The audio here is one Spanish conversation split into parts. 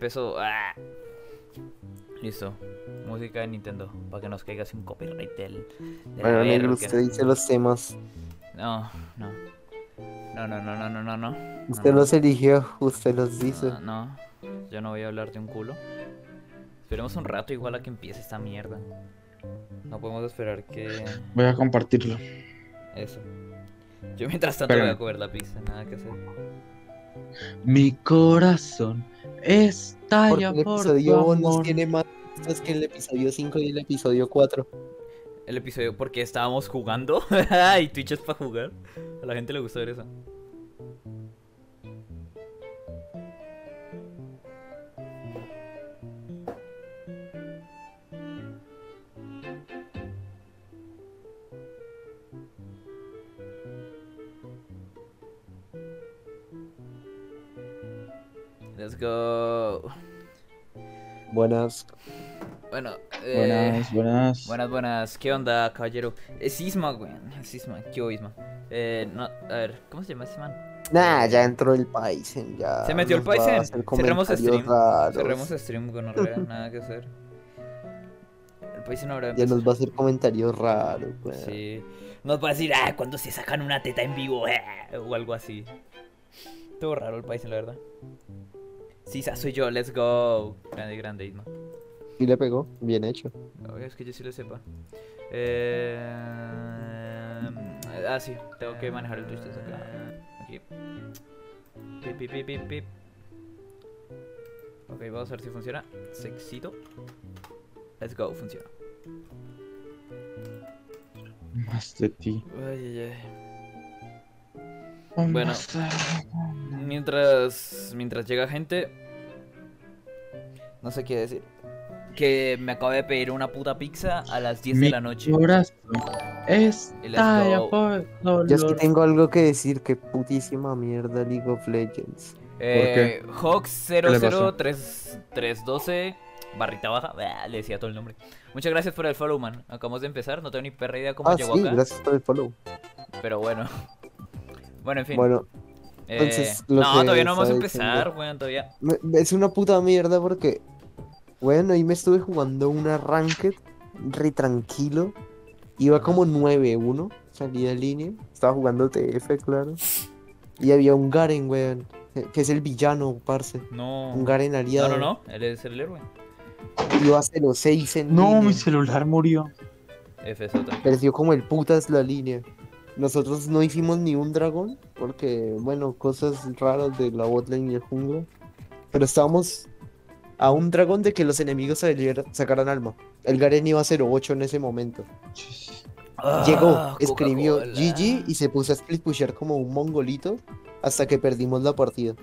empezó. ¡Ah! Listo. Música de Nintendo. Para que nos caiga así un copyright del. Bueno, negro, usted dice los temas. No, no. No, no, no, no, no, no, no. Usted no, los eligió, usted los dice. no, no. Yo no voy a hablar de un culo. Esperemos un rato igual a que empiece esta mierda. No podemos esperar que. Voy a compartirlo. Eso. Yo mientras tanto voy a comer la pizza, nada que hacer. Mi corazón Porque estalla el por episodio tu 1 amor. tiene más pistas que el episodio 5 y el episodio 4. El episodio porque estábamos jugando. y Twitch es para jugar. A la gente le gusta ver eso. Let's go. Buenas. Bueno, eh, Buenas, buenas. Buenas, buenas. ¿Qué onda, caballero? Es Isma, güey. Es Isma. ¿Qué hubo, Isma? Eh, no, a ver, ¿cómo se llama ese man? Nah, ya entró el Paisen, ya. ¿Se metió el Cerremos comentarios stream. raros. Cerremos stream con Orrea, nada que hacer. El país no habrá Ya nos va a hacer comentarios raros, güey. Sí. Nos va a decir, ah, cuando se sacan una teta en vivo, eh", o algo así. Todo raro el país, la verdad. Sí, esa soy yo, let's go. Grande, grande, Isma. Y le pegó, bien hecho. Es que yo sí lo sepa. Eh... Ah, sí, tengo que manejar el desde acá. Aquí. Pip, pip, pip, pip, pip. Ok, vamos a ver si funciona. Sexito. Let's go, funciona. Más de ti. Ay, ay, ay. Bueno. Mientras, mientras llega gente, no sé qué decir. Que me acabo de pedir una puta pizza a las 10 de la noche. corazón estalla go. por Yo sí dolor. tengo algo que decir, que putísima mierda League of Legends. Eh, Hawks le pasó? 00312 barrita baja, bah, le decía todo el nombre. Muchas gracias por el follow, man. Acabamos de empezar, no tengo ni perra idea cómo Ah, llegó sí, acá, gracias por el follow. pero bueno. Bueno, en fin. Bueno, Eh, entonces, lo no, que todavía no vamos a empezar, weón, todavía. me- es una puta mierda porque, bueno, ahí me estuve jugando una ranked re tranquilo. Iba como 9-1, salí de línea. Estaba jugando TF, claro. Y había un Garen, weón, que- es el villano, parce. No. Un Garen No, aliado. no, no, él es el héroe. Iba 0-6 en No, línea. mi celular murió. FSO Perdió como el putas la línea. Nosotros no hicimos ni un dragón, porque, bueno, cosas raras de la botlane y el jungla. Pero estábamos a un dragón de que los enemigos sacaran alma. El Garen iba a 0-8 en ese momento. Llegó, Ah, escribió Coca-Cola. GG y se puso a split pushear como un mongolito hasta que perdimos la partida.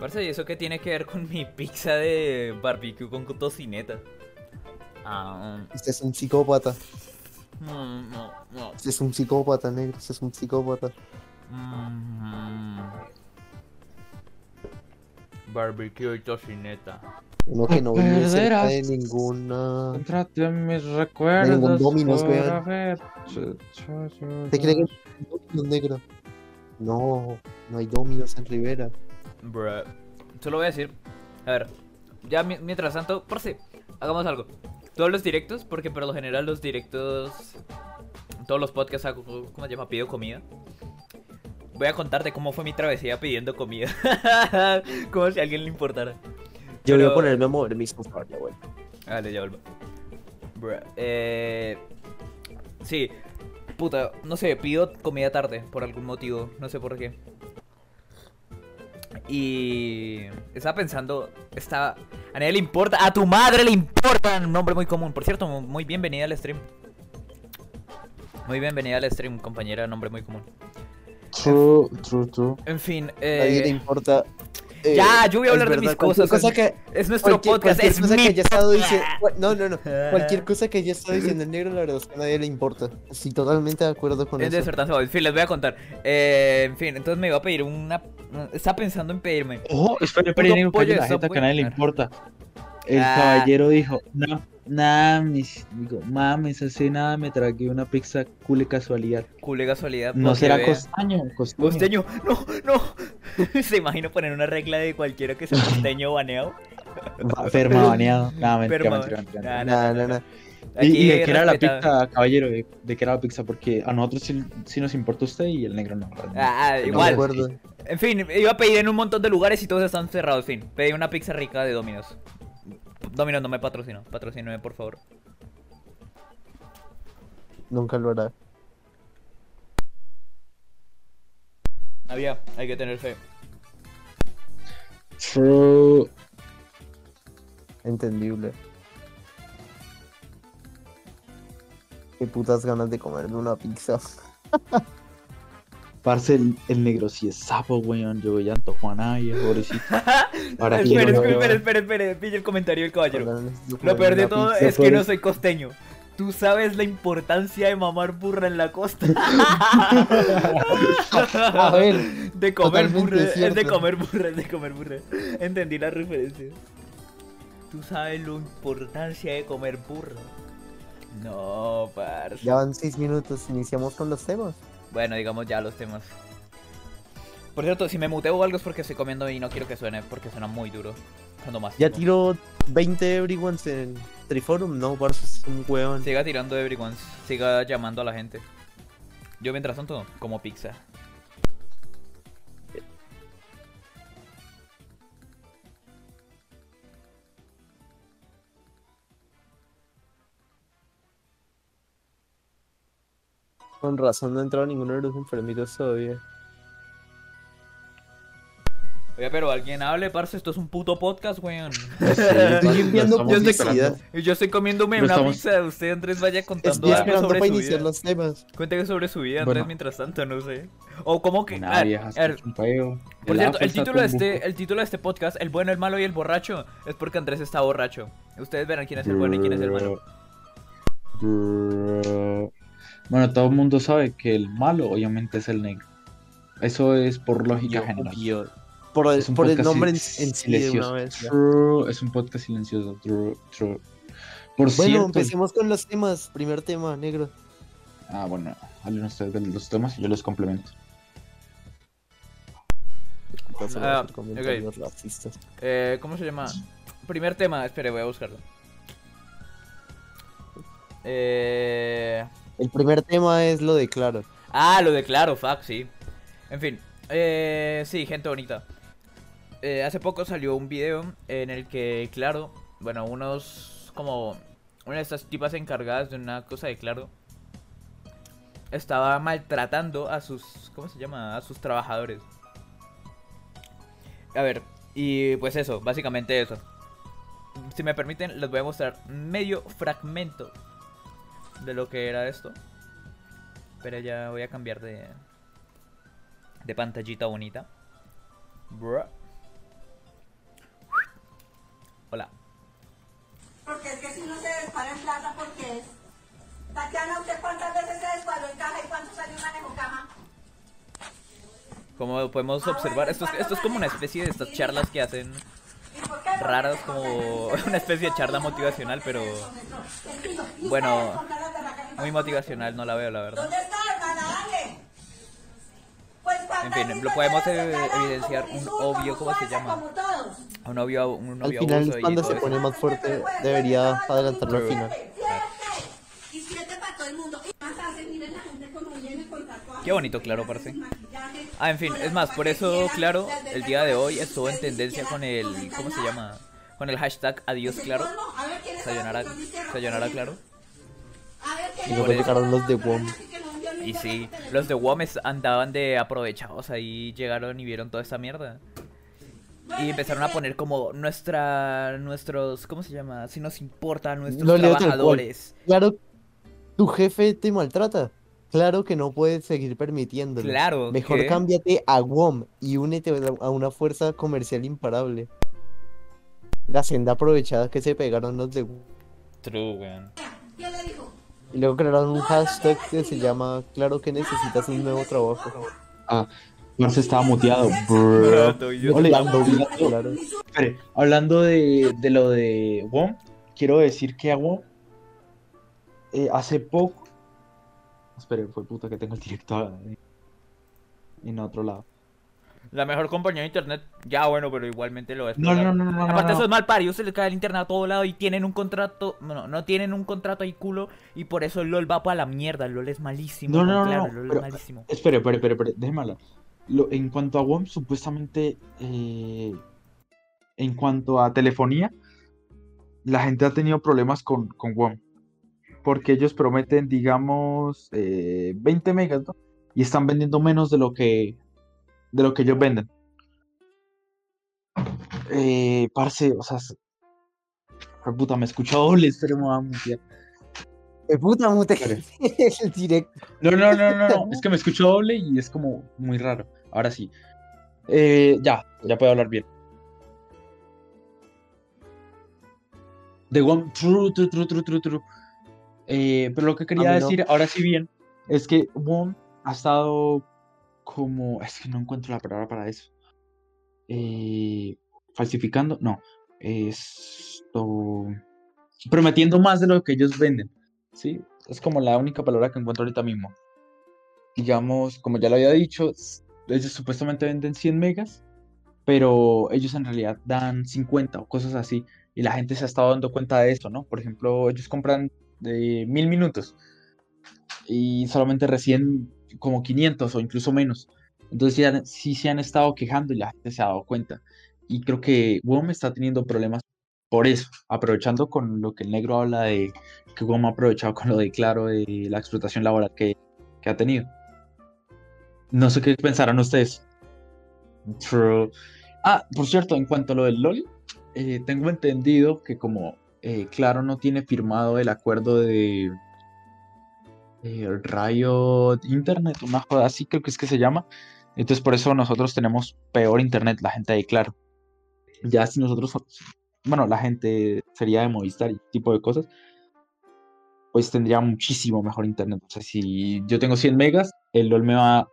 Parce, ¿y eso qué tiene que ver con mi pizza de barbecue con tocineta? Ah, Este es un psicópata. No, no. Este es un psicópata, negro. Es un psicópata. Mm. Barbecue y tocineta. Uno que no vive cerca de ninguna. Entrate en mis recuerdos. Dominos, por weón. ¿Te cree que hay dominos negro? No, no hay dominos en Rivera. Bruh. Solo voy a decir. A ver. Ya mi- mientras tanto, por si, hagamos algo. Todos los directos, porque por lo general los directos. Todos los podcasts hago, ¿cómo se llama? Pido comida. Voy a contarte cómo fue mi travesía pidiendo comida. Como si a alguien le importara. Yo voy Pero- a ponerme a mover mi sofá, ya vuelvo. Dale, ya vuelvo. Bruh, Eh. Sí. Puta, no sé, pido comida tarde por algún motivo, no sé por qué. Y estaba pensando, estaba... A nadie le importa, a tu madre le importa, un nombre muy común. Por cierto, muy bienvenida al stream. Muy bienvenida al stream, compañera, nombre muy común. True, true, true. En fin, A nadie le eh, importa. eh, ya, yo voy a es hablar de mis cosas. Cosa es, que, es nuestro cualquier, podcast, cualquier es cosa mi que haya estado diciendo. No, no, no. Cualquier cosa que haya estado diciendo el negro, la verdad es que a nadie le importa. Estoy totalmente de acuerdo con Es de eso. tan suave. En fin, les voy a contar. Eh, en fin, entonces me iba a pedir una. Estaba pensando en pedirme. Oh, espera, espera, Puto negro, pollo de la que a nadie le importa. El Ah. caballero dijo, no, mames, digo, mames, hace nada me tragué una pizza cule casualidad. Cule casualidad. No será vea- costaño, costeño. Costeño. No, no. Se imagina poner una regla de cualquiera que sea costeño baneado. Ferma baneado. Nada, mentira, Ferma. mentira, mentira. Nah, Nah, nah, Y, y de qué era la pizza, caballero, de, de qué era la pizza, porque a nosotros sí, sí nos importa usted y el negro no. Ah, No igual. acuerdo. En fin, iba a pedir en un montón de lugares y todos están cerrados. En fin, pedí una pizza rica de Domino's. Domino's no me patrocinó. Patrocíname, por favor. Nunca lo hará. Había, hay que tener fe. True. Entendible. Qué putas ganas de comerme una pizza. Parce, el, el negro sí es sapo, weón. Yo ya antojo a nadie, pobrecito. Ahora no espera, veo- espera, espera, espera, pille el comentario del caballero. Lo peor de todo pizza, es que no pobre- soy costeño. Tú sabes la importancia de mamar burra en la costa. A ver, De comer burra, es de comer burra, es de comer burra. Entendí la referencia. Tú sabes la importancia de comer burra. No, parce. ya van seis minutos. Iniciamos con los temas. Bueno, digamos ya los temas. Por cierto, si me muteo o algo es porque estoy comiendo y no quiero que suene, porque suena muy duro. Cuando más. Ya tiró 20 everyones en Triforum. No, parce, es un huevón. Siga tirando everyone, siga llamando a la gente. Yo mientras tanto, como pizza. Con razón no ha entrado ninguno de los enfermitos todavía. Oye, pero alguien hable, parce, esto es un puto podcast, weón. Estoy enviando estamos Yo estoy- publicidad. Y yo estoy comiéndome Pero una estamos- pizza, usted Andrés vaya contando Estoy algo esperando sobre para su iniciar vida. los temas. Cuénteme sobre su vida, Andrés, Bueno. mientras tanto, no sé. O como que... Una a ver, vieja a ver, escucha un peo. por cierto, el título, de este, el título de este podcast, El bueno, el malo y el borracho, es porque Andrés está borracho. Ustedes verán quién es el bueno y quién es el malo. Bueno, todo el mundo sabe que el malo obviamente es el negro. Eso es por lógica general. Por el, por nombre en, en silencioso. vez. True, Es un podcast silencioso. True, true. Por Bueno, cierto. empecemos con los temas. Primer tema, negro. Ah, bueno, hablen ustedes de los temas y yo les complemento. Ah, racistas. Eh, ¿Cómo se llama? Primer tema, espere, voy a buscarlo. Eh... El primer tema es lo de Claro. Ah, lo de claro, fuck, sí. En fin, eh, sí, gente bonita. Eh, hace poco salió un video en el que, claro, bueno, unos como una de estas tipas encargadas de una cosa de claro estaba maltratando a sus, ¿cómo se llama? A sus trabajadores. A ver, y pues eso, básicamente eso. Si me permiten, les voy a mostrar medio fragmento de lo que era esto. Pero ya voy a cambiar de de pantallita bonita. Bruh. Hola. Porque es que si no se dispara en plata, porque es. Tatiana, ¿usted cuántas veces se descuadró en caja y cuánto salió en manejo caja? Como podemos observar, esto es, esto es como una especie de estas charlas que hacen raras, como una especie de charla motivacional, pero bueno, muy motivacional no la veo, la verdad. ¿Dónde está, hermana? Dale. Pues En fin, lo podemos eh, evidenciar un obvio, ¿cómo se llama? Como todos. Un novio, un Al novio final, abuso cuando se pone más fuerte, debería adelantarlo al final. Qué bonito, claro, parce. maquillaje. Ah, en fin, es más, por eso, claro, el día de hoy estuvo en tendencia con el, ¿cómo se llama? Con el hashtag adiós claro. Sayonara, sayonara claro. Y luego llegaron los de WOM. Y sí, los de Womes andaban de aprovechados ahí, llegaron y vieron toda esta mierda. Y empezaron a poner como nuestra, nuestros, ¿cómo se llama? Si nos importa, nuestros trabajadores. Claro, tu jefe te maltrata. Claro que no puedes seguir permitiéndolo. Claro Mejor que- cámbiate a WOM y únete a una fuerza comercial imparable. La senda aprovechada que se pegaron los de WOM. True, weón. ¿Quién le dijo? Y luego crearon un hashtag que se llama Claro que necesitas un nuevo trabajo. Ah, Marce estaba muteado. Ole, claro. Espere, hablando de, de lo de WOM, quiero decir que a WOM eh, hace poco. Espere, fue puta que tengo el directo en otro lado. La mejor compañía de internet, ya bueno, pero igualmente lo es. No, no, no, no, no. Aparte, no. eso es mal parido, se les cae el internet a todo lado y tienen un contrato. Bueno, no tienen un contrato ahí culo y por eso el LOL va para la mierda. El LOL es malísimo. No, no, no, claro, no, LOL pero- es malísimo. Espere, espere, espere, espere, déjeme hablar. Lo- en cuanto a WOM, supuestamente, eh, en cuanto a telefonía, la gente ha tenido problemas con, con WOM. Porque ellos prometen, digamos, eh, 20 megas, ¿no? Y están vendiendo menos de lo que, de lo que ellos venden. Eh, parce, o sea, puta, me escucho doble, espere, me voy a mutear. ¡Qué puta mute! El directo. No, no, no, no, no, es que me escucho doble y es como muy raro. Ahora sí. Eh, ya, ya puedo hablar bien. The One, true, true, true, true, true, true. Eh, pero lo que quería no. decir, ahora sí bien, es que WOM ha estado como, es que no encuentro la palabra para eso. Eh, falsificando, no, esto, prometiendo más de lo que ellos venden, ¿sí? Es como la única palabra que encuentro ahorita mismo. Digamos, como ya lo había dicho, ellos supuestamente venden 100 megas, pero ellos en realidad dan 50 o cosas así. Y la gente se ha estado dando cuenta de eso, ¿no? Por ejemplo, ellos compran de mil minutos y solamente reciben como 500 o incluso menos. Entonces sí se han estado quejando y la gente se ha dado cuenta. Y creo que WOM está teniendo problemas por eso, aprovechando con lo que el negro habla de que WOM ha aprovechado con lo de Claro, de la explotación laboral que, que ha tenido. No sé qué pensarán ustedes. Ah, por cierto, en cuanto a lo del LOL, eh, tengo entendido que como eh, Claro no tiene firmado el acuerdo de eh, Riot Internet, una joda así creo que es que se llama, entonces por eso nosotros tenemos peor internet, la gente de Claro. Ya si nosotros, bueno, la gente sería de Movistar y tipo de cosas, pues tendría muchísimo mejor internet. O sea, si yo tengo 100 megas, el LOL me va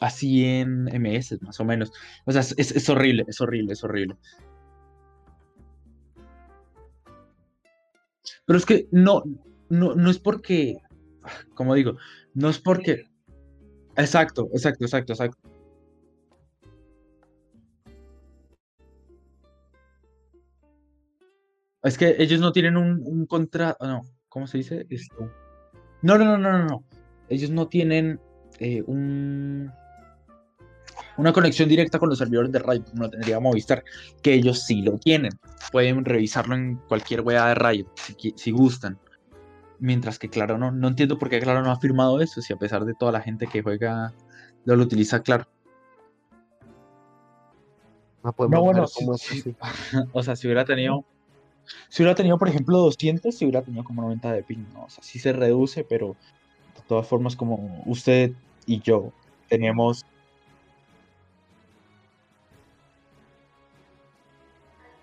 a 100 ms más o menos. O sea, es- es horrible, es horrible, es horrible. Pero es que no, no, no es porque, como digo, no es porque... Exacto, exacto, exacto, exacto. Es que ellos no tienen un, un contrato, no, ¿cómo se dice esto? No, no, no, no, no, no. Ellos no tienen eh, un, una conexión directa con los servidores de Riot, como lo tendría Movistar, que ellos sí lo tienen. Pueden revisarlo en cualquier wea de Riot, si gustan. Mientras que Claro no, no entiendo por qué Claro no ha firmado eso, si a pesar de toda la gente que juega lo, lo utiliza Claro. No podemos No, bueno, es así. O sea, si hubiera tenido. Si hubiera tenido, por ejemplo, 200, si hubiera tenido como 90 de ping, ¿no? O sea, sí se reduce, pero de todas formas, como usted y yo tenemos.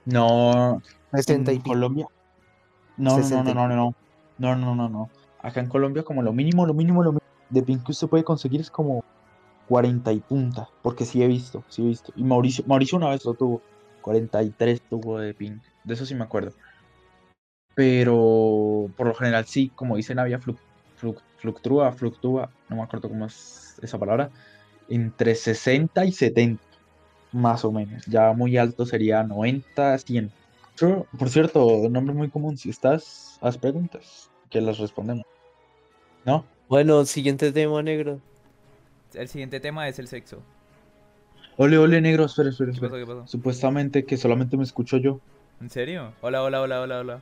No, 60 y en. Colombia. No, no, no, 60 no, y no, no, no. No, no, no, no. Acá en Colombia, como lo mínimo, lo mínimo, lo mínimo de ping que usted puede conseguir es como 40 y punta. Porque sí he visto, sí he visto. Y Mauricio, Mauricio una vez lo tuvo. 43 tuvo de ping. De eso sí me acuerdo. Pero por lo general sí, como dice Navia, fluc- fluc- fluctúa, fluctúa, no me acuerdo cómo es esa palabra, entre 60 y 70, más o menos. Ya muy alto sería 90, 100. True. Por cierto, nombre muy común, si estás, haz preguntas, que las respondemos. ¿No? Bueno, siguiente tema, negro. El siguiente tema es el sexo. Ole, ole, negro, espera, espera, ¿Qué pasó? espera. ¿Qué pasó? Supuestamente que solamente me escucho yo. ¿En serio? Hola, hola, hola, hola, hola.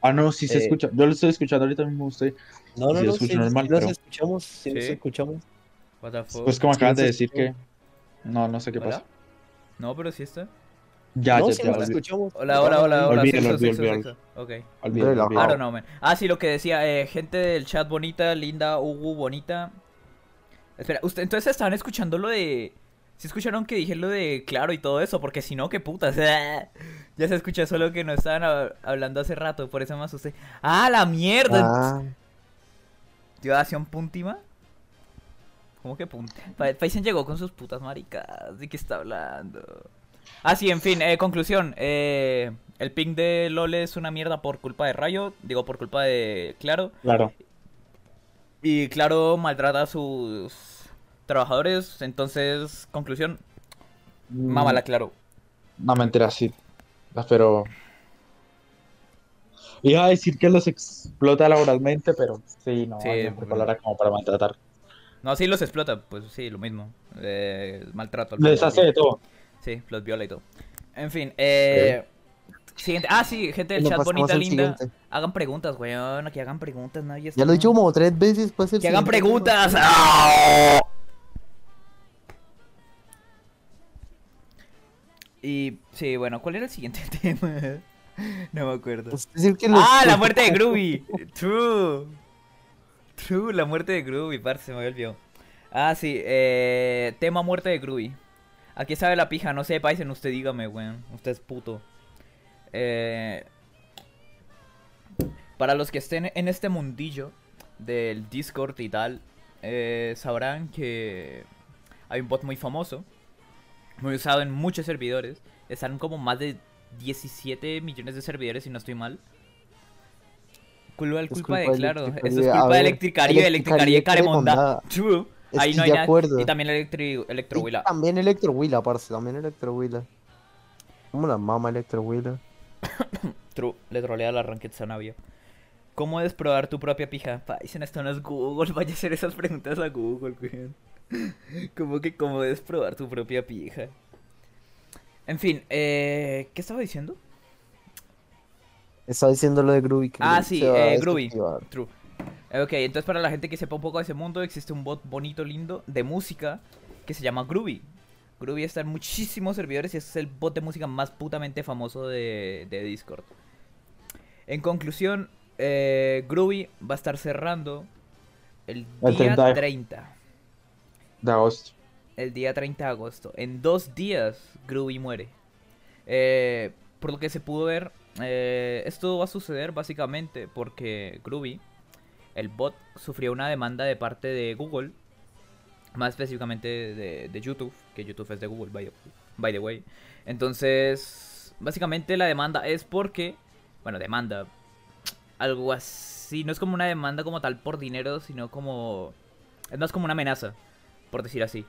Ah, no, sí se Eh. escucha. Yo lo estoy escuchando ahorita mismo usted. No, no, Sí, no, escucho sí, normal, sí nos pero- escuchamos, sí, nos escuchamos. What the fuck? Pues como Sí, acabas de decir que... No, no sé qué ¿Hola? pasa. No, pero sí está. Ya, no, ya, ya. escuchamos. Hola, hola, hola, hola. Olvídalo, olvídalo, sexo. Ok. olvídalo, Relajado. I olvídalo. don't know, man. Ah, sí, lo que decía, eh, gente del chat bonita, linda, Ugu, bonita. Espera, usted, entonces estaban escuchando lo de... ¿Sí escucharon que dije lo de claro y todo eso? Porque si no, qué putas. ya se escucha solo que no estaban hab- hablando hace rato, por eso me asusté. ¡Ah, la mierda! Ah, ¿Yo hacía un puntima? ¿Cómo que punta? Pa- Paisen llegó con sus putas maricas. ¿De qué está hablando? Ah, sí, en fin, eh, conclusión. eh, el ping de LOL es una mierda por culpa de Rayo. Digo, por culpa de Claro. Claro. Y Claro maltrata a sus trabajadores. Entonces, conclusión, Mm, mámala, claro. No, mentira, sí. Pero. Iba a decir que los explota laboralmente, pero sí, no, Sí, hay palabra como para maltratar. No, sí los explota, pues sí, lo mismo. Eh, maltrato. al Les hace de todo. Sí, los viola y todo. En fin, eh... Siguiente. Ah, sí, gente del chat bonita, linda. siguiente. Hagan preguntas, weón. Que hagan preguntas, nadie Ya lo he dicho como tres veces. Puede ser Que hagan preguntas. Y sí, bueno, ¿cuál era el siguiente tema? No me acuerdo. Es decir, que los- Ah, la muerte de Groovy. True. True, la muerte de Groovy, parce, me había olvidado. Ah, sí, eh, tema muerte de Groovy. Aquí sabe la pija, no sé, paisen, usted dígame, weón. Usted es puto. Eh, para los que estén en este mundillo del Discord y tal, eh, sabrán que hay un bot muy famoso, muy usado en muchos servidores. Están como más de 17 millones de servidores, si no estoy mal. Culpa, Es culpa, culpa de, claro, eso es A culpa de Electricaribe, Electricaribe. Caremonda. True. Ahí no hay nada. acuerdo. Y también Electri Electrohuila. Y También Electrohuila, parce. También Electrohuila. ¿Cómo la mama Electrohuila? True, le trolea la Ranked Sanavia. ¿Cómo desprobar tu propia pija? Dicen esto no es Google, vaya a hacer esas preguntas a Google, weón. ¿Cómo que cómo desprobar tu propia pija? En fin, eh, ¿qué estaba diciendo? Estaba diciendo lo de Groovy. que Ah, sí, eh, Groovy. True. Ok, entonces para la gente que sepa un poco de ese mundo, existe un bot bonito, lindo, de música, que se llama Groovy. Groovy está en muchísimos servidores y es el bot de música más putamente famoso de, de Discord. En conclusión, eh, Groovy va a estar cerrando el El día 30 de- 30. De agosto. El día 30 de agosto. En dos días, Groovy muere. Eh, por lo que se pudo ver, eh, esto va a suceder básicamente porque Groovy, el bot, sufrió una demanda de parte de Google. Más específicamente de, de YouTube, que YouTube es de Google, by, by the way. Entonces, básicamente la demanda es porque, bueno, demanda, algo así, no es como una demanda como tal por dinero, sino como, es más como una amenaza, por decir así.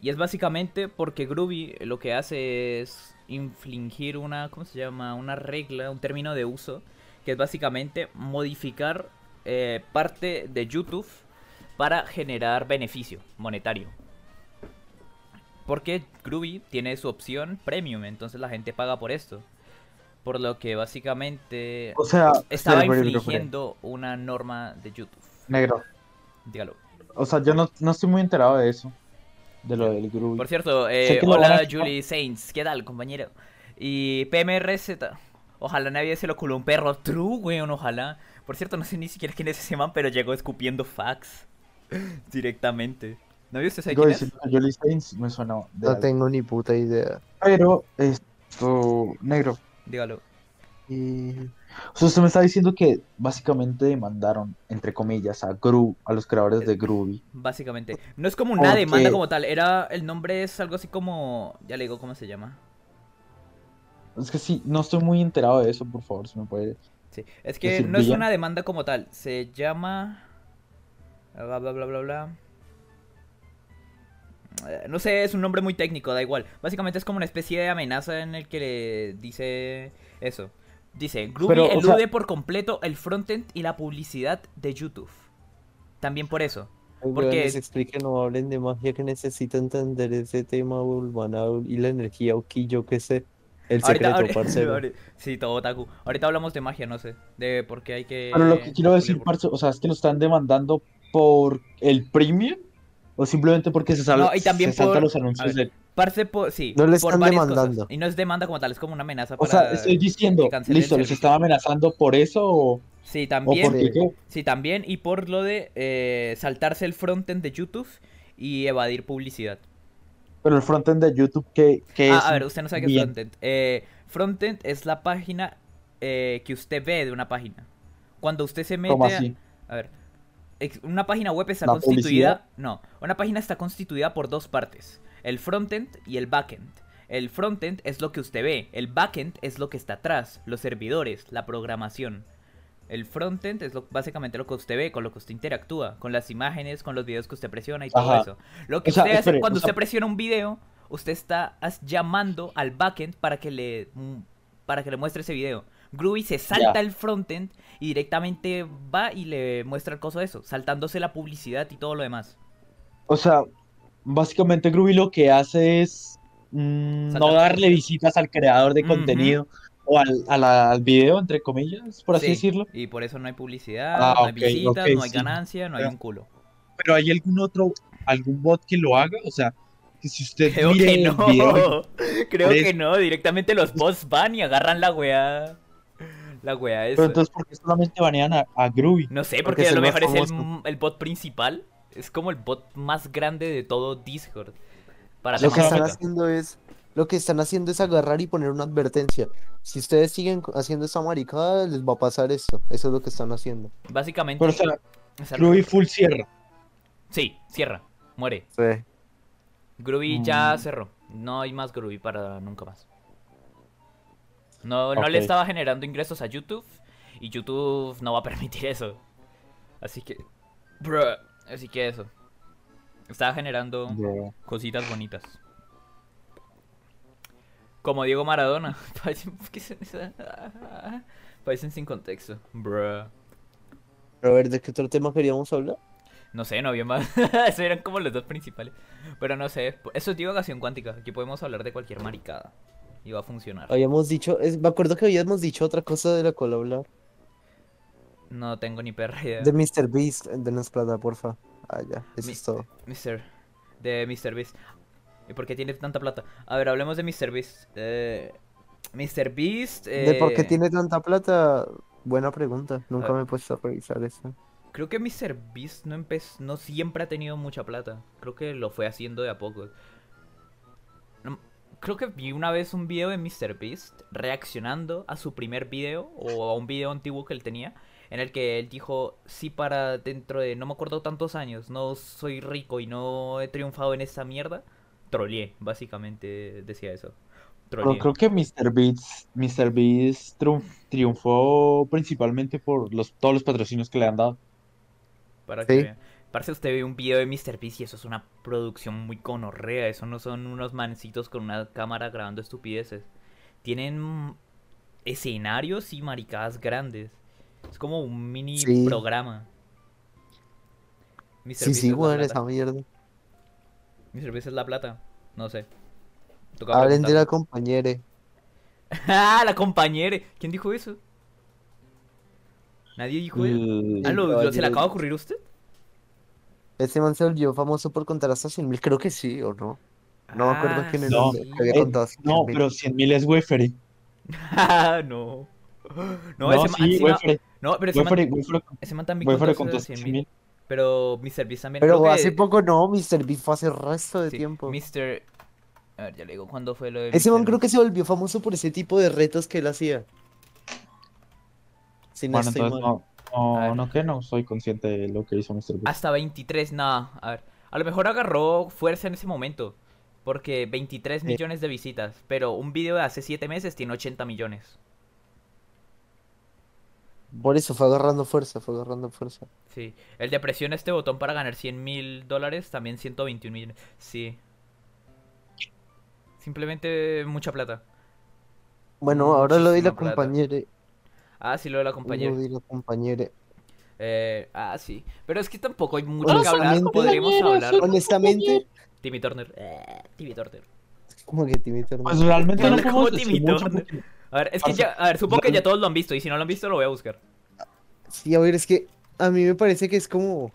Y es básicamente porque Groovy lo que hace es infligir una, ¿cómo se llama? Una regla, un término de uso, que es básicamente modificar eh, parte de YouTube para generar beneficio monetario. Porque Groovy tiene su opción premium, entonces la gente paga por esto. Por lo que básicamente O sea, estaba infringiendo una norma de YouTube. Negro. Dígalo. O sea, yo no, no estoy muy enterado de eso. De lo del Groovy. Por cierto, eh, hola a- Julie Saints, ¿qué tal, compañero? Y PMRZ, ojalá nadie se lo culó un perro. True, weón, ojalá. Por cierto, no sé ni siquiera quién es ese man, pero llegó escupiendo fax directamente. ¿No vio usted sabe Digo, quién es? decir que Jolly Saints me suena de No algo. tengo ni puta idea. Pero, esto, negro. Dígalo. Y... O sea, usted me está diciendo que básicamente demandaron, entre comillas, a Gru, a los creadores de Groovy. Básicamente. No es como una demanda como tal, era. El nombre es algo así como. Ya le digo cómo se llama. Es que sí, no estoy muy enterado de eso, por favor, si me puede. Sí. Es que no es una demanda como tal, se llama. Bla bla bla bla bla. Eh, No sé, es un nombre muy técnico, da igual. Básicamente es como una especie de amenaza en el que le dice eso. Dice, Groovy Pero, o elude sea- por completo el frontend y la publicidad de YouTube. También por eso. Ay, Porque- weones, expliquen, no hablen de magia que necesito entender ese tema urbanal y la energía o que yo qué sé. El Ahorita, secreto, ahorita- parcero. ahorita- sí, todo otaku. Ahorita hablamos de magia, no sé. De por qué hay que. Pero lo que quiero decir, parce, o sea, es que lo están demandando por el premium o simplemente porque se, sal- No, y también se por- los anuncios ver, de... Parce, po- sí, No le por están varias cosas. demandando. Y no es demanda como tal, es como una amenaza O para sea, estoy diciendo, listo, ¿les servicio. estaba amenazando por eso o, Sí, o también. por qué? qué? Sí, también. Y por lo de eh, saltarse el frontend de YouTube y evadir publicidad. Pero el frontend de YouTube, ¿qué, qué Ah, es? a ver, usted no sabe qué es frontend. Eh, frontend es la página eh, que usted ve de una página. Cuando usted se mete. ¿Cómo a- así? A ver. ex- Una página web está ¿La constituida. No, una página está constituida por dos partes: el frontend y el backend. El frontend es lo que usted ve, el backend es lo que está atrás, los servidores, la programación. El frontend es lo- básicamente lo que usted ve, con lo que usted interactúa, con las imágenes, con los videos que usted presiona y todo Ajá. eso. Lo que O sea, usted hace cuando o sea- usted presiona un video, usted está llamando al backend para que le mm, para que le muestre ese video. Groovy se salta Ya. el frontend y directamente va y le muestra el coso de eso, saltándose la publicidad y todo lo demás. O sea, básicamente Groovy lo que hace es mm, no darle visitas al creador de contenido o al, a la- al video, entre comillas, por así Sí, decirlo. Y por eso no hay publicidad, Ah, no hay visitas, no hay sí. ganancia, no hay un culo. Pero ¿hay algún otro, algún bot que lo haga? O sea, que si usted Creo mire que el no. video... Creo que no. Directamente los bots van y agarran la weá. La weá es. Pero entonces, ¿por qué solamente banean a, a Groovy? No sé, Porque a lo mejor es el, el bot principal. Es como el bot más grande de todo Discord. Para Lo que están haciendo es, lo que están haciendo es agarrar y poner una advertencia. Si ustedes siguen haciendo esta maricada, les va a pasar esto. Eso es lo que están haciendo. Básicamente. Pero, o sea, Groovy full cierra. Sí, cierra. Muere. Sí. Groovy ya Mm. cerró. No hay más Groovy para nunca más. No, no le estaba generando ingresos a YouTube. Y YouTube no va a permitir eso. Así que. Bruh. Así que eso. Estaba generando cositas bonitas. Como Diego Maradona. Parecen, sin contexto. Bruh. Pero a ver, ¿de qué otro tema queríamos hablar? No sé, no había más. Esos eran como los dos principales. Pero no sé. Eso es divagación cuántica. Aquí podemos hablar de cualquier maricada. Y va a funcionar. Habíamos dicho, es- me acuerdo que habíamos dicho otra cosa de la cual hablar. No tengo ni perra idea. De Mr. Beast, denos plata, porfa. Ah, ya, eso Mi- es todo. Mr. De Mr. Beast. ¿Y por qué tiene tanta plata? A ver, hablemos de Mr. Beast. Eh, Mr. Beast. ¿De por qué eh, tiene tanta plata? Buena pregunta. Nunca Ah. me he puesto a revisar eso. Creo que Mr. Beast no empezó, no siempre ha tenido mucha plata. Creo que lo fue haciendo de a poco. No- creo que vi una vez un video de Mr. Beast reaccionando a su primer video o a un video antiguo que él tenía. En el que él dijo, sí para dentro de no me acuerdo tantos años, no soy rico y no he triunfado en esta mierda. Troleé, básicamente decía eso. Pero creo que Mr. Beast, Mr. Beast triunf- triunfó principalmente por los, todos los patrocinios que le han dado. Para que Sí. vean. Parece usted ve un video de Mr. Beast y eso es una producción muy conorrea. Eso no son unos mancitos con una cámara grabando estupideces. Tienen escenarios y maricadas grandes. Es como un mini Sí. programa. Mr. Sí, Beast sí, plata. esa mierda. Mi cerveza es la plata. No sé. Toca Hablen de la compañere. ¡Ah, la compañere! ¿Quién dijo eso? Nadie dijo eso. Mm, ah, lo, lo, ¿Se le acaba de ocurrir a usted? Ese man se volvió famoso por contar hasta 100.000, creo que sí, ¿o no? No ah, me acuerdo ah, quién era. Eh, no, el había contado 100, no pero 100.000 es Weferi. ah, no. No, no, ese sí, man, encima, no, pero ese Wefere, man, Wefere, ese man también contó 100.000. Pero Mr. Beast también. Pero creo que- hace poco no, Mr. Beast fue hace resto de sí, tiempo. Mr. A ver, ya le digo cuándo fue lo de. Ese Mr. man creo que se volvió famoso por ese tipo de retos que él hacía. Si no Bueno, estoy entonces mal. no, no, no, que no soy consciente de lo que hizo Mr. Beast. Hasta 23, nada. A ver, a lo mejor agarró fuerza en ese momento. Porque 23 Sí. millones de visitas. Pero un video de hace 7 meses tiene 80 millones. Por eso fue agarrando fuerza, fue agarrando fuerza. Sí. El de presiona este botón para ganar 100 mil dólares, también 121 millones. Sí. Simplemente mucha plata. Bueno, ahora lo de la plata. compañera. Ah, sí, lo de la compañera. Lo de la compañera. Eh, ah, sí. Pero es que tampoco hay mucho que Honestamente- hablar. Podríamos hablar. Honestamente, Timmy Turner. Eh, Timmy Turner. como que Timmy Turner. Pues realmente no Habla como podemos decir Timmy mucho Turner. porque- A ver, es que ya. A ver, supongo que ya todos lo han visto. Y si no lo han visto, lo voy a buscar. Sí, a ver, es que a mí me parece que es como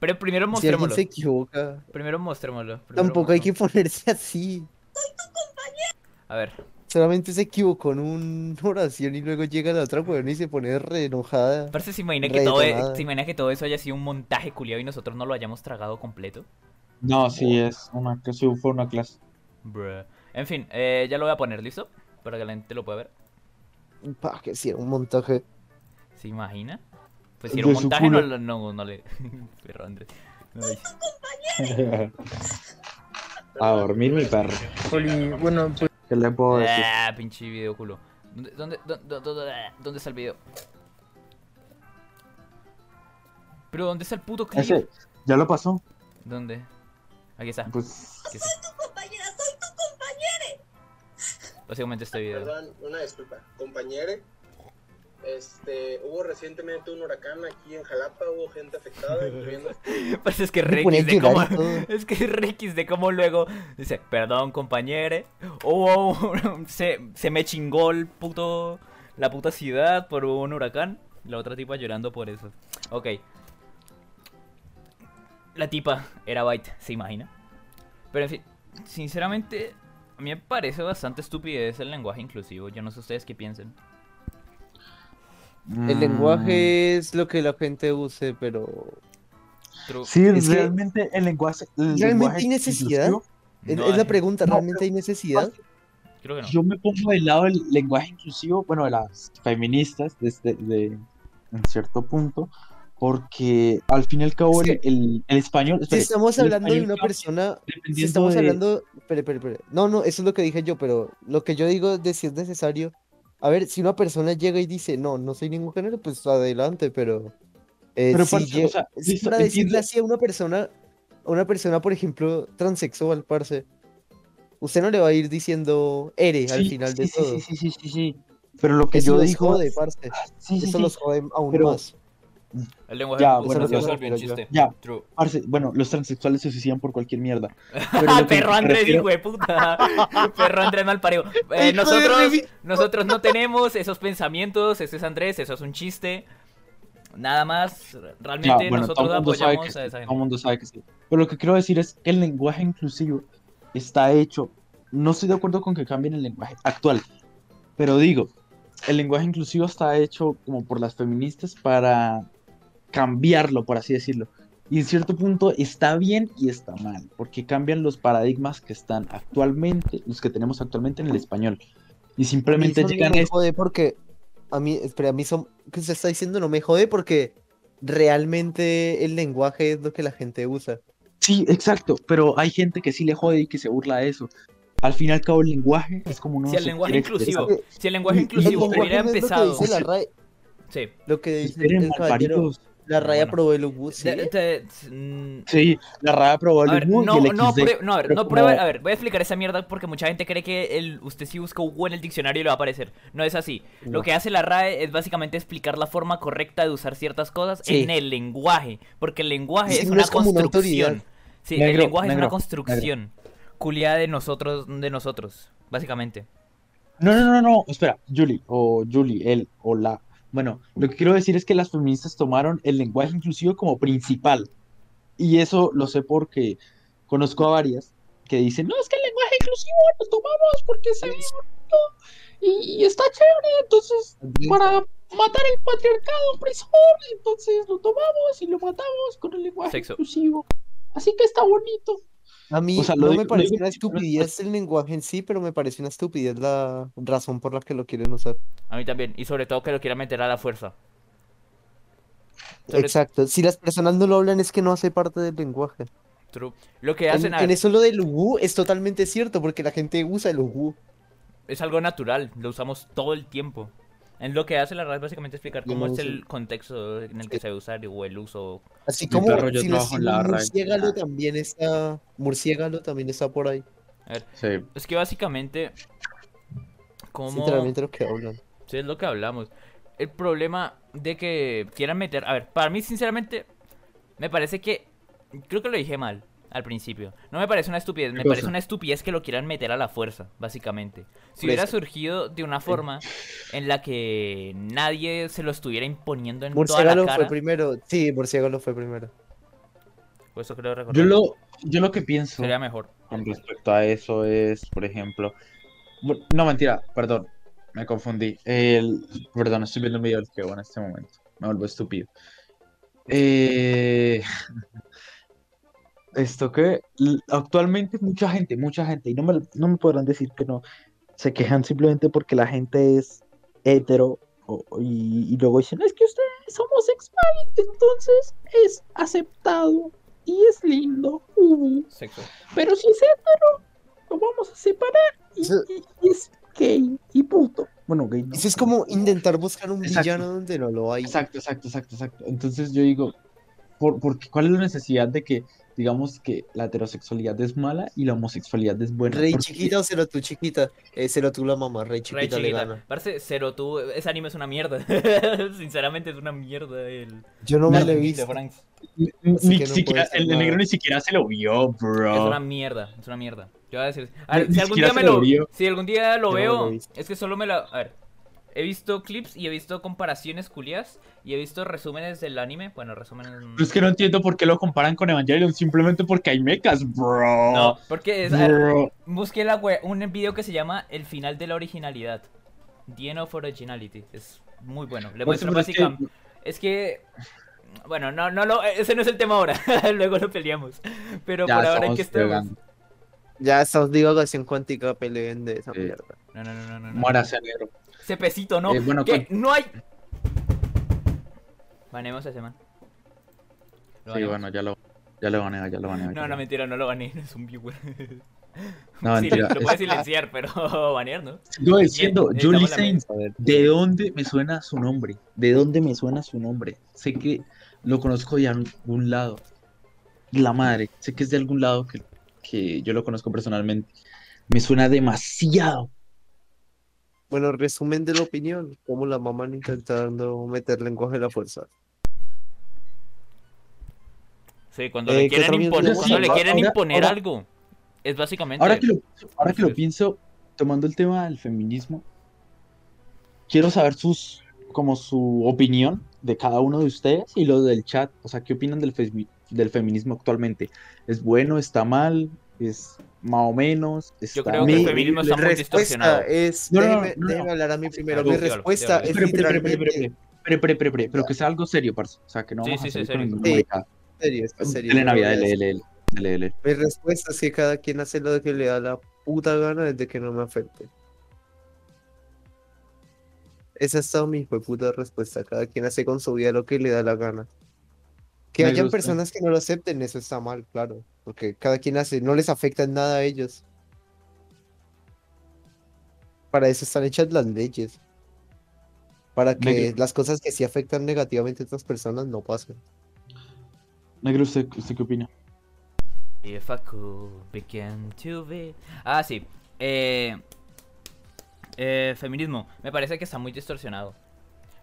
Pero primero si alguien mostrémoslo. se equivoca. Primero mostrémoslo. primero Tampoco hay que ponerse así. A ver. Solamente se equivocó en una oración y luego llega la otra weón y se pone re enojada. Parece se imagina que todo, e- se imagina que todo eso haya sido un montaje culiado y nosotros no lo hayamos tragado completo. No, sí, es una, que sí fue una clase. Bruh. En fin, eh, ya lo voy a poner, ¿listo? Para que la gente lo pueda ver. Pa, que sí, era un montaje. ¿Se imagina? Pues si era un montaje, no, no, no le. Perro Andrés. No le- A dormir mi perro. bueno, pues ¿Qué le puedo decir? Ah, pinche video culo. ¿Dónde, dónde, dónde, dónde- dónde está el video? Pero ¿dónde está el puto clip? Ese, ya lo pasó. ¿Dónde? Aquí está. Pues, Aquí está. Básicamente este video. Perdón, una disculpa. Compañere, este, hubo recientemente un huracán aquí en Jalapa, hubo gente afectada, incluyendo... Pues es que Rex de cómo. Es que Rex de cómo luego dice, perdón compañere. Hubo un- se, se me chingó el puto. La puta ciudad por un huracán. La otra tipa llorando por eso. Ok. La tipa era Byte, ¿se imagina? Pero en fin, sinceramente, a mí me parece bastante estupidez el lenguaje inclusivo. Yo no sé ustedes qué piensen. El mm, lenguaje es lo que la gente use, pero True. Sí, Es que- realmente el lenguaje. el ¿Realmente lenguaje hay necesidad? es, No es la pregunta, No, ¿realmente hay necesidad? Creo que no. Yo me pongo del lado del lenguaje inclusivo, bueno, de las feministas, desde, de, en cierto punto, porque al fin y al cabo el, el- el español. Si estamos hablando de una persona, si estamos de- hablando, espere, espere, espere. No, no, eso es lo que dije yo, pero lo que yo digo de si es necesario, a ver, si una persona llega y dice, no, no soy ningún género, pues adelante, pero eh, Pero, si parce, lle- o sea, si listo, para decirle entiendo. así a una persona, a una persona, por ejemplo, transexual, parce, usted no le va a ir diciendo ere al final sí, de sí, todo. sí, sí, sí, sí, sí. Pero lo que Eso yo digo. jode, parce. sí, sí, Eso los jode aún pero- más. El lenguaje Ya, inclusivo bueno, ya, un chiste. ya. True. Parce, bueno, los transexuales se suicidan por cualquier mierda. Pero ¡Ah, que perro Andrés, refiero- hijo de puta! Perro Andrés mal parido. Eh, nosotros, nosotros no tenemos esos pensamientos. Ese es Andrés, eso es un chiste. Nada más. Ya, Realmente bueno, nosotros todo el mundo sabe que apoyamos sí, a esa todo el gente. mundo sabe que sí. Pero lo que quiero decir es que el lenguaje inclusivo está hecho. No estoy de acuerdo con que cambien el lenguaje actual, pero digo, el lenguaje inclusivo está hecho como por las feministas para cambiarlo, por así decirlo. Y en cierto punto está bien y está mal, porque cambian los paradigmas que están actualmente, los que tenemos actualmente en el español. Y A mí simplemente eso no llegan a me jode porque a mí, espera, a mí son, que se está diciendo no me jode porque realmente el lenguaje es lo que la gente usa. Sí, exacto, pero hay gente que sí le jode y que se burla de eso. Al fin y al cabo el lenguaje es como uno Si el lenguaje inclusivo, expresar. si el lenguaje El inclusivo lenguaje hubiera empezado. Lo que dice la RAE, Sí. lo que dice el caballero. La RAE Bueno. aprobó el UBU, ¿sí? De- de- mm, Sí, la raya probó el A ver, Ubu y no, el no, XD. no, a ver, pero no prueba, a ver, voy a explicar esa mierda porque mucha gente cree que el, usted si busca Hugo en el diccionario le va a aparecer. No es así. Lo que hace la RAE es básicamente explicar la forma correcta de usar ciertas cosas Sí. en el lenguaje, porque el lenguaje Sí, es no una es como una construcción. sí, el Negro, lenguaje es una negro, construcción. Culiada de nosotros, de nosotros, básicamente. No, no, no, no, espera, Julie, o Julie, él, o la. Bueno, lo que quiero decir es que las feministas tomaron el lenguaje inclusivo como principal. Y eso lo sé porque conozco a varias que dicen, no, es que el lenguaje inclusivo lo tomamos porque se ve bonito y, y está chévere, entonces para matar el patriarcado opresor, entonces lo tomamos y lo matamos con el lenguaje Sexo. inclusivo. Así que está bonito. A mí O sea, lo no digo- me parece digo una estupidez el lenguaje en sí, pero me parece una estupidez la razón por la que lo quieren usar. A mí también, y sobre todo que lo quieran meter a la fuerza. Sobre- Exacto. Si las personas no lo hablan es que no hace parte del lenguaje. True. Lo que En, hacen a en eso lo del UBU es totalmente cierto, porque la gente usa el UBU. es algo natural, lo usamos todo el tiempo. En lo que hace la RAE es básicamente explicar cómo no es el contexto en el que se debe usar o el uso Así como perro, yo si no trabajo en si la RAE. murciégalo también está, murciégalo también está por ahí. Sí. Es que básicamente, como... Literalmente lo que hablan. Sí, es lo que hablamos. El problema de que quieran meter... A ver, para mí, sinceramente, me parece que... Creo que lo dije mal al principio. No me parece una estupidez, me ¿Qué parece una estupidez que lo quieran meter a la fuerza, básicamente. Si hubiera surgido de una forma en la que nadie se lo estuviera imponiendo en toda Murciégalo la fue cara... primero. Sí, murciégalo fue primero. Pues eso creo recordar. Yo lo, yo lo que pienso Sería mejor. con respecto a eso es, por ejemplo, no mentira, perdón, me confundí. El, perdón, estoy viendo un video del que en este momento. Me vuelvo estúpido. Eh, esto que actualmente mucha gente, mucha gente, y no me, no me podrán decir que no, se quejan simplemente porque la gente es hetero o- y, y luego dicen, es que usted es homosexual, entonces es aceptado y es lindo. ujú". Sexo. Pero si es hetero, lo vamos a separar y, Eso- y- y es gay y puto. Bueno, gay no. Eso es como intentar buscar un Exacto. villano donde no lo hay. Exacto, exacto, exacto, exacto. Entonces yo digo, por, porque, ¿cuál es la necesidad de que, digamos, que la heterosexualidad es mala y la homosexualidad es buena? Rey Porque- chiquita o cero tú chiquita. Eh, cero tú la mamá, rey Rey chiquita le chiquita. gana. Parece cero tú. Ese anime es una mierda. Sinceramente es una mierda el. Yo no me lo he de visto. Ni, ni no el nada. negro ni siquiera se lo vio, Es bro. una mierda, es una mierda. Yo voy a decir. A ver, Ni si algún día me lo. Si algún día lo Yo no me lo veo, es que solo me la. A ver. He visto clips y he visto comparaciones culias y he visto resúmenes del anime. Bueno, resúmenes. Pero es que no entiendo por qué lo comparan con Evangelion, simplemente porque hay mechas, bro. No, porque es. Bro. busqué la we- un video que se llama El final de la originalidad. The End of Originality. Es muy bueno. Le Pues, muestra pero es que- básicamente. Es que. Bueno, no, no lo, ese no es el tema ahora. Luego lo peleamos. Pero Ya por ahora estamos que estamos. Ya estamos divagación cuántica, peleen de esa Sí. mierda. No, no, no, no, no. no. Muérase, negro. Cepecito, no. Eh, bueno, ¿Qué? con- No hay. Banemos a ese man. Sí, bueno, ya lo, ya lo baneo, ya lo baneo. No, no, mentira, no lo baneé, es un viewer. No, Sí, mentira. lo puedes silenciar, pero banear, ¿no? Sigo diciendo, Julie Sainz, ¿de dónde me suena su nombre? ¿De dónde me suena su nombre? Sé que lo conozco de algún lado. La madre, sé que es de algún lado que, que yo lo conozco personalmente. Me suena demasiado. Bueno, resumen de la opinión. Como la mamá intentando meter lenguaje a la fuerza. Sí, cuando Eh, le ¿qué quieren imponer, tenemos? cuando le Ahora- quieren ahora- imponer ahora- algo. Es básicamente. Ahora que lo, ahora que lo pienso, tomando el tema del feminismo, quiero saber sus, como su opinión de cada uno de ustedes y lo del chat. O sea, ¿qué opinan del, femi- del feminismo actualmente? ¿Es bueno? ¿Está mal? ¿Es más o menos? ¿Está creo que el Mi feminismo está muy respuesta distorsionado. es. No, no, déjeme, no, no. déjeme hablar a mí primero. Mi respuesta es literalmente. espere, espere, espere, pero que sea algo serio, parce. O sea, que no Sí, vamos sí, a sí, salir con serio. Sí. serio, es serio, Dele yo Navidad, dele, dele, dele, dele. Mi respuesta es que cada quien hace lo que le da la puta gana desde que no me afecte. Esa ha estado mi puta respuesta. Cada quien hace con su vida lo que le da la gana. Que Me hayan gusta. personas que no lo acepten, eso está mal, claro. Porque cada quien hace, no les afecta en nada a ellos. Para eso están hechas las leyes. Para que Negro. las cosas que sí afectan negativamente a otras personas no pasen. Negro, ¿usted, usted qué opina? If I could begin to be- Ah, sí. Eh, eh, feminismo. Me parece que está muy distorsionado.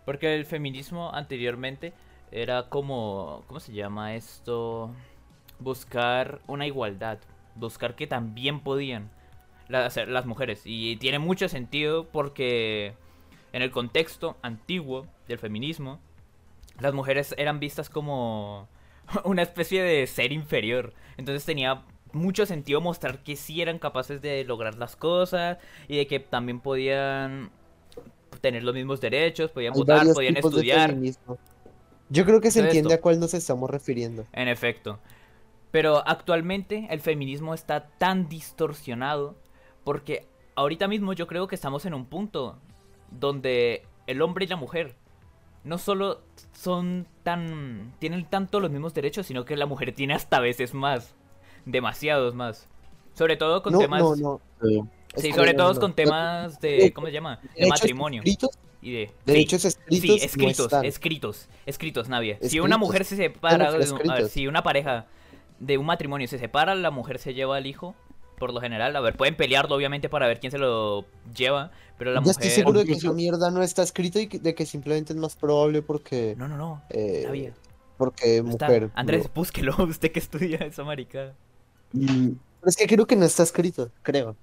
Porque el feminismo anteriormente era como. ¿Cómo se llama esto? Buscar una igualdad. Buscar que también podían las, las mujeres. Y tiene mucho sentido porque en el contexto antiguo del feminismo, las mujeres eran vistas como una especie de ser inferior. Entonces tenía mucho sentido mostrar que sí eran capaces de lograr las cosas y de que también podían tener los mismos derechos, podían Hay votar, podían estudiar. Yo creo que se entiende esto. a cuál nos estamos refiriendo. En efecto. Pero actualmente el feminismo está tan distorsionado porque ahorita mismo yo creo que estamos en un punto donde el hombre y la mujer no solo son tan tienen tanto los mismos derechos, sino que la mujer tiene hasta veces más, demasiados más. Sobre todo con no, temas no, no. Sí, Es sobre todo con temas de ¿cómo se llama? De matrimonio escritos, y de sí. derechos escritos, Sí, no escritos, escritos, escritos, Navia. Si una mujer se separa, ¿Cómo que de un- a ver, si una pareja de un matrimonio se separa, la mujer se lleva al hijo, por lo general. A ver, pueden pelearlo obviamente para ver quién se lo lleva, pero la Ya mujer... estoy seguro de que esa mierda no está escrita y que- de que simplemente es más probable porque, No, no, no. eh, porque no está. mujer. Andrés, búsquelo, usted que estudia esa marica. Mm, Pero es que creo que no está escrito, creo.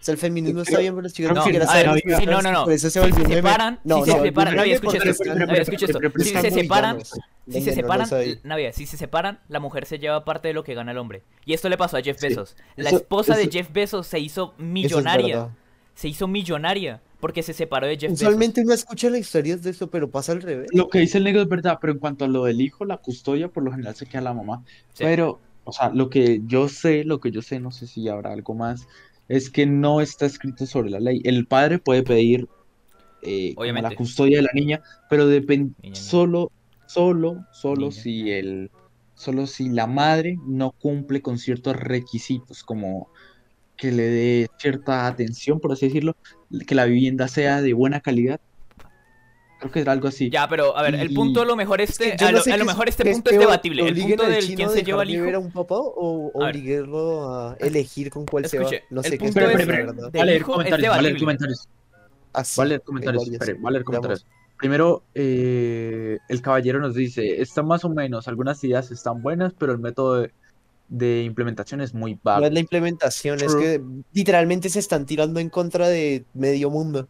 O sea, el feminismo está bien, pero los chicos no No, siquiera saben sí, no, no, no. Por eso se Si se separan, No, si se no, separan, Navia, escucha esto. Navia, escucha Si se separan, si se separan. Navia, si se separan, la mujer se lleva parte de lo que gana el hombre. Y esto le pasó a Jeff. Bezos. La esposa de Jeff Bezos se hizo millonaria. se hizo millonaria porque se separó de Jeff Bezos. Usualmente uno escucha las historias de eso, pero pasa al revés. Lo que dice el negro es verdad, pero en cuanto a lo del hijo, la custodia por lo general se queda la mamá. Sí. Pero, o sea, lo que yo sé, lo que yo sé, no sé si habrá algo más, es que no está escrito sobre la ley. El padre puede pedir eh, como la custodia de la niña, pero depende solo, solo, solo Niña. si el, solo si la madre no cumple con ciertos requisitos, como que le dé cierta atención, por así decirlo, que la vivienda sea de buena calidad. Creo que era algo así. Ya, pero a ver, el Y- punto a lo mejor Es que este, a no lo, sé a lo qué mejor este punto es debatible. El punto del quién a se lleva de hijo. a un papá o obligarlo a elegir con cuál se va. Escuche, No el sé qué punto es es- la Espere, verdad. del Va a leer hijo es comentarios, va a leer debatible. comentarios. Así, Va a leer hay comentarios, varios. espere, va a leer Veamos. comentarios. Primero, eh, el caballero nos dice, está más o menos, algunas ideas están buenas, pero el método de, de implementación es muy No vago. es la implementación, es que literalmente se están tirando en contra de medio mundo.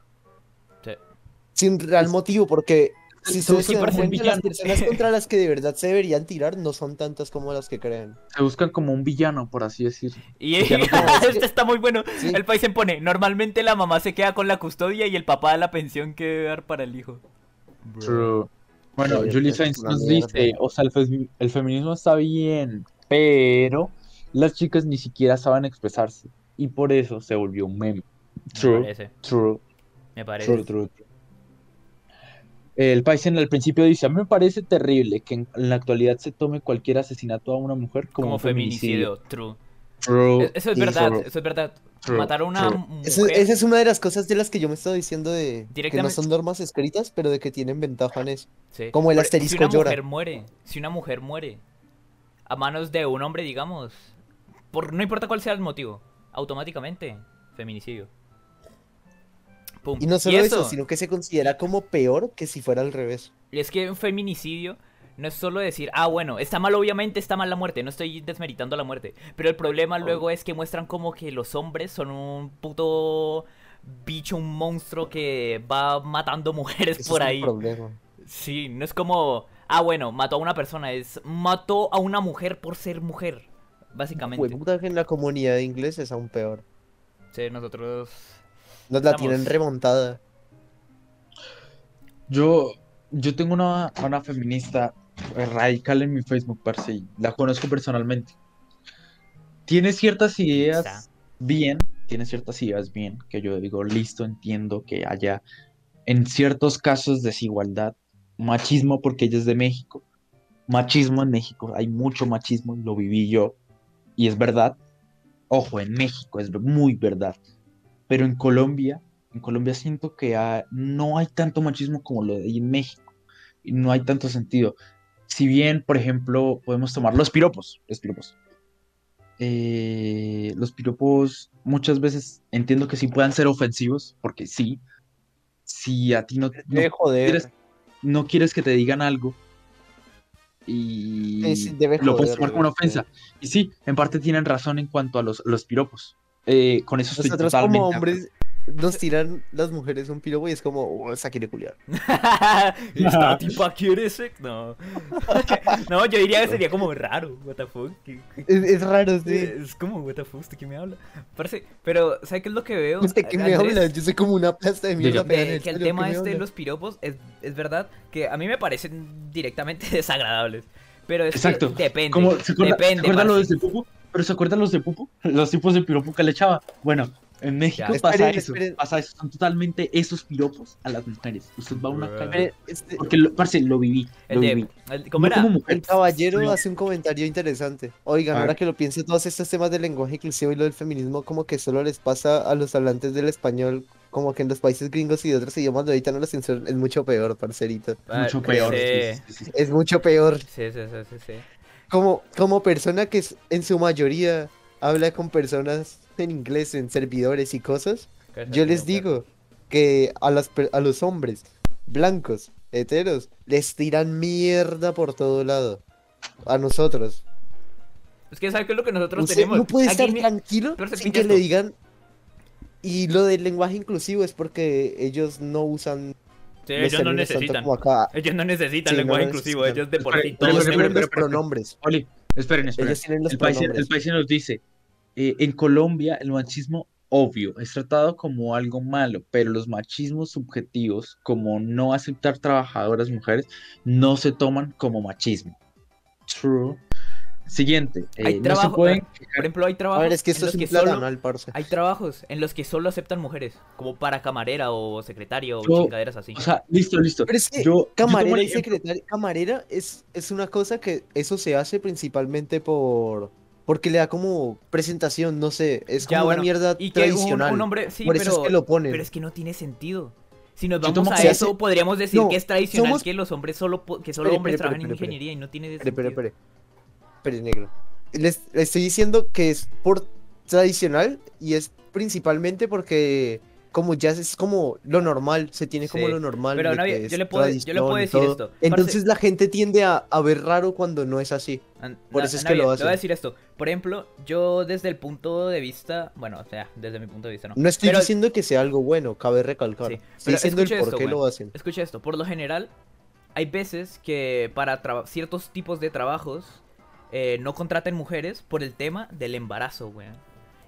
Sin real motivo, porque si Son se dan 100% cuenta, las personas contra las que de verdad se deberían tirar no son tantas como las que creen. Se buscan como un villano, por así decir. Y este está muy bueno. Sí. El país se pone, normalmente la mamá se queda con la custodia y el papá da la pensión que debe dar para el hijo. True. Bueno, Sí, Julie Sainz nos dice, o sea, el, fe- el feminismo está bien, pero las chicas ni siquiera saben expresarse y por eso se volvió un meme. Me True, parece, true, me parece. true, true. true. El país en el principio dice, a mí me parece terrible que en, en la actualidad se tome cualquier asesinato a una mujer como, feminicidio. feminicidio, true. True, E- Eso es verdad, true, eso es verdad. true, Matar a una true. mujer. Eso- esa es una de las cosas de las que yo me estaba diciendo de que no son normas escritas, pero de que tienen ventaja en eso. Sí. como el Pero asterisco Si una llora. mujer muere, si una mujer muere a manos de un hombre, digamos, por no importa cuál sea el motivo, automáticamente feminicidio. Pum. Y no solo eso, eso, sino que se considera como peor que si fuera al revés. Y es que un feminicidio no es solo decir, ah, bueno, está mal, obviamente está mal la muerte, no estoy desmeritando la muerte. Pero el problema luego es que muestran como que los hombres son un puto bicho, un monstruo que va matando mujeres Eso por es un ahí. problema. Sí, no es como, ah, bueno, mató a una persona, es mató a una mujer por ser mujer, básicamente. Que en la comunidad de inglés es aún peor. Sí, nosotros... Nos la Estamos- tienen remontada. Yo, yo tengo una, una feminista radical en mi Facebook, parce, y la conozco personalmente. Tiene ciertas ideas Está. bien, tiene ciertas ideas bien, que yo digo, listo, entiendo que haya en ciertos casos desigualdad, machismo, porque ella es de México. Machismo en México, hay mucho machismo, lo viví yo, y es verdad. Ojo, en México es muy verdad. Pero en Colombia, en Colombia siento que ha- no hay tanto machismo como lo de ahí en México. Y no hay tanto sentido. Si bien, por ejemplo, podemos tomar los piropos, los piropos. Eh, los piropos muchas veces entiendo que sí puedan ser ofensivos, porque sí. Si a ti no, no Debe joder. quieres, no quieres que te digan algo y Sí, lo puedes tomar como una ofensa. Y sí, en parte tienen razón en cuanto a los, los piropos. Eh, con eso estoy Nosotros totalmente como de hombres nos tiran las mujeres un piropo y es como, oh, esa quiere culiar. ¿Esta tipa quiere sexo? No. no, yo diría que sería como raro, what the fuck. ¿Qué- qué- Es, es raro, sí. Es como, what the fuck, ¿de qué me habla? Parece, pero, ¿sabes qué es lo que veo? ¿Usted qué me Andrés? habla? Yo soy como una plasta de mierda de el que el tema ¿qué me este de los piropos es, es verdad que a mí me parecen directamente desagradables. Pero es Exacto. que depende. Como, ¿se acuerda- depende. ¿se acuerdan los parce. de Pupu? ¿Pero se acuerdan los de Pupu? Los tipos de piropo que le echaba. Bueno, en México Ya. pasa Esperen, eso. esperen. Pasa eso. Son totalmente esos piropos a las mujeres. Usted va a una calle. Este- Porque, lo, parce, lo viví. El Lo de, viví. el- ¿Cómo No era? como. El caballero No. hace un comentario interesante. Oigan, ahora que lo pienso, todos estos temas del lenguaje inclusivo y lo del feminismo como que solo les pasa a los hablantes del español, como que en los países gringos y de otros idiomas de ahorita no lo censuran, es mucho peor, parcerito. Mucho peor. Sí, sí, sí, sí. Es mucho peor. sí, sí, sí, sí, sí. Como, como persona que es- en su mayoría habla con personas en inglés, en servidores y cosas, yo les digo que a, las, a los hombres blancos, heteros, les tiran mierda por todo lado. A nosotros. Es que ¿sabes qué es lo que nosotros Usted tenemos? no puede Aquí estar tranquilo sin que le digan. Y lo del lenguaje inclusivo es porque ellos no usan. Ellos no necesitan. Ellos no necesitan Sí, no lenguaje lo inclusivo, necesitan. ellos de por sí todos tienen los pronombres. Oli, esperen, esperen. El país, el país nos dice, eh, en Colombia el machismo obvio es tratado como algo malo, pero los machismos subjetivos, como no aceptar trabajadoras mujeres, no se toman como machismo. True. Siguiente, eh, Hay no se trabajo- pueden Por ejemplo, hay A trabajos ver, es que esto en es que solo... parce. Hay trabajos en los que solo aceptan mujeres, como para camarera o secretario o Yo- chingaderas así. O sea, listo, listo. Pero es que Yo, camarera y secretaria. Camarera es, es una cosa que eso se hace principalmente por. Porque le da como presentación, no sé. Es como Ya, una mierda y que un, tradicional. un hombre, sí, por eso pero, es que lo ponen. pero es que no tiene sentido. Si nos vamos tomo a eso, podríamos decir No, que es tradicional somos- que los hombres solo que solo hombres trabajan en ingeniería y no tiene sentido. Espere, negro. Les, les estoy diciendo que es por tradicional y es principalmente porque como ya es como lo normal, se tiene como Sí, lo normal. pero no yo le puedo- yo le puedo decir todo. esto. Entonces la gente tiende a, a ver raro cuando no es así. An- Por eso es que lo Le voy hacen. a decir esto. Por ejemplo, yo desde el punto de vista, bueno, o sea, desde mi punto de vista, no. No estoy Pero- diciendo que sea algo bueno, cabe recalcar. Sí, Estoy pero diciendo el por esto, qué güey. lo hacen. Escucha esto, por lo general, hay veces que para ciertos tipos de trabajos eh, no contraten mujeres por el tema del embarazo, güey.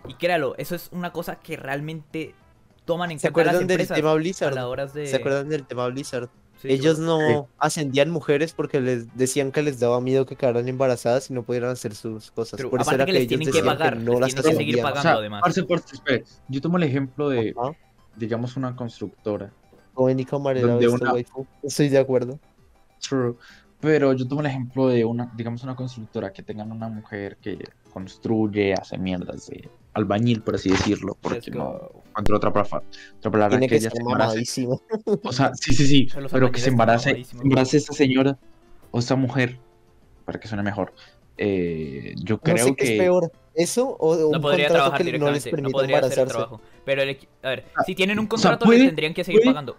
Y créalo, eso es una cosa que realmente toman en ¿Se cuenta las acuerdan del empresas tema a Blizzard? las horas de... ¿Se acuerdan del tema Blizzard? Sí, Ellos sí, no ascendían mujeres porque les decían que les daba miedo que quedaran embarazadas y no pudieran hacer sus cosas. True. Por eso Aparte era que que, les ellos tienen que pagar, que no les las tienen que seguir ascendían. O pagando. sea, además. parce, parce, espere. Yo tomo el ejemplo de, Ajá. digamos, una constructora. Joven y camarera, una-. Estoy de acuerdo. True. Pero yo tomo el ejemplo de una, digamos, una constructora que tengan una mujer que construye, hace mierdas de albañil, por así decirlo, porque no encuentro otra, palabra- otra palabra Tiene que que ella ser se embarace. mamadísimo. O sea, sí, sí, sí, Pero que se embarace, embarace esta señora o esta mujer, para que suene mejor. Eh, yo No creo sé que es peor. ¿Eso o No un podría contrato trabajar que no les directamente, no permita podría hacer el trabajo. Pero, el a ver, Ah, si tienen un o sea, contrato, puede- les tendrían que seguir puede- pagando.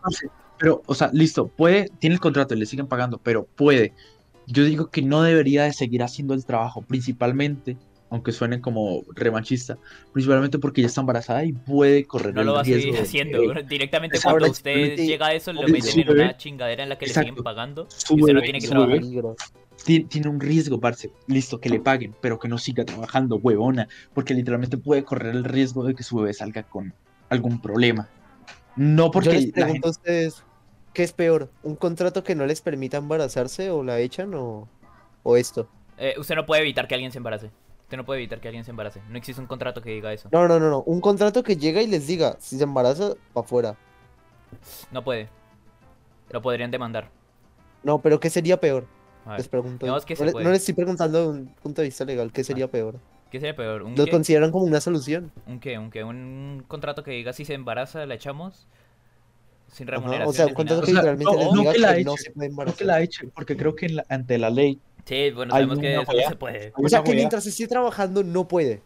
Pero, o sea, listo, puede, tiene el contrato y le siguen pagando, pero puede. Yo digo que no debería de seguir haciendo el trabajo, principalmente, aunque suene como revanchista, principalmente porque ya está embarazada y puede correr No el lo va a riesgo seguir de- haciendo. Directamente cuando usted llega a eso, lo meten en una chingadera en la que le siguen pagando. y usted no tiene que trabajar. tiene un riesgo, parce. Listo, que le paguen, pero que no siga trabajando, huevona, porque literalmente puede correr el riesgo de que su bebé salga con algún problema. No porque Yo les pregunto gente- a ustedes, ¿qué es peor? ¿Un contrato que no les permita embarazarse o la echan o, o esto? Eh, usted no puede evitar que alguien se embarace. Usted no puede evitar que alguien se embarace. No existe un contrato que diga eso. No, no, no, no. Un contrato que llega y les diga, si se embaraza, para afuera. No puede. Lo podrían demandar. No, pero ¿qué sería peor? Les pregunto. que no, se le- puede. no les estoy preguntando de un punto de vista legal, ¿qué sería peor? ¿Qué sería peor? ¿Un ¿Lo qué? consideran como una solución? ¿Un qué? ¿Un qué? ¿Un contrato que diga si se embaraza, la echamos? Sin Ajá, remuneración. O sea, un contrato que O sea, literalmente no- les no diga que la que no eche, se puede No embarazar. que la eche, porque creo que en la- ante la ley. Sí, bueno, sabemos que eso no se puede. O sea, que mientras esté trabajando no puede.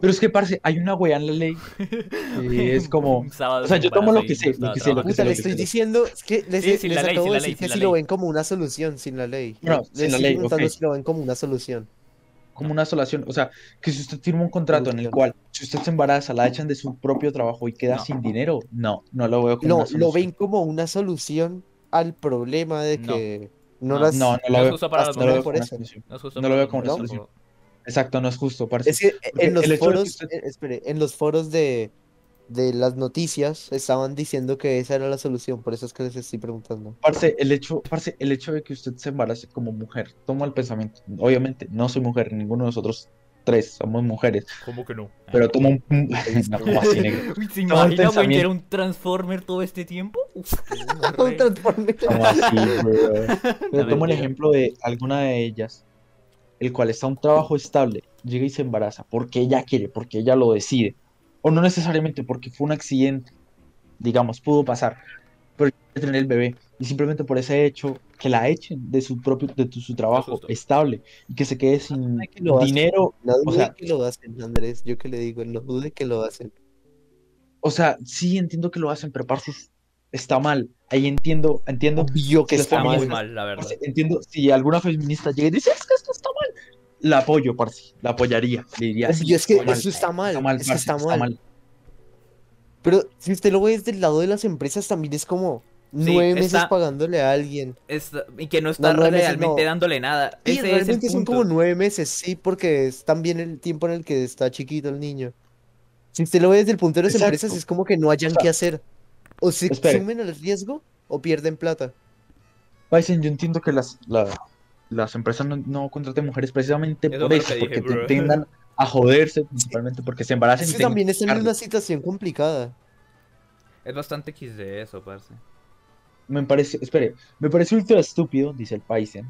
Pero es que, parce, hay una wea en la ley. que es como. O sea, yo tomo lo que y sé, lo que sé, lo que sé, Puta, lo le estoy sé. diciendo es que les, Sí, sin les la acabo de decir que si lo ven como una solución sin la ley. No, les sin la estoy ley, preguntando si lo ven como una solución. como una solución. O sea, que si usted firma un contrato en el cual, si usted se embaraza, la echan de su propio trabajo y queda No. sin dinero, no, no lo veo como No, una lo solución. ven como una solución al problema de No. que no, No. las... No, no No lo es veo, justo para no lo veo por eso. solución. No es justo no lo veo como una hombres, solución. tampoco. Exacto, no es justo, parce. Es que Porque en los foros, usted- eh, espere, en los foros de, de las noticias estaban diciendo que esa era la solución, por eso es que les estoy preguntando. Parce, el hecho, parce, el hecho de que usted se embarace como mujer, toma el pensamiento. Obviamente, no soy mujer, ninguno de nosotros tres somos mujeres, ¿Cómo que no? pero toma un... no, como así, negro. Uy, ¿Se Toma el imagina, güey, que pensamiento. era un Transformer todo este tiempo? Un. Como así, bro. Pero tomo el ejemplo de alguna de ellas, el cual está en un trabajo estable, llega y se embaraza porque ella quiere, porque ella lo decide, o no necesariamente porque fue un accidente, digamos, pudo pasar, pero quiere tener el bebé y simplemente por ese hecho que la echen de su propio, de tu- su trabajo justo. estable y que se quede sin que lo hacen. dinero, No dude sea- que lo hacen, Andrés, yo que le digo, no dude que lo hacen. o sea, sí entiendo que lo hacen, pero parce, está mal, ahí entiendo, entiendo, Obvio que Sí, está mal. mal, la verdad. parce, entiendo, si alguna feminista llega y dice, es que esto está mal, la apoyo, parce, la apoyaría, le diría, sí, Obvio, es que mal, eso está mal, está mal, es que está mal. Pero si usted lo ve desde el lado de las empresas, también es como nueve meses está- pagándole a alguien. Es- y que no está meses realmente no. dándole nada. Sí, Ese es el realmente son punto. como nueve meses, sí, porque es también el tiempo en el que está chiquito el niño. Si usted lo ve desde el punto de las Exacto. empresas, es como que no hayan O sea, que hacer. O se espere. sumen al riesgo o pierden plata. Paisen, yo entiendo que las, la- las empresas no, no contraten mujeres precisamente Eso por eso, que porque te bro. tendan a joderse, principalmente porque se embaracen Es y que también están en una situación complicada. Es bastante X de eso, parce. Me parece, espere, me parece ultra estúpido, dice el Paisen,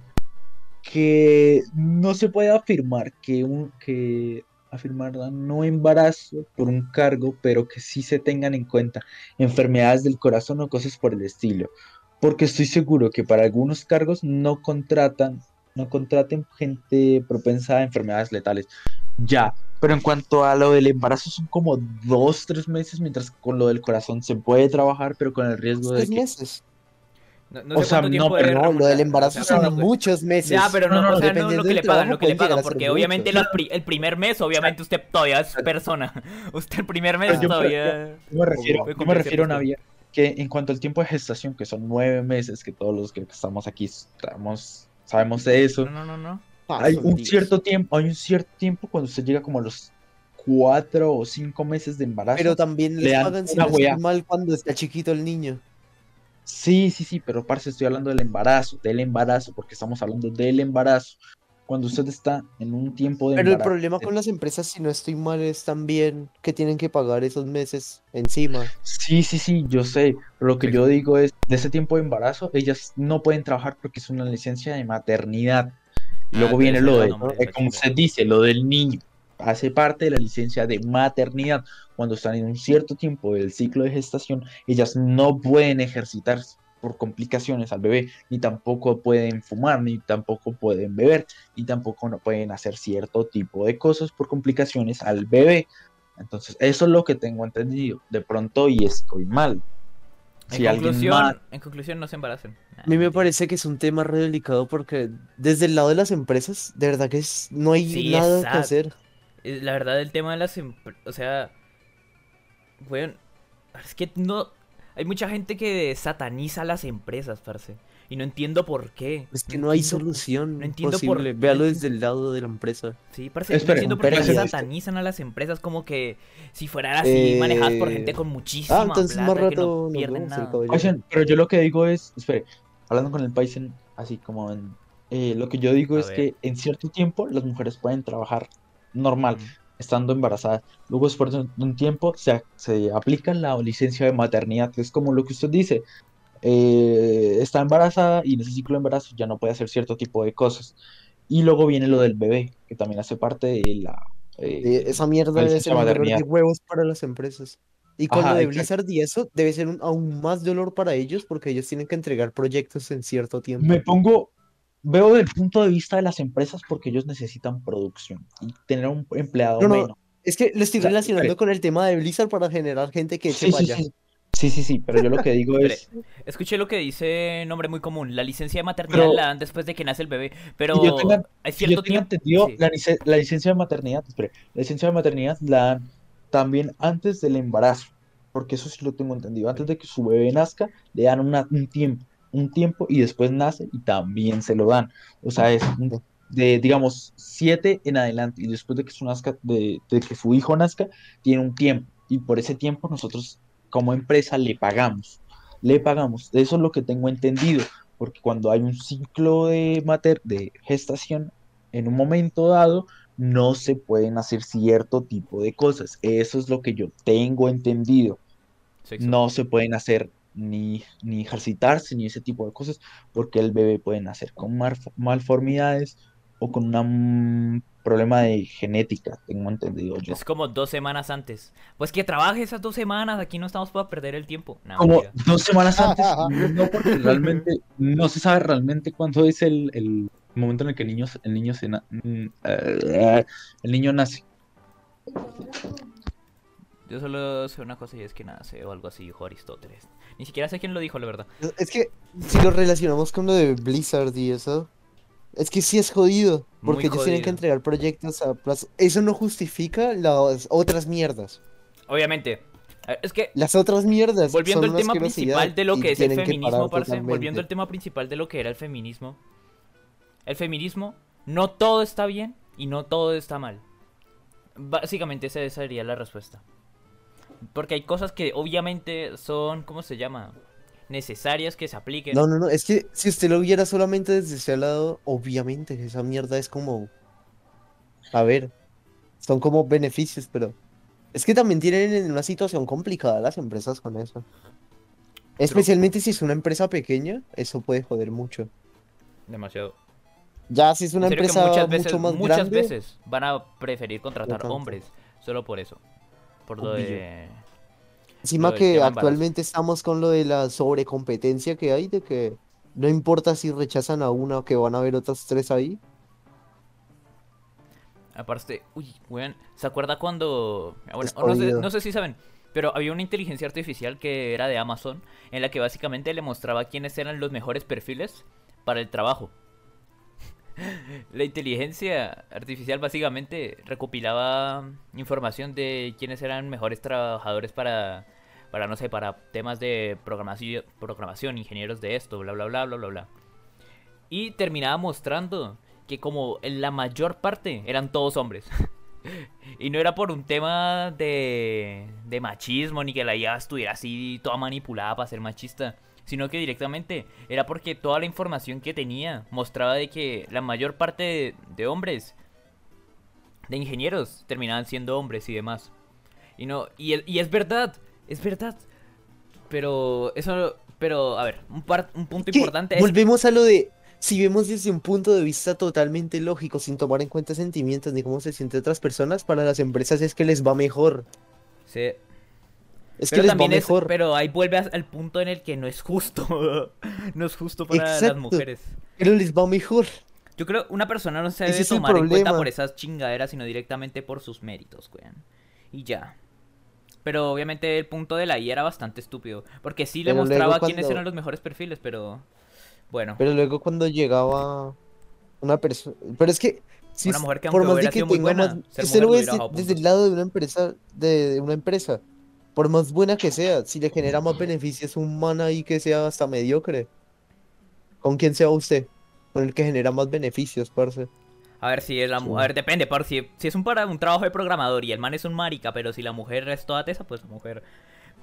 que no se puede afirmar que un, que afirmar no embarazo por un cargo, pero que sí se tengan en cuenta enfermedades del corazón o cosas por el estilo. Porque estoy seguro que para algunos cargos no contratan, no contraten gente propensa a enfermedades letales. Ya, pero en cuanto a lo del embarazo son como dos, tres meses, mientras que con lo del corazón se puede trabajar, pero con el riesgo de Tres que... meses. No, no O sé sea, no, pero No, lo del embarazo o sea, son no, muchos meses. Ya, pero no, No, no, o sea, no lo que le pagan, lo que le pagan, a porque obviamente los pri- el primer mes, obviamente usted todavía es persona. Usted el primer mes yo- todavía... Yo me refiero, yo me refiero ciertas Navia, que en cuanto al tiempo de gestación, que son nueve meses, que todos los que estamos aquí estamos, sabemos de eso, No, no, no, no. Hay un días. cierto tiempo, hay un cierto tiempo cuando usted llega como a los cuatro o cinco meses de embarazo. Pero también le les pagan si una no mal cuando está chiquito el niño. Sí, sí, sí, pero parce, estoy hablando del embarazo, del embarazo, porque estamos hablando del embarazo. Cuando usted está en un tiempo de Pero el embarazo, problema con las empresas, si no estoy mal, es también que tienen que pagar esos meses encima. Sí, sí, sí, yo sé. Pero lo que yo digo es, de ese tiempo de embarazo, ellas no pueden trabajar porque es una licencia de maternidad. Y Ah, luego viene lo de, nombre eh, como usted dice, lo del niño. Hace parte de la licencia de maternidad. Cuando están en un cierto tiempo del ciclo de gestación, ellas no pueden ejercitar por complicaciones al bebé, ni tampoco pueden fumar, ni tampoco pueden beber, ni tampoco no pueden hacer cierto tipo de cosas por complicaciones al bebé. Entonces, eso es lo que tengo entendido. De pronto, y estoy mal. En Si conclusión, en conclusión, no se embaracen. A mí me parece que es un tema re delicado porque desde el lado de las empresas, de verdad que es, no hay Sí, nada que hacer. Eh, La verdad, el tema de las empresas, o sea, bueno, es que no, hay mucha gente que sataniza las empresas, parce, y no entiendo por qué. Es que no hay entiendo por- solución no entiendo por- posible. no Véalo desde el lado de la empresa. Sí, parce, no Espere, entiendo por qué satanizan a las empresas como que si fueran así manejadas por gente Eh, con muchísima Ah, entonces más plata que rato no pierden nada. Oigan, pero yo lo que digo es, espere, hablando con el Paisen, así como en, eh, lo que yo digo A es ver. que en cierto tiempo las mujeres pueden trabajar normal, estando embarazadas. Luego después de un- tiempo se, se aplica la licencia de maternidad, que es como lo que usted dice, eh, está embarazada y en ese ciclo de embarazo ya no puede hacer cierto tipo de cosas. Y luego viene lo del bebé, que también hace parte de la... eh, esa mierda debe ser un de dolor de maternidad. huevos para las empresas. Y con Ajá, lo de. Blizzard y eso, debe ser un- aún más dolor para ellos porque ellos tienen que entregar proyectos en cierto tiempo. Me pongo, veo del punto de vista de las empresas porque ellos necesitan producción y tener un empleado No, no, menos. Es que lo estoy O sea, relacionando con el tema de Blizzard para generar gente que Sí, para sí, sí. Sí, sí, sí, pero yo lo que digo es, Escuché lo que dice nombre muy común, la licencia de maternidad Pero- la dan después de que nace el bebé, pero yo tenga- hay si cierto yo entendido, sí. la, lice- la licencia de maternidad, espere, la licencia de maternidad la dan también antes del embarazo, porque eso sí lo tengo entendido, antes de que su bebé nazca, le dan una- un tiempo, un tiempo y después nace y también se lo dan. O sea, es de, digamos, siete en adelante y después de que su, nazca, de, de que su hijo nazca, tiene un tiempo y por ese tiempo nosotros como empresa le pagamos, le pagamos. Eso es lo que tengo entendido, porque cuando hay un ciclo de, mater de gestación, en un momento dado, no se pueden hacer cierto tipo de cosas. Eso es lo que yo tengo entendido. Sexo. No se pueden hacer ni, ni ejercitarse ni ese tipo de cosas, porque el bebé puede nacer con malformidades o con un problema de genética, tengo entendido yo. Es como dos semanas antes. Pues que trabaje esas dos semanas, aquí no estamos para perder el tiempo. No, Como dos semanas antes, no porque realmente no se sabe realmente cuándo es el, el momento en el que el niño, el niño se na- mm, eh, el niño nace. Yo solo sé una cosa y es que nace o algo así, dijo Aristóteles. Ni siquiera sé quién lo dijo, la verdad. Es que si lo relacionamos con lo de Blizzard y eso, es que sí es jodido, Muy porque ellos tienen que entregar proyectos a plazo. Eso no justifica las otras mierdas. Obviamente. Es que Las otras mierdas volviendo al tema principal de lo que es el feminismo, parce, volviendo al tema principal de lo que era el feminismo. El feminismo, no todo está bien y no todo está mal. Básicamente esa sería la respuesta. Porque hay cosas que obviamente son, ¿cómo se llama? Necesarias que se apliquen. No, no, no, es que si usted lo viera solamente desde ese lado, obviamente esa mierda es como... A ver, son como beneficios, pero... Es que también tienen en una situación complicada las empresas con eso. Especialmente si es una empresa pequeña, eso puede joder mucho. Demasiado. Ya si es una empresa muchas veces, mucho más muchas grande, veces van a preferir contratar hombres solo por eso. Por lo de... encima que actualmente estamos con lo de la sobrecompetencia que hay, de que no importa si rechazan a una o que van a haber otras tres ahí. Aparte, uy, weón, ¿se acuerda cuando... ah, Bueno, sé, no sé si saben, pero había una inteligencia artificial que era de Amazon, en la que básicamente le mostraba quiénes eran los mejores perfiles para el trabajo. La inteligencia artificial básicamente recopilaba información de quiénes eran mejores trabajadores para, para no sé, para temas de programación, programación, ingenieros de esto, bla, bla, bla, bla, bla, bla. Y terminaba mostrando que como en la mayor parte eran todos hombres. y no era por un tema de, de machismo ni que la IA estuviera así toda manipulada para ser machista. Sino que directamente era porque toda la información que tenía mostraba de que la mayor parte de, de hombres, de ingenieros, terminaban siendo hombres y demás. Y no, y, es- y es verdad, es verdad. Pero eso, pero a ver, un, par- un punto Que importante es volvemos a lo de, si vemos desde un punto de vista totalmente lógico, sin tomar en cuenta sentimientos ni cómo se sienten otras personas, para las empresas es que les va mejor. Sí. Es que Pero les va es, mejor. pero ahí vuelve al punto en el que no es justo. no es justo para las mujeres. Pero les va mejor. Yo creo una persona no se Ese debe tomar en cuenta por esas chingaderas, sino directamente por sus méritos, weón. Y ya. Pero obviamente el punto de la I era bastante estúpido. Porque sí le Pero mostraba quiénes cuando- eran los mejores perfiles, pero. Bueno. Pero luego cuando llegaba una persona... Pero es que... Si Una mujer que por más de que tenga buena, más... Usted lo ve desde, el lado de una empresa, de, una empresa. Por más buena que sea, si le genera más beneficios un man ahí que sea hasta mediocre. ¿Con quién se va usted? Con el que genera más beneficios, parce. A ver si es la Sí. mu- A ver, depende, por si, si es un para un trabajo de programador y el man es un marica, pero si la mujer es toda tesa, pues la mujer.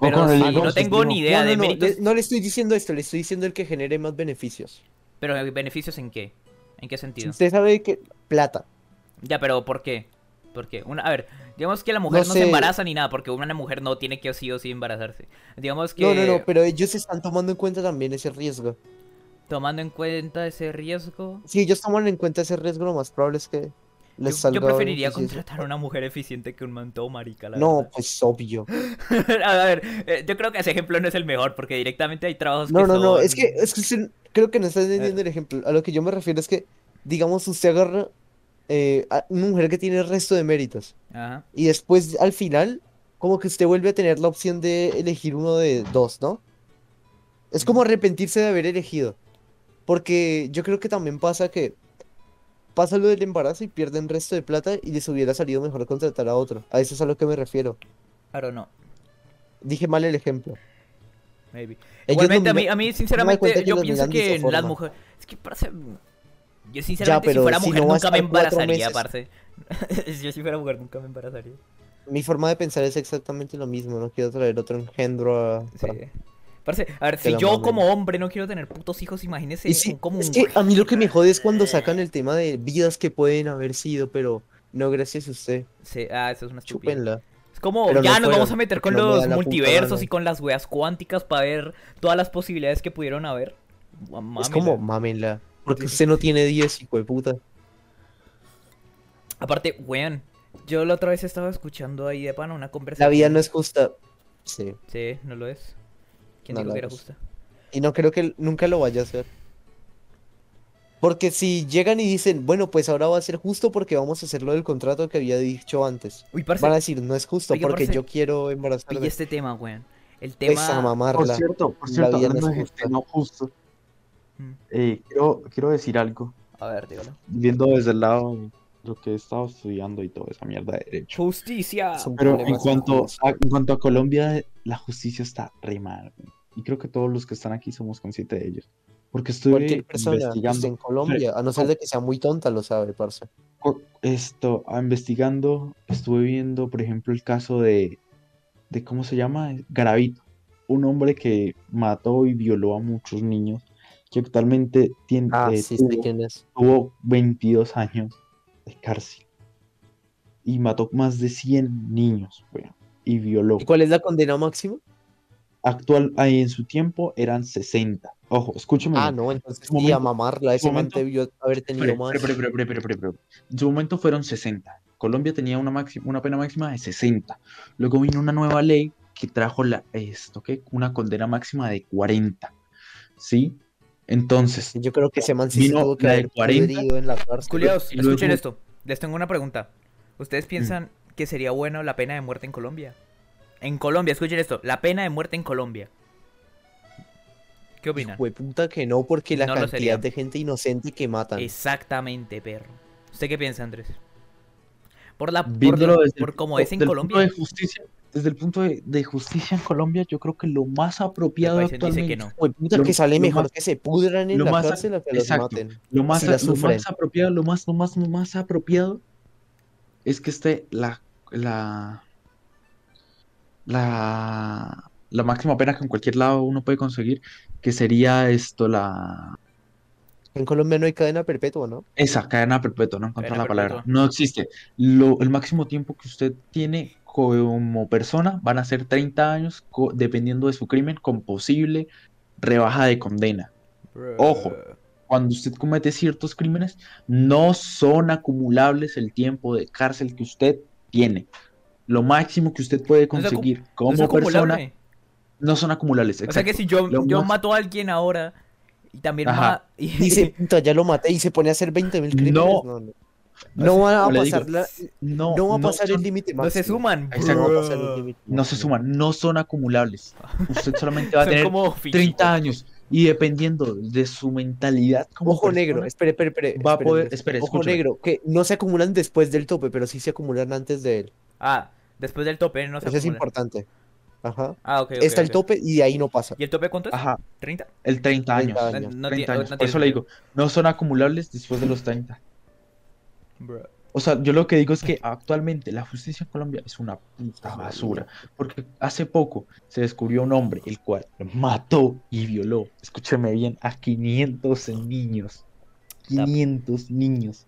Pero ego no tengo ni idea no, no, de no, méritos. le- no le estoy diciendo esto, le estoy diciendo el que genere más beneficios. Pero beneficios en qué? ¿En qué sentido? usted sabe que plata. Ya, pero ¿por qué? ¿Por qué? Una, a ver, digamos que la mujer no, No se embaraza ni nada, porque una mujer no tiene que sí o sí embarazarse. Digamos que No, no, no, pero ellos están tomando en cuenta también ese riesgo. Tomando en cuenta ese riesgo, Si ellos toman en cuenta ese riesgo, lo más probable es que les yo, salga yo preferiría contratar a una mujer eficiente que un manto marica, la No, verdad. pues obvio. a ver, eh, yo creo que ese ejemplo no es el mejor, porque directamente hay trabajos No, que no, no, son- es que, es que creo que no está entendiendo Eh. el ejemplo. A lo que yo me refiero es que, digamos, usted agarra eh, a una mujer que tiene el resto de méritos Ajá. y después al final, como que usted vuelve a tener la opción de elegir uno de dos, ¿no? Es como arrepentirse de haber elegido. Porque yo creo que también pasa que pasa lo del embarazo y pierden resto de plata y les hubiera salido mejor contratar a otro. A eso es a lo que me refiero. Don't know, Dije mal el ejemplo. maybe. Igualmente, a no mí, a mí sinceramente, yo pienso que las mujeres... Es que, parce... Yo sinceramente, pero si fuera si mujer, no va a nunca me embarazaría, parce. yo si fuera mujer, nunca me embarazaría. Mi forma de pensar es exactamente lo mismo. No quiero traer otro engendro a... Sí. A ver, si yo mamen. como hombre no quiero tener putos hijos, imagínese un- como es que a mí lo que me jode es cuando sacan el tema de vidas que pueden haber sido, pero no gracias a usted. Sí, ah, eso es una. Chúpenla. Es como, Pero no ya nos vamos a meter con me los puta multiversos y con las weas cuánticas para ver todas las posibilidades que pudieron haber. Es como, mámenla. Porque usted no tiene 10, hijo de puta. Aparte, weón, yo la otra vez estaba escuchando ahí de pana una conversación. La vida no es justa. Sí. Sí, no lo es. ¿Quién No dijo que era justa? Y no creo que nunca lo vaya a hacer. Porque si llegan y dicen, bueno, pues ahora va a ser justo porque vamos a hacer lo del contrato que había dicho antes. Uy, parce, Van a decir, no es justo Oiga, porque parce, yo quiero embarazarme. este tema, weón. El Pues a tema... Por mamarla. cierto, por La cierto, vida no es no justo, Mm, eh, quiero, quiero decir algo, A ver, dígalo. viendo desde el lado lo que he estado estudiando y toda esa mierda de derecho. Justicia. Pero en cuanto a, en cuanto a Colombia, la justicia está re mal. Y creo que todos los que están aquí somos conscientes de ello. Porque Cualquier persona esté investigando en Colombia, a no ser de que sea muy tonta, lo sabe, parce. esto, ah, investigando, estuve viendo, por ejemplo, el caso de, de ¿cómo se llama? Garavito, un hombre que mató y violó a muchos niños, que actualmente tiene, Ah, eh, sí tuvo, quién es. tuvo 22 años de cárcel y mató más de 100 niños, weón, y violó. ¿Y cuál es la condena máxima? Actual, ahí en su tiempo eran 60 Ojo, escúcheme. Ah, no, entonces Su sí, a momento- mamarla. Ese momento- debió haber tenido Espere, más. espere, espere. En su momento fueron 60. Colombia tenía una, máxima, una pena máxima de 60. Luego vino una nueva ley que trajo la, esto, ¿qué? una condena máxima de 40. ¿Sí? Entonces, Yo creo que ese man sí se tuvo que haber 40. pudrido en la cárcel. Culiados, luego- escuchen esto. Les tengo una pregunta. ¿Ustedes Mm. piensan que sería bueno la pena de muerte en Colombia? En Colombia, escuchen esto. La pena de muerte en Colombia. ¿Qué opinan? Fue puta que no, porque la No cantidad de gente inocente que matan. Exactamente, perro. ¿Usted qué piensa, Andrés? Por la por, la- por punto- es en Colombia. de justicia, desde el punto de, de justicia en Colombia, yo creo que lo más apropiado actualmente, que no. Lo- que sale lo mejor más- que se pudran en lo la más- cárcel a que los exacto. maten. lo más, si lo más apropiado, lo más, lo más, lo más apropiado es que esté la, la, la, la máxima pena que en cualquier lado uno puede conseguir, que sería esto, la, En Colombia no hay cadena perpetua, ¿no? esa cadena perpetua, no encontrar Cadena la palabra, perpetua. no existe. Lo, el máximo tiempo que usted tiene como persona van a ser 30 años, co- dependiendo de su crimen, con posible rebaja de condena. Ojo. Cuando usted comete ciertos crímenes, no son acumulables el tiempo de cárcel que usted tiene. Lo máximo que usted puede No es acu- conseguir No como persona no son acumulables. O sea exacto. que si yo, yo más- mato a alguien ahora y también ma- y- Dice, puta, ya lo maté y se pone a hacer 20 mil crímenes. No. No, no. No va a pasar, la- no, no va a no pasar son- el límite no se suman. Exacto. No va a bro. pasar el límite no se suman, no son acumulables. Usted solamente va a tener como 30 físicos. años y dependiendo de su mentalidad como Ojo persona, negro, espere, espere, espere. va a poder- espere, Ojo escúchame. negro, que no se acumulan después del tope, pero sí se acumulan antes de él. Ah, después del tope no se Eso es importante. Ajá. Ah, ok, ok, Está el ok. tope y de ahí no pasa. ¿Y el tope cuánto es? Ajá, ¿30? el 30 años. 30 años. No 30 tiene- años. no Por tiene eso le digo, no son acumulables después de los 30. Bro. O sea, yo lo que digo es que actualmente la justicia en Colombia es una puta basura. Porque hace poco se descubrió un hombre el cual mató y violó, escúcheme bien, a 500 niños. 500 niños.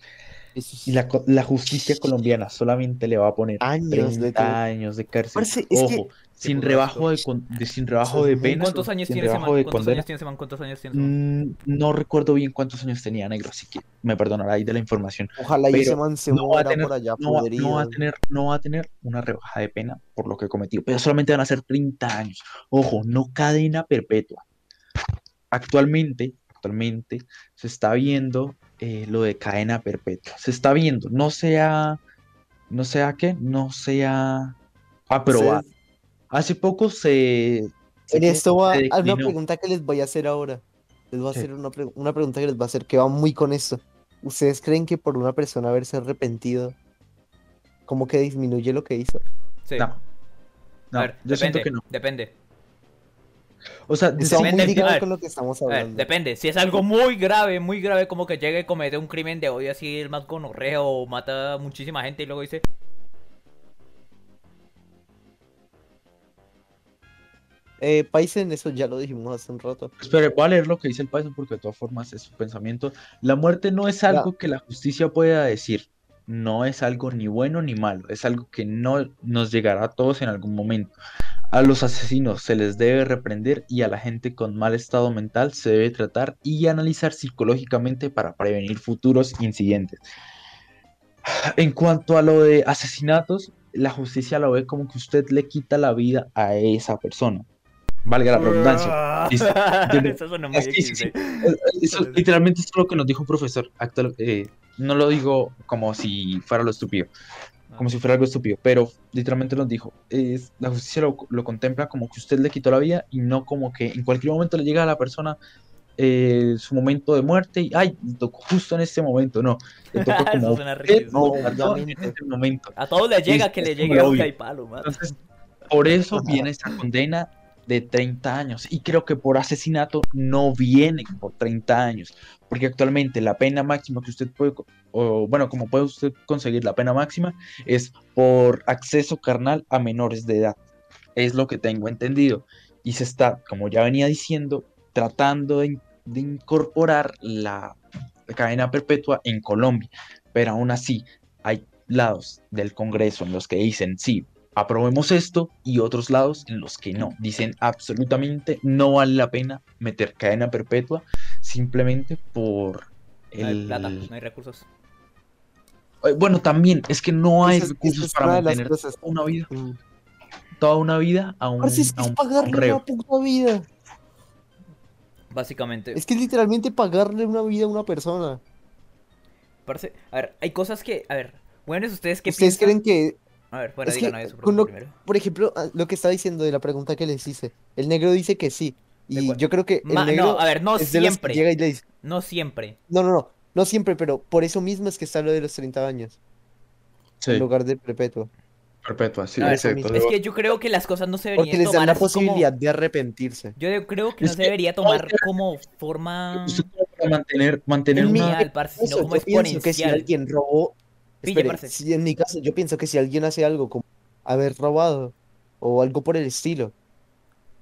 Y la, co- la justicia colombiana solamente le va a poner Años de 30 todo. años de cárcel. Parce, es que- Ojo, sin rebajo de, con- de- sin rebajo de es muy- pena. ¿Cuántos años tiene ese man? ¿Cuántos años tiene ese man? ¿Cuántos años tiene? Mm, no recuerdo bien cuántos años tenía negro, así que me perdonará ahí de la información. Ojalá y ese man se no va a muera tener- por allá no no va a tener, no va a tener una rebaja de pena por lo que cometió, pero solamente van a ser 30 años. Ojo, no cadena perpetua. Actualmente, actualmente se está viendo eh, lo de cadena perpetua. Se está viendo, no sea, no sea qué, no sea aprobado. Hace poco se, se En esto va a una pregunta que les voy a hacer ahora. Les voy a hacer una, pre- una pregunta que les va a hacer que va muy con esto. ¿Ustedes creen que por una persona haberse arrepentido, como que disminuye lo que hizo? Sí. No, no, a ver, yo siento que no. Depende. O sea, muy Depende, a ver, con lo que estamos ver, hablando. depende. Si es algo muy grave, muy grave, como que llegue y comete un crimen de odio así, el más gonorrea o mata a muchísima gente y luego dice, Eh, Paisen, eso ya lo dijimos hace un rato. Espere, voy a leer lo que dice el Python porque de todas formas es su pensamiento. La muerte no es algo que la justicia pueda decir. No es algo ni bueno ni malo. Es algo que no nos llegará a todos en algún momento. A los asesinos se les debe reprender y a la gente con mal estado mental se debe tratar y analizar psicológicamente para prevenir futuros incidentes. En cuanto a lo de asesinatos, la justicia lo ve como que usted le quita la vida a esa persona. Valga la redundancia. Ah, Eso, literalmente es lo que nos dijo un profesor. Actual, eh, no lo digo como si fuera lo estúpido, como si fuera algo estúpido, pero literalmente nos dijo, es, la justicia lo, lo contempla como que usted le quitó la vida y no como que en cualquier momento le llega a la persona eh, su momento de muerte y, ay, le tocó justo en este momento, no, le tocó Eso como usted lo mató en este momento. A todos les llega Es- que es le llegue a y palo, man. Entonces, por eso viene esa condena de 30 años. Y creo que por asesinato no viene por 30 años. Porque actualmente la pena máxima que usted puede, o bueno, como puede usted conseguir la pena máxima, es por acceso carnal a menores de edad. Es lo que tengo entendido. Y se está, como ya venía diciendo, tratando de, de incorporar la cadena perpetua en Colombia. Pero aún así, hay lados del Congreso en los que dicen, sí, aprobemos esto y otros lados en los que no. Dicen absolutamente no vale la pena meter cadena perpetua simplemente por No hay el... plata, no hay recursos. Eh, Bueno, también es que no hay es- recursos es para mantener cosas. toda una vida, Mm. toda una vida a un, Parce, es que a es un- pagarle una puta vida. Básicamente. Es que es literalmente pagarle una vida a una persona. Parce, a ver, hay cosas que. A ver, bueno, ¿ustedes qué ¿Ustedes piensan? creen que, A ver, bueno, es que eso con lo- primero. por ejemplo, ah, lo que está diciendo de la pregunta que les hice, el negro dice que sí. Y yo creo que el Ma- negro no, a ver, no siempre. llega y le dice, No siempre. no, no, no, no siempre, pero por eso mismo es que está lo de los 30 años, Sí, en lugar de perpetuo. perpetua, sí, ver, exacto. Es que yo creo que las cosas no se Porque deberían les dan tomar la como- posibilidad de arrepentirse. Yo creo que no Es se que- debería tomar como forma que mantener, mantener En mi- una... lineal, parce, sino como que si alguien robó, espere, si en mi caso, yo pienso que si alguien hace algo como haber robado o algo por el estilo,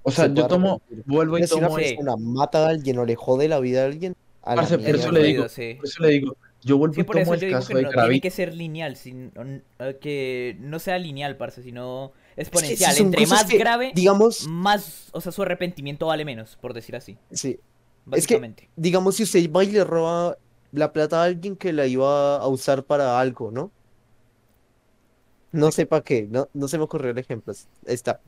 O sea, se yo tomo, vuelvo y si una tomo... Sí. persona mata a alguien o le jode la vida a alguien, a Parce, por Es eso le digo, sí. por eso le digo, yo vuelvo Sí, y por tomo eso el yo digo caso que de no tiene que ser lineal, sin, eh, que no sea lineal, parce, sino Es que si exponencial. Entre más que, grave, digamos, más, o sea, su arrepentimiento vale menos, por decir así, sí, básicamente. digamos si usted va y le roba la plata a alguien que la iba a usar para algo, ¿no? No sé para qué, no, no se me ocurrió el ejemplo, es- está.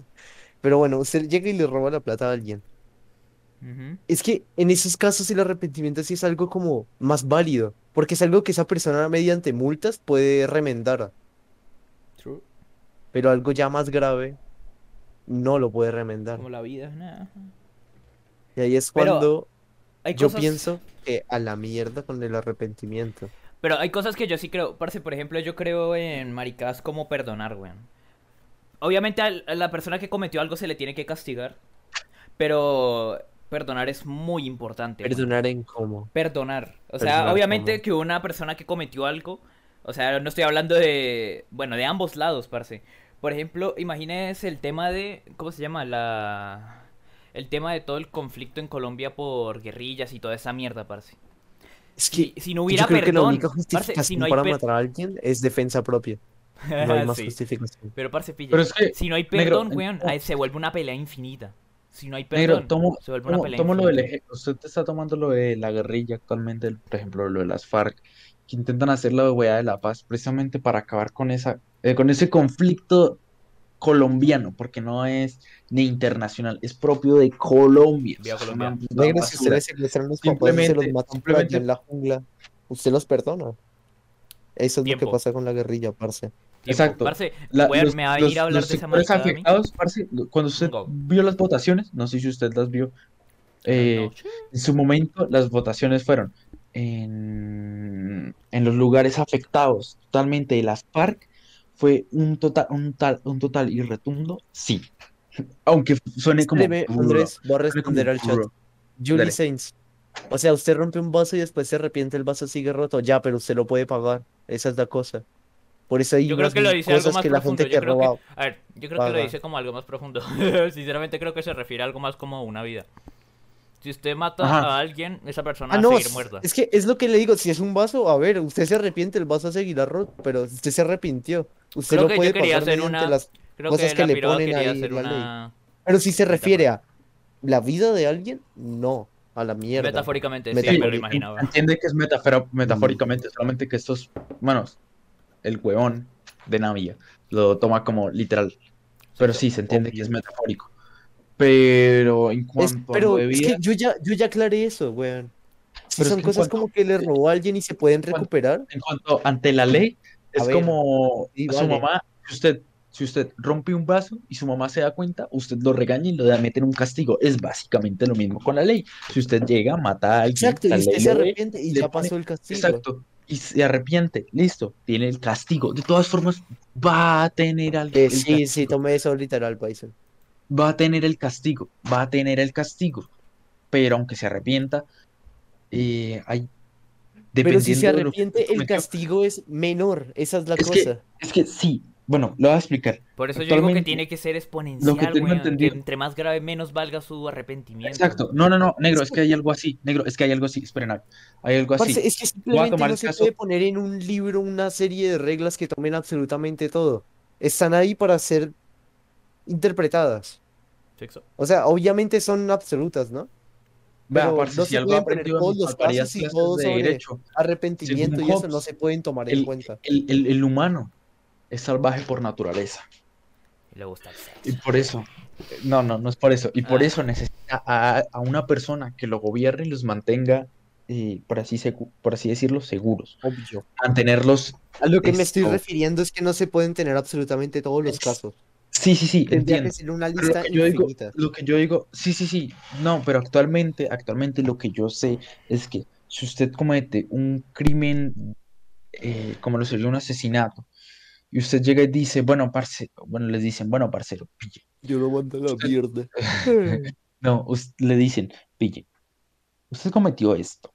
Pero bueno, usted llega y le roba la plata a alguien. Es que en esos casos el arrepentimiento sí es algo como más válido, porque es algo que esa persona mediante multas puede remendar, True. pero algo ya más grave no lo puede remendar. Como la vida, nada. Y ahí es Pero cuando Hay yo cosas, pienso que a la mierda con el arrepentimiento. Pero hay cosas que yo sí creo, parce, por ejemplo, yo creo en maricadas como perdonar, weón. Obviamente a la persona que cometió algo se le tiene que castigar, pero perdonar es muy importante. Perdonar en cómo. Perdonar. O sea, obviamente cómo. que una persona que cometió algo, o sea, no estoy hablando de, bueno, de ambos lados, parce. Por ejemplo, imagínese el tema de, ¿cómo se llama? La... El tema de todo el conflicto en Colombia por guerrillas y toda esa mierda, parce. Es que si no yo hubiera creo que la perdón, única parce, justificación si no hay para per- matar a alguien es defensa propia. No hay más Sí, justificación. Pero parce, pilla, Pero es que, si no hay negro, perdón, weón, ahí se vuelve una pelea infinita. Si no hay Negro, perdón, tomo, se vuelve una pelea tomo lo del infinita. eje- usted está tomando lo de la guerrilla actualmente, por ejemplo, lo de las FARC, que intentan hacer la weá de la paz precisamente para acabar con esa, eh, con ese conflicto colombiano, porque no es ni internacional, es propio de Colombia. Si ustedes secuestran los papás y se los matan por allá simplemente- en la jungla, usted los perdona. Eso es lo que pasa con la guerrilla, parce. Tiempo. Exacto. Parce, La- weón, los, me va a los- venir a hablar los de esa sectores maricada a mí. afectados, parce, cuando usted Go. vio las votaciones, no sé si usted las vio, eh, en su momento las votaciones fueron en, en los lugares afectados totalmente de las FARC, fue un total, un tal, un total y sí. Aunque suene como Espéreme, rudo, Andrés, voy a como responder al chat. Julie Dale. Saints. O sea, usted rompe un vaso y después se arrepiente, el vaso sigue roto. Ya, pero usted lo puede pagar. Esa es la cosa. Por eso hay Yo creo que lo dice algo cosas más que la profundo. gente Yo creo que, a ver, yo creo que lo dice como algo más profundo. Sinceramente creo que se refiere a algo más como una vida. Si usted mata Ajá. a alguien, esa persona Ah, va no, a seguir es- muerta. es que es lo que le digo. Si es un vaso, a ver, usted se arrepiente, el vaso seguirá roto, pero usted se arrepintió. Usted Creo lo que yo puede quería pagar hacer una- las... Creo cosas que que le ponen ahí hacer la ley. Pero si se refiere a la vida de alguien, no, a la mierda. Metafóricamente, sí, Metafórico. me lo imaginaba. Entiende que es metafora- metafóricamente, solamente que estos, manos, el huevón de Navia lo toma como literal. Pero sí, se entiende que es metafórico. Pero en Es- cuanto a pero de es que yo ya, yo ya aclaré eso, weón. Si Pero es son que cosas cuanto- como que le robó a alguien y se pueden recuperar, en cuanto ante la ley, A es ver, como sí, su vale. mamá, si usted, si usted rompe un vaso y su mamá se da cuenta, usted lo regaña y lo da mete en un castigo. Es básicamente lo mismo con la ley. Si usted llega, mata a alguien, exacto, y usted se arrepiente y ya pone- pasó el castigo. Exacto. Y se arrepiente, listo, tiene el castigo. De todas formas, va a tener al- Eh, sí, sí, tomé eso literal, Paison. Va a tener el castigo, va a tener el castigo, pero aunque se arrepienta, eh, hay, Pero si se arrepiente, el castigo es menor, esa es la Es que- cosa. Es que sí, bueno, lo voy a explicar. Por eso yo digo que tiene que ser exponencial, tengo weón, entendido- Que entre más grave, menos valga su arrepentimiento. Exacto, no, no, no, negro, es que hay algo así, negro, es que hay algo así, esperen, hay algo así. Parce, es que simplemente tomar no se caso- puede poner en un libro una serie de reglas que tomen absolutamente todo. están ahí para ser interpretadas. Sexo. O sea, obviamente son absolutas, ¿no? Vea, Pero parce, no si se algo pueden poner todos los casos y todo de sobre derecho, Arrepentimiento y eso no se pueden tomar en el, cuenta. el- el- el humano es salvaje por naturaleza. Y le gusta el sexo. Y por eso, no, no, no es por eso. Y por Ah. eso necesita a, a una persona que lo gobierne y los mantenga, eh, por así, por así decirlo, seguros. Obvio. Mantenerlos. A lo que me estoy Esto. refiriendo es que no se pueden tener absolutamente todos los Es- casos. Sí, sí, sí, Tendría entiendo. que ser una Pero lista lo que yo digo, lo que yo digo, sí, sí, sí, no, pero actualmente, actualmente lo que yo sé es que si usted comete un crimen, eh, como lo sería un asesinato, y usted llega y dice, bueno, parce, bueno, les dicen, bueno, parcero, pille. Yo lo mando a la Usted- mierda. No, us- le dicen, pille, usted cometió esto.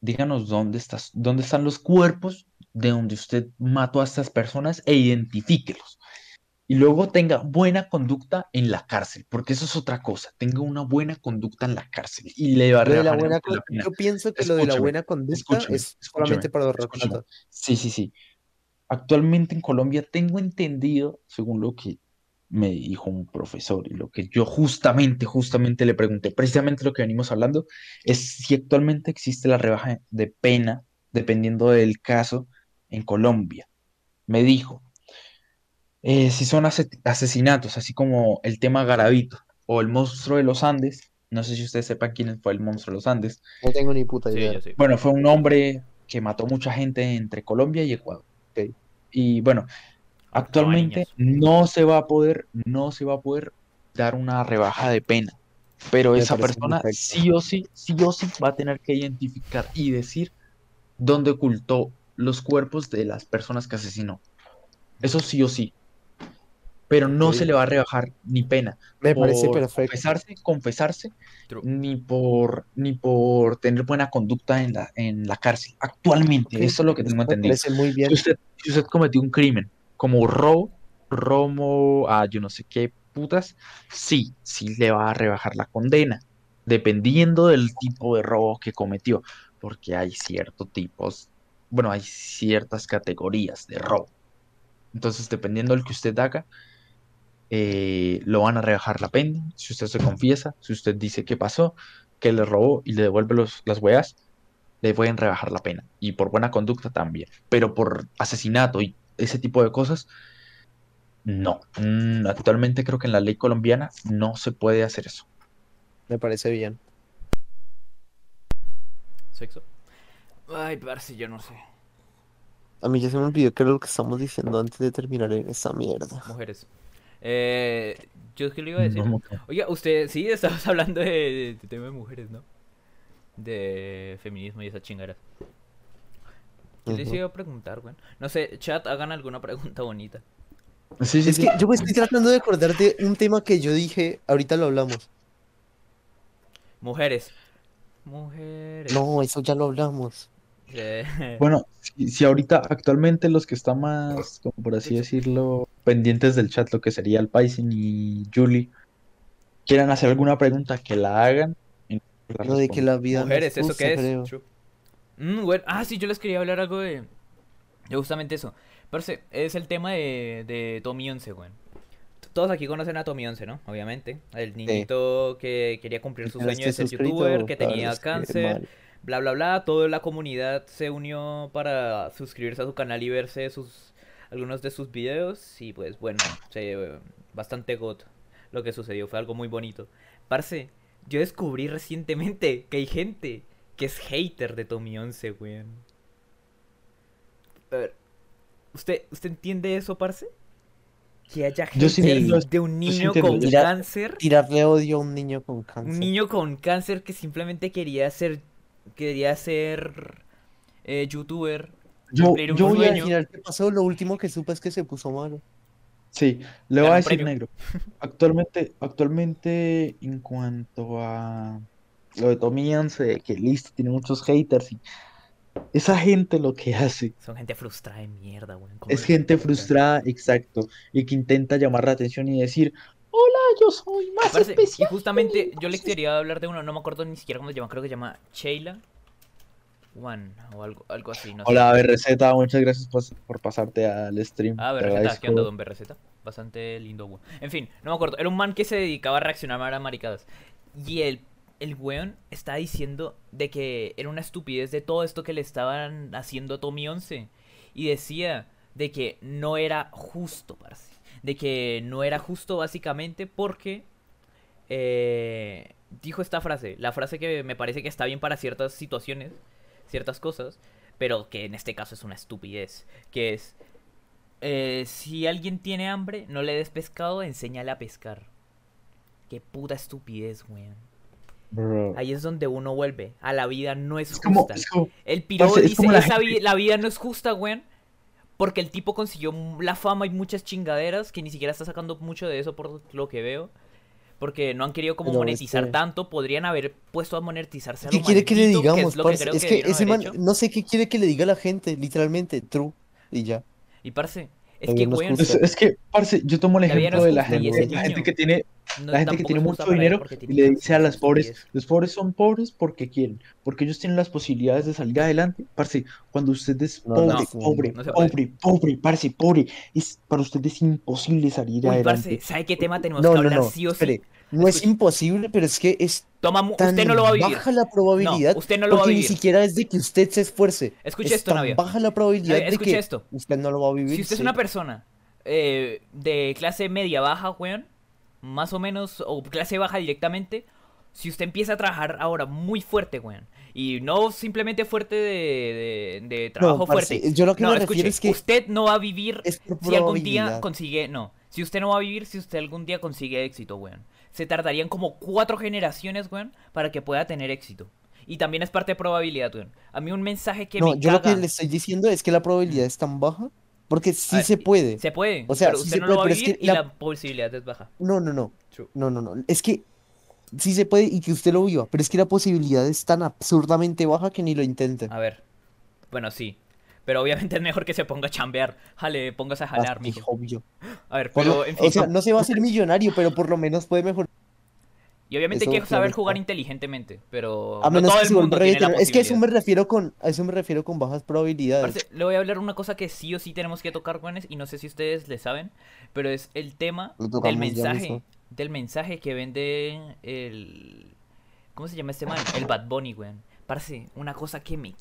Díganos dónde estás, dónde están los cuerpos de donde usted mató a estas personas e identifíquelos. Y luego tenga buena conducta en la cárcel, porque eso es otra cosa. Tenga una buena conducta en la cárcel y le va a la buena la pena. Yo pienso que lo de la buena conducta es solamente para los reclutas. Sí, sí, sí. Actualmente en Colombia tengo entendido, según lo que me dijo un profesor y lo que yo justamente, justamente le pregunté, precisamente lo que venimos hablando, es si actualmente existe la rebaja de pena, dependiendo del caso, en Colombia. Me dijo, eh, si son ase- asesinatos, así como el tema Garavito o el monstruo de los Andes, no sé si ustedes sepan quién fue el monstruo de los Andes, No tengo ni puta idea. sí. bueno, fue un hombre que mató mucha gente entre Colombia y Ecuador. Y bueno, actualmente no se va a poder, no se va a poder dar una rebaja de pena. Pero Me esa persona perfecto. sí o sí, sí o sí va a tener que identificar y decir dónde ocultó los cuerpos de las personas que asesinó. Eso sí o sí. Pero no se le va a rebajar ni pena Me parece por perfecto. confesarse, confesarse, True. ni por, ni por tener buena conducta en la, en la cárcel. Actualmente, eso es lo que tengo entendido. parece muy bien. Si usted, si usted cometió un crimen como robo, robo a yo no sé qué putas, sí, sí le va a rebajar la condena, dependiendo del tipo de robo que cometió, porque hay ciertos tipos, bueno, hay ciertas categorías de robo. Entonces, dependiendo del que usted haga, eh, lo van a rebajar la pena. Si usted se confiesa, si usted dice qué pasó, que le robó y le devuelve los, las weas, le pueden rebajar la pena. Y por buena conducta también. Pero por asesinato y ese tipo de cosas, no. Mm, actualmente creo que en la ley colombiana no se puede hacer eso. Me parece bien. Sexo. Ay, parce, yo no sé. A mí ya se me olvidó qué era lo que estamos diciendo antes de terminar en esta mierda. Mujeres. Eh, yo es que le iba a decir. No, Oiga, usted sí, estabas hablando de, de tema de mujeres, ¿no? De feminismo y esas chingaras. ¿Qué les iba a preguntar, güey? No sé, chat, hagan alguna pregunta bonita. Sí, sí, Es sí. que yo me estoy tratando de acordar de un tema que yo dije, ahorita lo hablamos. Mujeres. Mujeres. No, eso ya lo hablamos. Eh, Bueno, si, si ahorita actualmente los que están más, como por así decirlo, pendientes del chat, lo que sería el Paisin y Julie, quieran hacer alguna pregunta, que la hagan. la Lo de que la vida no Mujeres, es ¿eso qué es? Mm, bueno, Ah, sí, yo les quería hablar algo de. de justamente eso. Parce, es el tema de, de Tommy 11, güey. Todos aquí conocen a Tommy 11, ¿no? Obviamente. El niñito que quería cumplir su Pero sueño de ser youtuber, que tenía cáncer, mal. Bla, bla, bla. Toda la comunidad se unió para suscribirse a su canal y verse sus algunos de sus videos. Y pues bueno, se, bastante god lo que sucedió. Fue algo muy bonito. Parce, yo descubrí recientemente que hay gente que es hater de Tommy 11, weón. A ver, ¿usted, ¿usted entiende eso, parce? Que haya Yo sí de un sí niño entiendo, con sí- cáncer. Tirarle odio a un niño con cáncer. Un niño con cáncer que simplemente quería ser, quería ser eh, youtuber. Yo, yo voy a, final, ¿qué pasó? Lo último que supe es que se puso malo. sí, le voy a decir premio. negro. Actualmente, actualmente, en cuanto a lo de Tommy Yance, de que listo, tiene muchos haters y esa gente lo que hace Son gente frustrada de mierda, weón. ¿cómo es gente frustrada, exacto, y que intenta llamar la atención y decir, hola, yo soy más Parce, y especial. justamente yo les quería hablar de uno, no me acuerdo ni siquiera cómo se llama, creo que se llama Sheila. One o algo, algo así, no sé. Hola, receta, muchas gracias por pasarte al stream. Ah, Berreceta, ¿qué onda, don Berreceta? Bastante lindo, weón. En fin, no me acuerdo. Era un man que se dedicaba a reaccionar a maricadas. Y el, el weón estaba diciendo de que era una estupidez de todo esto que le estaban haciendo a Tommy 11. Y decía de que no era justo, parce. De que no era justo básicamente porque... eh, dijo esta frase. La frase que me parece que está bien para ciertas situaciones, ciertas cosas. Pero que en este caso es una estupidez. Que es... Eh, si alguien tiene hambre, no le des pescado, enséñale a pescar. Qué puta estupidez, weón. Bro. Ahí es donde uno vuelve. A la vida no es, Es como, justa. es como- El piro es dice, como la "Esa vi- la vida no es justa, weón. Porque el tipo consiguió la fama y muchas chingaderas que ni siquiera está sacando mucho de eso por lo que veo. Porque no han querido como Pero es monetizar que- tanto. Podrían haber puesto a monetizarse a ¿Qué lo quiere que le digamos, es que Es que ese man, hecho. no sé qué quiere que le diga a la gente, literalmente, true, y ya. Y parce, es que, gusta. es, es que, parce, yo tomo el ejemplo de la gente, la gente que tiene, no- la gente que tiene mucho dinero porque y le dice a las pobres, los pobres son pobres porque quieren, porque ellos tienen las posibilidades de salir adelante. Parce, cuando usted es No, pobre, no, pobre, pobre, pobre, parce, pobre, es, para usted es imposible salir Uy, adelante. parce, ¿sabe qué tema tenemos No, que hablar no, sí o sí? espere, no es imposible, pero es que es Toma, tan usted no lo va a vivir. baja la probabilidad, No, usted no lo va a porque ni vivir. siquiera es de que usted se esfuerce. Escuche es esto, tan Navia. baja la probabilidad de que esto. usted no lo va a vivir. Si usted es una persona eh, de clase media baja, weón, más o menos, o clase baja directamente, si usted empieza a trabajar ahora muy fuerte, weón, y no simplemente fuerte de, de- de trabajo parce, fuerte. yo lo que no, me escuche, es que usted no va a vivir si algún día consigue, no, si usted no va a vivir si usted algún día consigue éxito, weón. Se tardarían como cuatro generaciones, weón, para que pueda tener éxito. Y también es parte de probabilidad, weón. A mí un mensaje que No, me yo lo que le estoy diciendo es que la probabilidad es tan baja, porque sí A ver, se puede. Se puede, O sea, pero sí usted se no puede, lo va a pero es vivir que y la- la posibilidad es baja. No, no, no. True. No, no, no. Es que sí se puede y que usted lo viva, pero es que la posibilidad es tan absurdamente baja que ni lo intente. A ver. Bueno, sí. Pero obviamente es mejor que se ponga a chambear. Jale, póngase a jalar, Ah, mijo. obvio. A ver, Por lo- pero en fin. O sea, no se va a hacer millonario, pero por lo menos puede mejorar. Y obviamente hay que saber jugar está. inteligentemente. Pero A no menos todo que el mundo tiene la. Es que a eso me refiero con, a eso me refiero con bajas probabilidades. Parce, le voy a hablar una cosa que sí o sí tenemos que tocar, Juanes, y no sé si ustedes le saben, pero es el tema del mensaje, del mensaje que vende el ¿cómo se llama este man? El Bad Bunny, weón. Parce, una cosa que me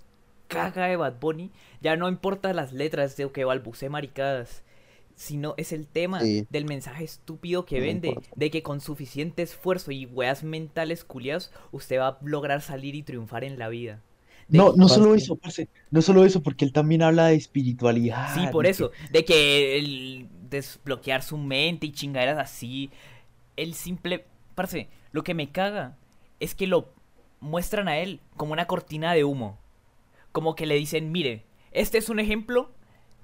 caga de Bad Bunny, ya no importa las letras de que balbuce maricadas, sino es el tema Sí. del mensaje estúpido que No vende, importa. de que con suficiente esfuerzo y weas mentales culiadas, usted va a lograr salir y triunfar en la vida. De No, no solo eso, parce, no solo eso, porque él también habla de espiritualidad. Sí, por y eso. De que el desbloquear su mente y chingaderas así. El simple. Parce, lo que me caga es que lo muestran a él como una cortina de humo. Como que le dicen, mire, este es un ejemplo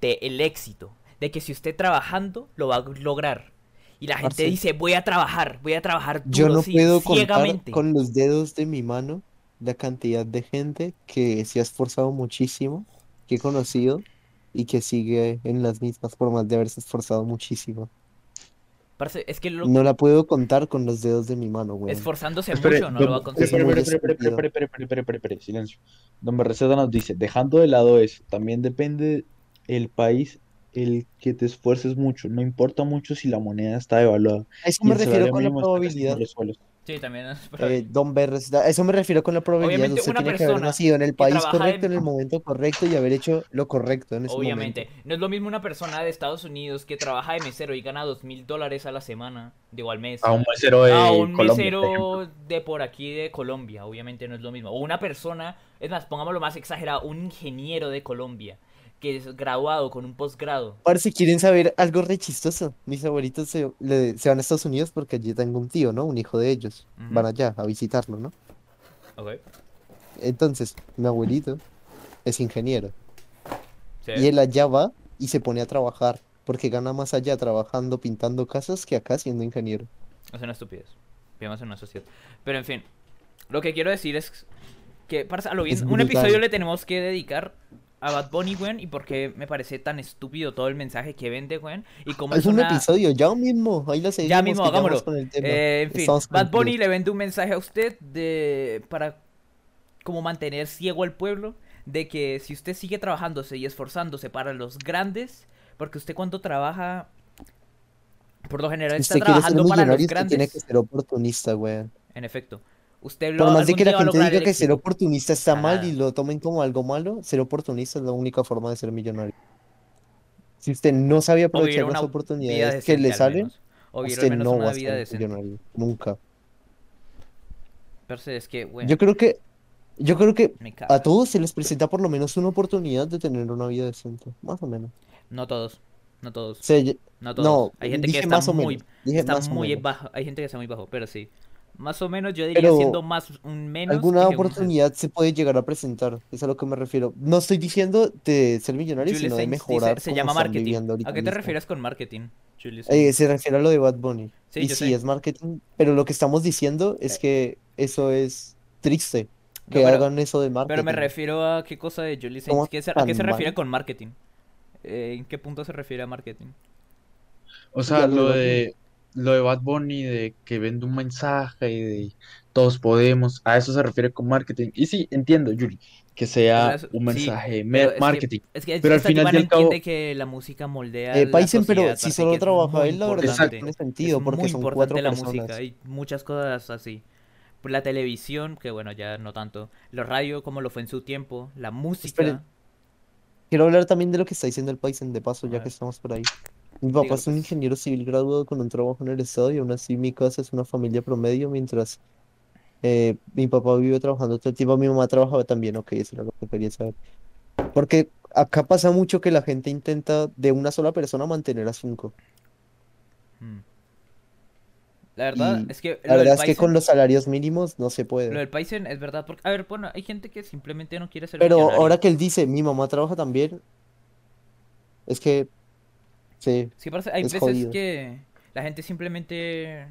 de el éxito. De que si usted trabajando lo va a lograr. Y la gente dice, voy a trabajar, voy a trabajar duro, Yo no sí, puedo contar ciegamente. con los dedos de mi mano la cantidad de gente que se ha esforzado muchísimo, que he conocido y que sigue en las mismas formas de haberse esforzado muchísimo. Parce, es que lo- No la puedo contar con los dedos de mi mano, güey. esforzándose Espere, mucho no don- lo va a conseguir. espere, muy espere, espere, estúpido. espere, espere, espere, espere, espere, espere, silencio. Don Berreceta nos dice, dejando de lado eso, también depende el país el que te esfuerces mucho. No importa mucho si la moneda está devaluada. A eso me refiero con la probabilidad. los suelos. Sí, también es Eh, Don Berres, a eso me refiero con la probabilidad. Obviamente, Usted una tiene que haber nacido en el país correcto, en- en el momento correcto y haber hecho lo correcto en ese Obviamente, momento. no es lo mismo una persona de Estados Unidos que trabaja de mesero y gana dos mil dólares a la semana, digo al mes, A un mesero de a un Colombia, mesero de por aquí de Colombia, obviamente no es lo mismo. O una persona, es más, pongámoslo más exagerado, un ingeniero de Colombia que es graduado con un posgrado. Ahora, si quieren saber algo re chistoso, mis abuelitos se, le- se van a Estados Unidos porque allí tengo un tío, ¿no? Un hijo de ellos. Van allá a visitarlo, ¿no? Ok. Entonces, mi abuelito es ingeniero. Sí. Y él allá va y se pone a trabajar, porque gana más allá trabajando, pintando casas que acá siendo ingeniero. Es una estupidez. Vivimos en una sociedad. Pero en fin, lo que quiero decir es que, parce, a lo bien, Es un brutal. episodio le tenemos que dedicar a Bad Bunny, weón, y por qué me parece tan estúpido todo el mensaje que vende, weón, y cómo es Es un una... episodio, ya mismo, ahí lo seguimos, mismo, ya vamos hagámoslo. Eh, en fin, Estamos Bad Bunny le vende un mensaje a usted de para como mantener ciego al pueblo de que si usted sigue trabajándose y esforzándose para los grandes, porque usted cuando trabaja, por lo general Si está trabajando para los usted tiene grandes. que ser oportunista, weón. En efecto. Usted lo Por más de que la gente diga que ser oportunista está mal Ajá. y lo tomen como algo malo, ser oportunista es la única forma de ser millonario. Si usted no sabe aprovechar las oportunidades que le al salen, usted menos no va a ser millonario. Nunca. Parce, es que, bueno, Yo creo que, yo creo que a todos se les presenta por lo menos una oportunidad de tener una vida decente. Más o menos. No todos, no todos, no todos. no, Hay gente que está más o muy, menos. Dije está más o muy menos. bajo, hay gente que está muy bajo, pero sí. Más o menos yo diría Pero siendo más un menos Alguna que un- oportunidad se puede llegar a presentar, es a lo que me refiero. No estoy diciendo de ser millonario, Julius sino de dice- mejorar se llama marketing. ¿A qué te refieres con marketing, Julius? Eh, se refiere a lo de Bad Bunny. Sí, y yo sí, sé. es marketing, pero lo que estamos diciendo es que eso es triste, No, que pero- hagan eso de Pero me marketing. refiero a qué cosa de Julius ¿Cómo Sainz. ¿Qué se- ¿A qué se refiere mal? con marketing? Eh, ¿En qué punto se refiere a marketing? O sea, lo de lo de Bad Bunny, de que vende un mensaje y de todos podemos, a eso se refiere con marketing. Y sí, entiendo, Yuri, que sea un sí, mensaje pero mer- es que- marketing. Es que Pero al final y al cabo- que la música moldea Eh, Paisen, pero si solo trabaja él, la verdad tiene sentido, es porque muy son importante cuatro la personas. música. Hay muchas cosas así. Por La televisión, que bueno, ya no tanto. La radio, como lo fue en su tiempo. La música. Esperen. Quiero hablar también de lo que está diciendo el Paisen de paso, A ya ver. que estamos por ahí. Mi papá es un pues. ingeniero civil graduado con un trabajo en el estado y aún así mi casa es una familia promedio, mientras eh, mi papá vive trabajando todo el tiempo, mi mamá trabajaba también, ok, eso era lo que quería saber. Porque acá pasa mucho que la gente intenta de una sola persona mantener a cinco. Mm. La verdad Y es que La lo del verdad es que con los salarios mínimos no se Lo puede. del Paisen es verdad. Porque, a ver, bueno, hay gente que simplemente no quiere ser Pero millonario. ahora que él dice, mi mamá trabaja también, es que, sí, hay es veces jodido. que la gente simplemente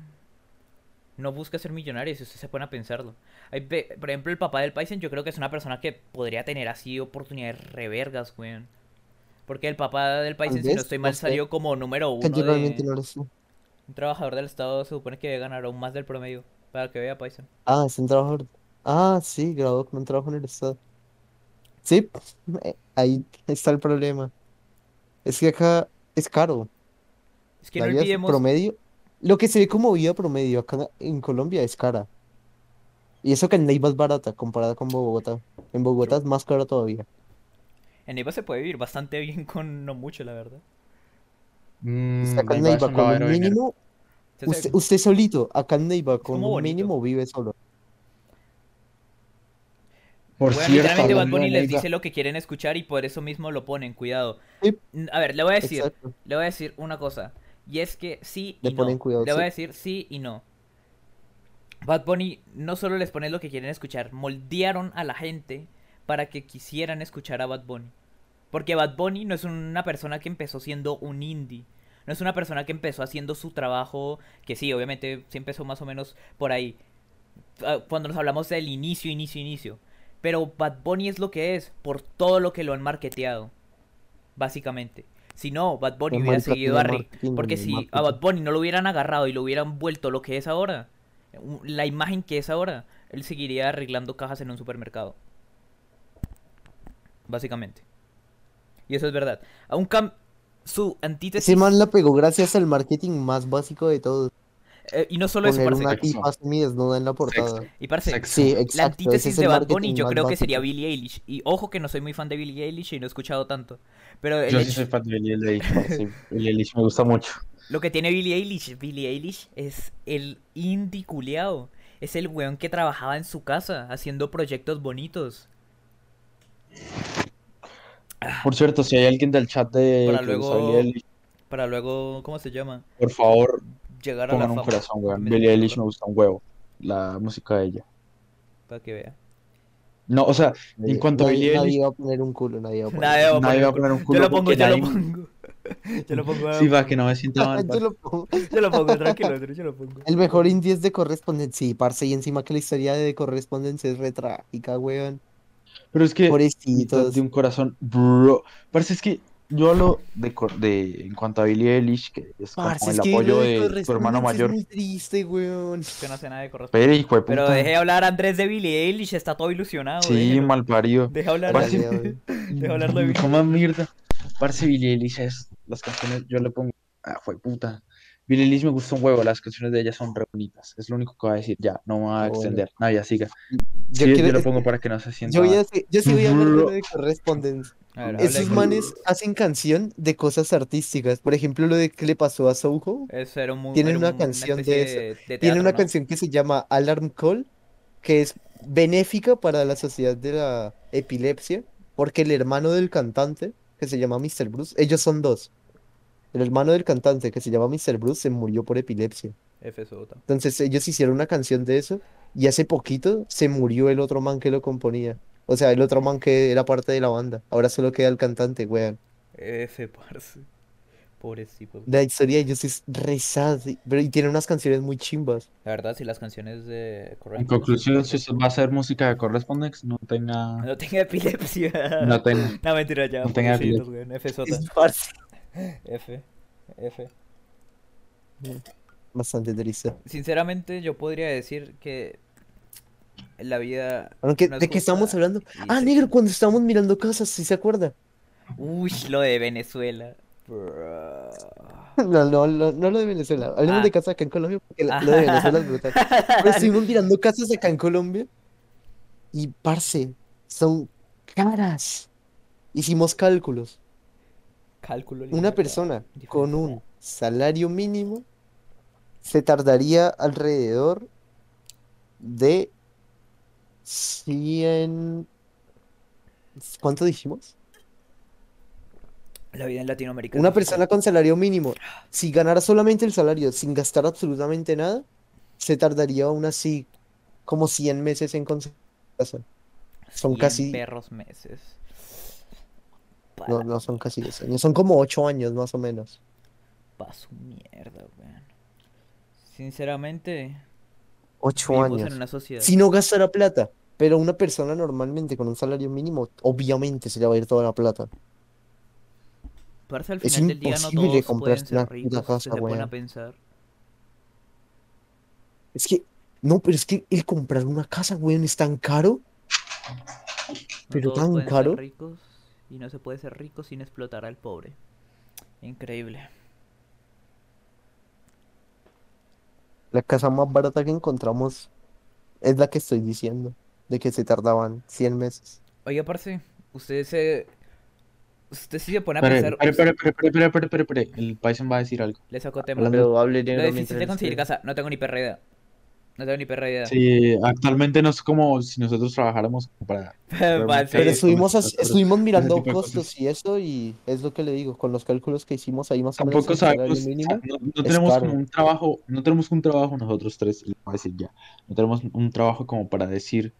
no busca ser millonario, si usted se pone a pensarlo. Hay por ejemplo, el papá del Paisen, yo creo que es una persona que podría tener así oportunidades revergas, weón. Porque el papá del Paisen, si no estoy mal, salió como número uno de no lo un trabajador del Estado, se supone que debe ganar aún más del promedio. Para que vea Paisen. Ah, es un trabajador. Ah, sí, graduado con un trabajo en el estado. Sí, eh, ahí está el problema. Es que acá es caro. Es que La no vida olvidemos, promedio, lo que se ve como vida promedio acá en Colombia es cara. Y eso que en Neiva es barata comparada con Bogotá. En Bogotá es más caro todavía. en Neiva se puede vivir bastante bien con no mucho, la verdad. Mm, acá en Neiva con un mínimo, usted, usted solito, acá en Neiva con un mínimo vive solo. Por Bueno, cierto, literalmente Bad Bunny les dice lo que quieren escuchar y por eso mismo lo ponen, cuidado. Sí. A ver, le voy a decir, Exacto. le voy a decir una cosa. Y es que sí y Le no. ponen cuidado, Le voy a decir sí y no. Bad Bunny no solo les pone lo que quieren escuchar, moldearon a la gente para que quisieran escuchar a Bad Bunny. Porque Bad Bunny no es una persona que empezó siendo un indie. No es una persona que empezó haciendo su trabajo, que sí, obviamente sí empezó más o menos por ahí. Ah, Cuando nos hablamos del inicio, inicio, inicio. Pero Bad Bunny es lo que es por todo lo que lo han marketeado. Básicamente. Si no, Bad Bunny hubiera seguido a Rick. Porque si a. Bad Bunny no lo hubieran agarrado y lo hubieran vuelto lo que es ahora, la imagen que es ahora, él seguiría arreglando cajas en un supermercado. Básicamente. Y eso es verdad. Aún cam su antítesis. Ese man la pegó gracias al marketing más básico de todos. Eh, y no solo eso, Poner parce. una Sexo. tipa en la portada. Y parce, Sexo. Sí, La exacto. ese antítesis es de Bad Bunny yo creo que sería. Billie Eilish. Y ojo que no soy muy fan de Billie Eilish y no he escuchado tanto. Pero el Yo sí soy fan de Billie Eilish, parce, Billie Eilish me gusta mucho. lo que tiene Billie Eilish, Billie Eilish es el indie culiao. Es el weón que trabajaba en su casa haciendo proyectos bonitos. Por cierto, si hay alguien del chat de Para luego- Eilish, Para luego, ¿cómo se llama? por favor, Llegar a la pongan un fama. corazón, weón. Billie Eilish me gusta un huevo. La música de ella. Para que vea. No, o sea, en Nadie- cuanto a nadie, Billie nadie Eilish, va a poner un culo, nadie va a poner Nadie va a nadie poner va a un poner un Yo culo lo pongo, yo lo nadie- pongo. Yo lo pongo. Sí, va, que no me sienta mal. Yo lo pongo. Yo lo pongo, tranquilo, yo lo pongo. El mejor indie es de correspondencia. Sí, parce, y encima que la historia de correspondencia es re trágica, weón. Pero es que Pobrecitos. de un corazón, bro. Parece es que yo hablo de, de en cuanto a Billie Eilish, que es como Parce, el es que apoyo de su hermano mayor. Es muy triste, weón. Que no sé nada de correspondencia. Pero hijo de Pero deje hablar a Andrés de Billie Eilish, está todo ilusionado. Sí, déjelo. mal parido. Deja hablar Parce, dale. Deja hablar de Billie ¿Cómo mierda? Parce, Billie Eilish es. Las canciones, yo le pongo. Ah, fue puta. Billie Eilish me gusta un huevo, las canciones de ella son re bonitas. Es lo único que voy a decir. Ya, no me voy a bueno. extender. No, ya siga. Yo Sí, quiero- yo lo pongo para que no se sienta. Yo, voy a, mal. decir- yo sí voy a hablar de lo de Correspondence. A ver, habla Esos de- manes hacen canción de cosas artísticas. Por ejemplo, lo de que le pasó a Soho. Eso era un Tienen era una un- canción de especie eso. de teatro, una ¿no? canción que se llama Alarm Call, que es benéfica para la sociedad de la epilepsia, porque el hermano del cantante, que se llama Mr. Bruce, ellos son dos. El hermano del cantante, que se llama Mr. Bruce, se murió por epilepsia. FSJ. Entonces ellos hicieron una canción de eso y hace poquito se murió el otro man que lo componía. O sea, el otro man que era parte de la banda. Ahora solo queda el cantante, weón. F, parce. Pobrecito. La historia de ellos es re sad, y- pero y tiene unas canciones muy chimbas. La verdad, si las canciones de En conclusión, si usted va a hacer música de Correspondex, no tenga. No tenga epilepsia. No tenga. No, mentira, ya. No tenga pobrecitos, weón. Es parce- F. F. bastante triste. Sinceramente, yo podría decir que la vida. Aunque, ¿de qué estamos hablando? y Ah, se- negro, cuando estábamos mirando casas, ¿sí se acuerda? Uy, lo de Venezuela. Bro. No, no, no, no lo de Venezuela. Hablemos Ah. de casas acá en Colombia porque lo de Venezuela es brutal. Pero estuvimos mirando casas acá en Colombia y, parce, son caras. Hicimos cálculos. Cálculo Una persona con un salario mínimo se tardaría alrededor de 100... ¿Cuánto dijimos? La vida en Latinoamérica. Una persona con salario mínimo, si ganara solamente el salario sin gastar absolutamente nada, se tardaría aún así como 100 meses en conseguir. Son 100 casi, perros meses. No, no son casi 10 años, son como 8 años más o menos. pa' su mierda, weón. Sinceramente, 8 vivimos años. en una sociedad. Si no gastara plata, pero una persona normalmente con un salario mínimo, obviamente se le va a ir toda la plata. Parce, al es final del día no imposible todos pueden una ser puta ricos. casa, si se ponen a weón. pensar. Es que, no, pero es que el comprar una casa, weón, es tan caro. No Pero todos tan pueden ser caro. ricos y no se puede ser rico sin explotar al pobre. Increíble. La casa más barata que encontramos es la que estoy diciendo, de que se tardaban 100 meses. Oiga, parce, usted se. Usted sí se pone a Espere, pensar. espere, espere, espere, espere, espere, espere, espere. El Python va a decir algo. Le saco tema. Lo difícil de conseguir casa, no tengo ni perra idea. No tengo ni perra idea. Sí, actualmente no es como si nosotros trabajáramos para. Pero Sí, estuvimos, con as- ese- estuvimos mirando costos y eso, y es lo que le digo, con los cálculos que hicimos ahí más o menos Tampoco sabemos, o sea, mínimo. no, tenemos caro. como un trabajo, no tenemos un trabajo nosotros tres, le voy a decir ya, no tenemos un trabajo como para decir,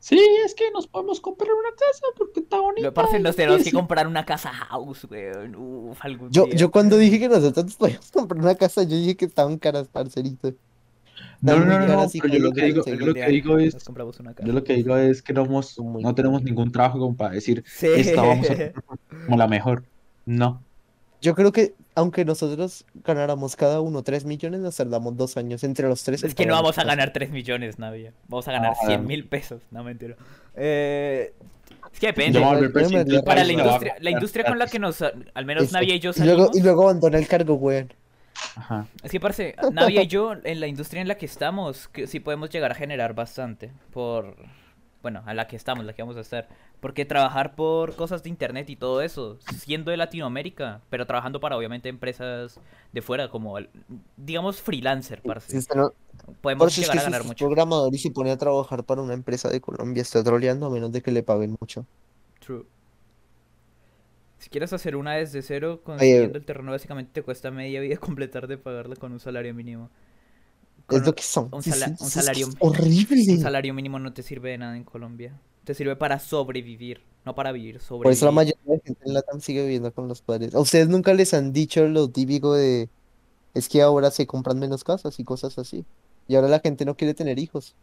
sí, es que nos podemos comprar una casa porque está bonita. Lo parce, nos tenemos que sí". comprar una casa house, weón. Uf, algún Yo, día. yo cuando dije que nosotros nos podíamos comprar una casa, yo dije que estaban caras, parcerito. No, no, no, no, caras y pero yo lo que digo, yo lo que digo es, yo lo que digo es que no, hemos- no tenemos ningún trabajo como para decir, Sí. esta vamos a como la mejor. No. Yo creo que aunque nosotros ganáramos cada uno 3 millones, nos tardamos dos años entre los tres. Es que no vamos a ganar 3 millones, Navia. Vamos a ganar Ah. 100 mil pesos. No, mentira. Eh, es que depende. Para la industria, la industria con la que nos, al menos. Navia y yo Y luego, salimos. y luego abandoné el cargo, weón. Ajá. Es que, parce, Navia y yo, en la industria en la que estamos, que sí podemos llegar a generar bastante. Por. Bueno, a la que estamos, la que vamos a estar. Porque trabajar por cosas de internet y todo eso, siendo de Latinoamérica, pero trabajando para obviamente empresas de fuera, como, el- digamos, freelancer, parce. No- Podemos Por eso es llegar que a si ganar usted es mucho. programador y se pone a trabajar para una empresa de Colombia, está troleando a menos de que le paguen mucho. True. Si quieres hacer una desde cero, consiguiendo el terreno, básicamente te cuesta media vida completar de pagarla con un salario mínimo. Con Es lo que son. un sala- salario- es horrible. Un salario mínimo no te sirve de nada en Colombia. Te sirve para sobrevivir, no para vivir, sobrevivir. Por eso la mayoría de gente en Latam sigue viviendo con los padres. ¿A ustedes nunca les han dicho lo típico de es que ahora se compran menos casas y cosas así? Y ahora la gente no quiere tener hijos.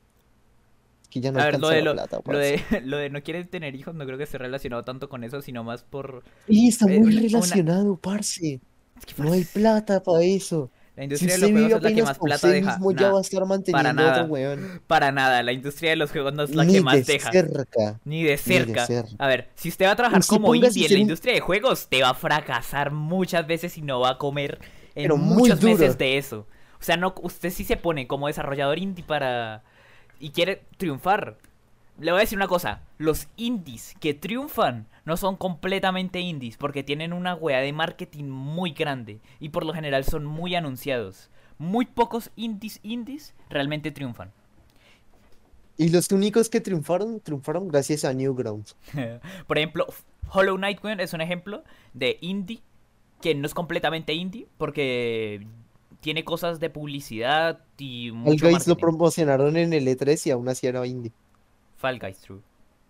Que ya no A ver, alcanza lo de, la lo, plata. lo parce. de, lo de no quieren tener hijos no creo que esté relacionado tanto con eso, sino más por... Y está eh, muy una- una- relacionado, parce. Es que, No hay parce, plata para eso. La Si industria de usted los juegos es la que más plata deja. mismo, ya Nah, va a estar manteniendo a nada. otro weón. para nada, la industria de los juegos no es la Ni que de más deja. cerca. Ni de cerca. cerca. A ver, si usted va a trabajar Usted como indie en la industria de juegos, te va a fracasar muchas veces y no va a comer en Pero muchos meses de eso. O sea, no, usted sí se pone como desarrollador indie para... y quiere triunfar. Le voy a decir una cosa, los indies que triunfan no son completamente indies porque tienen una wea de marketing muy grande y por lo general son muy anunciados. Muy pocos indies indies realmente triunfan. Y los únicos que triunfaron, triunfaron gracias a Newgrounds. Por ejemplo, Hollow Knight es un ejemplo de indie que no es completamente indie porque tiene cosas de publicidad y Fall mucho Guys lo promocionaron en el E3 y aún así era indie. Fall Guys, true.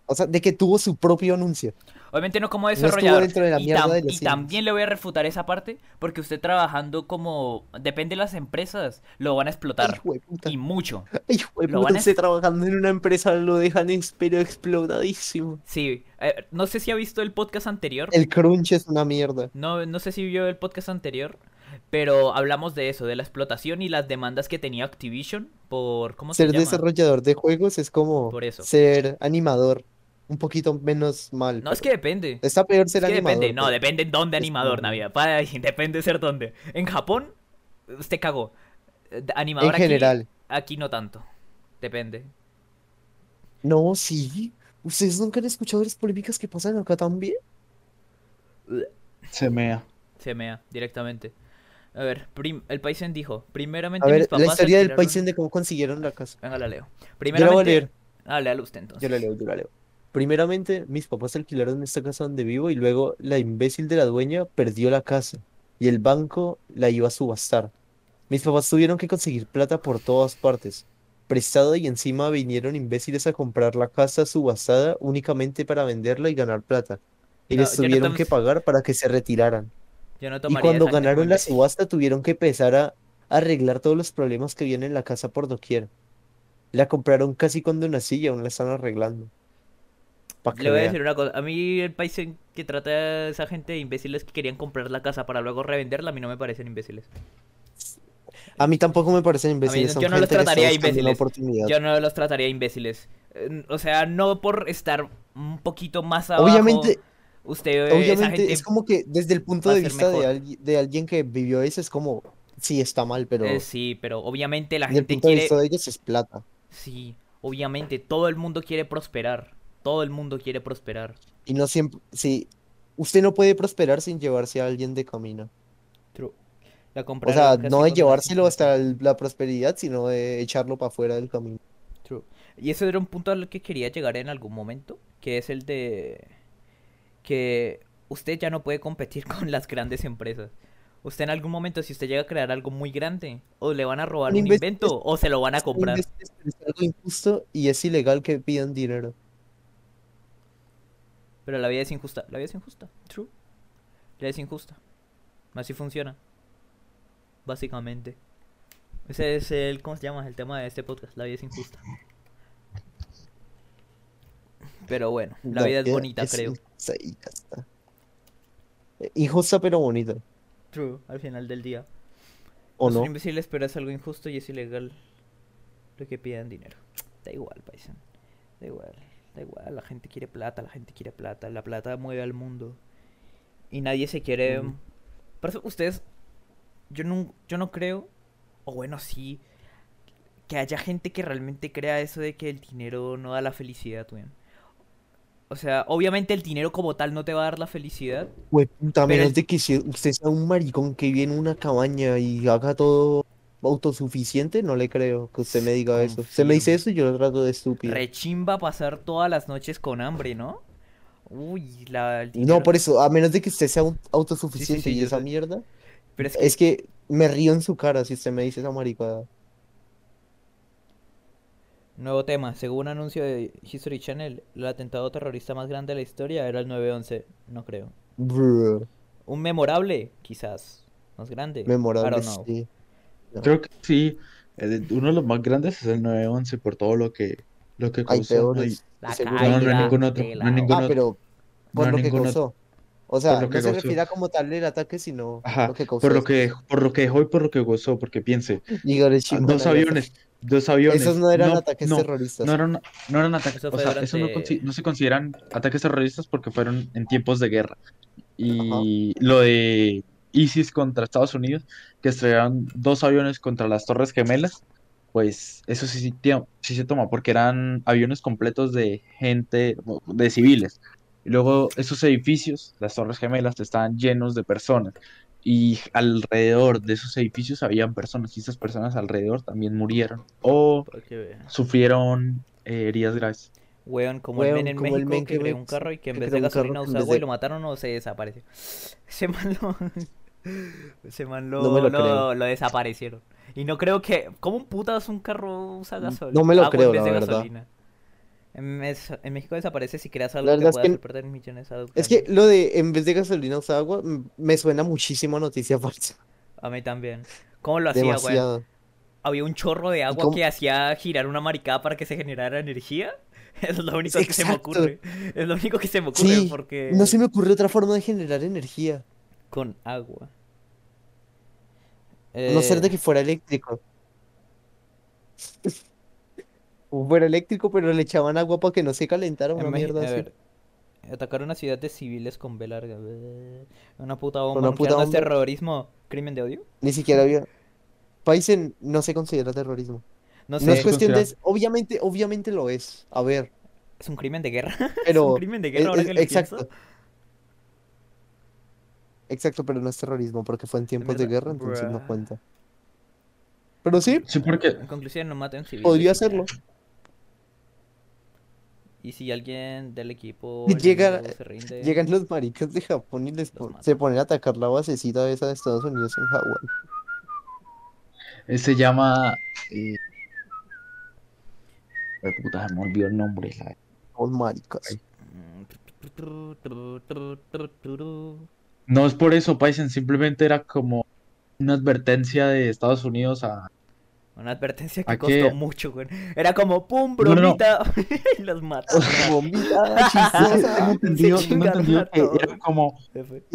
O sea, de que tuvo su propio anuncio. Obviamente no como desarrollador. de y, tam- de también le voy a refutar esa parte porque usted trabajando como... Depende de las empresas, lo van a explotar. Y mucho. Lo van a- usted trabajando en una empresa lo dejan pero explotadísimo. Sí. eh, no sé si ha visto el podcast anterior. El crunch es una mierda. No, no sé si vio el podcast anterior, pero hablamos de eso, de la explotación y las demandas que tenía Activision por... ¿Cómo se Ser llama? desarrollador de juegos es como Por eso. ser animador. Un poquito menos mal. No, es que depende. Está peor Es ser que animador. depende, no, depende en dónde animador, Navidad. Para- Depende de ser dónde. En Japón, usted cagó. Animador En aquí- general. Aquí no tanto. Depende. No, sí. ¿Ustedes nunca han escuchado las polémicas que pasan acá también? Se mea. Se mea directamente. A ver, el Paisen dijo, primeramente A mis ver, la papás historia del país de cómo consiguieron la casa. Venga, la leo. Yo la voy a Primeramente... leer. Ah, léalo usted entonces. Yo la leo, yo la leo. Primeramente, mis papás alquilaron esta casa donde vivo y luego la imbécil de la dueña perdió la casa y el banco la iba a subastar. Mis papás tuvieron que conseguir plata por todas partes, prestado y encima vinieron imbéciles a comprar la casa subastada únicamente para venderla y ganar plata. Y No, les Jonathan, tuvieron que pagar para que se retiraran. Yo no Y cuando ganaron la subasta tuvieron que empezar a arreglar todos los problemas que vienen en la casa por doquier. La compraron casi cuando nací y aún la están arreglando. Le voy a decir una cosa, a mí el país en que trata a esa gente de imbéciles que querían comprar la casa para luego revenderla, a mí no me parecen imbéciles. A mí tampoco me parecen imbéciles, yo no los trataría imbéciles. Yo no los trataría imbéciles. O sea, no por estar un poquito más abajo. Obviamente, usted, obviamente es como que desde el punto de vista de, algui- de alguien que vivió eso es como, sí, está mal, pero eh, sí, pero obviamente la desde el gente punto de quiere... vista de ellos es plata. Sí, obviamente todo el mundo quiere prosperar. Todo el mundo quiere prosperar. Y no siempre, sí, usted no puede prosperar sin llevarse a alguien de camino. True. La O sea, no de llevárselo hasta el- la prosperidad, sino de echarlo para afuera del camino. True. Y eso era un punto al que quería llegar en algún momento, que es el de que usted ya no puede competir con las grandes empresas. Usted en algún momento, si usted llega a crear algo muy grande, o le van a robar Un invento, o se lo van a comprar. Es algo injusto y es ilegal que pidan dinero. Pero la vida es injusta. La vida es injusta. True. La vida es injusta. Así funciona. Básicamente. Ese es el, ¿cómo se llama? El tema de este podcast. La vida es injusta. Pero bueno, la vida es bonita, creo. injusta. Eh, Injusta pero bonita, True, al final del día. ¿o no? imbéciles, pero es algo injusto y es ilegal lo que pidan dinero. Da igual, paisano. Da igual, da igual. La gente quiere plata, la gente quiere plata. La plata mueve al mundo. Y nadie se quiere... Ujú. Por eso ustedes... Yo no, yo no creo... O bueno, sí... Que haya gente que realmente crea eso de que el dinero no da la felicidad, weón. O sea, obviamente el dinero como tal no te va a dar la felicidad. Puta, a menos el- de que si usted sea un maricón que vive en una cabaña y haga todo autosuficiente, no le creo que usted me diga eso. Usted me dice eso y yo lo trato de estúpido. Rechimba pasar todas las noches con hambre, ¿no? Uy, la... el No, dinero- por eso, a menos de que usted sea un autosuficiente sí, y esa sé. mierda, Pero es que... es que me río en su cara si usted me dice esa maricada. Nuevo tema. Según un anuncio de History Channel, el atentado terrorista más grande de la historia era el 9-11. No creo. Brr, Un memorable, quizás. Más grande. I memorable, sí. No. Creo que sí. Uno de los más grandes es el 911 por todo lo que Lo que Hay causó, no hay- peores. La seguro. No, no hay ningún otro, no hay ningún Ah, otro. pero por No, lo que causó. O sea, no se refiere a como tal el ataque, sino Ajá, lo que causó. por lo que, por lo que dejó y por lo que gozó, porque piense, Igor dos Nagasaki. aviones, dos aviones. Esos no eran no, ataques no, terroristas. No eran, no eran ataques, Eso o sea, eso no, durante- consi- no se consideran ataques terroristas porque fueron en tiempos de guerra. Y lo de ISIS contra Estados Unidos, que estrellaron dos aviones contra las Torres Gemelas, pues eso sí, sí, tío, sí se toma, porque eran aviones completos de gente, de civiles. Y luego esos edificios, las Torres Gemelas, estaban llenos de personas. Y alrededor de esos edificios habían personas, y esas personas alrededor también murieron o sufrieron eh, heridas graves. Weón, como Weón, el men en como el México men que que creó ve- un carro y que en que vez de gasolina vez agua y lo mataron o se desapareció. Ese man lo... Ese man lo, No lo lo- creo. lo desaparecieron. Y no creo que... ¿Cómo un putas un carro usa gasolina? No me lo agua creo, en vez la de verdad. gasolina? En, México desaparece si creas algo que pueda perder millones a Es que lo de en vez de gasolina usa agua me suena muchísimo a noticia falsa. A mí también. ¿Cómo lo hacía, güey? Había un chorro de agua que hacía girar una maricada para que se generara energía. Es lo único que se me ocurre. Es lo único que se me ocurre Sí, porque... No se me ocurre otra forma de generar energía. Con agua. A no ser de Eh, que fuera eléctrico. Fuera eléctrico, pero le echaban agua para que no se calentara en una mierda a así. ver, atacar una ciudad de civiles con B larga. eh, Una puta bomba Una puta no es bomba. terrorismo, crimen de odio. Ni siquiera había. Paisen no se considera terrorismo. No es cuestión de. Obviamente, obviamente lo es. A ver, es un crimen de guerra. es pero. un crimen de guerra es- ahora es- que exacto. pienso. Exacto, pero no es terrorismo porque fue en tiempos de guerra, entonces no cuenta. Pero sí, Sí, porque En conclusión, no maten civiles. podría hacerlo. Y si alguien del equipo Llega- enemigo se rinde, Llegan los maricas de Japón y les Los pon- se ponen a atacar la basecita esa de Estados Unidos en Hawái. eh, se llama... Eh... ay, puta, se me olvidó el nombre. la- maricas. Mm, No es por eso, Paisen, simplemente era como una advertencia de Estados Unidos a... Una advertencia que ¿A costó qué? mucho, güey. Era como, pum, No, no, no. bromita. y los mató. Bombita chistosa. entendido a que era como...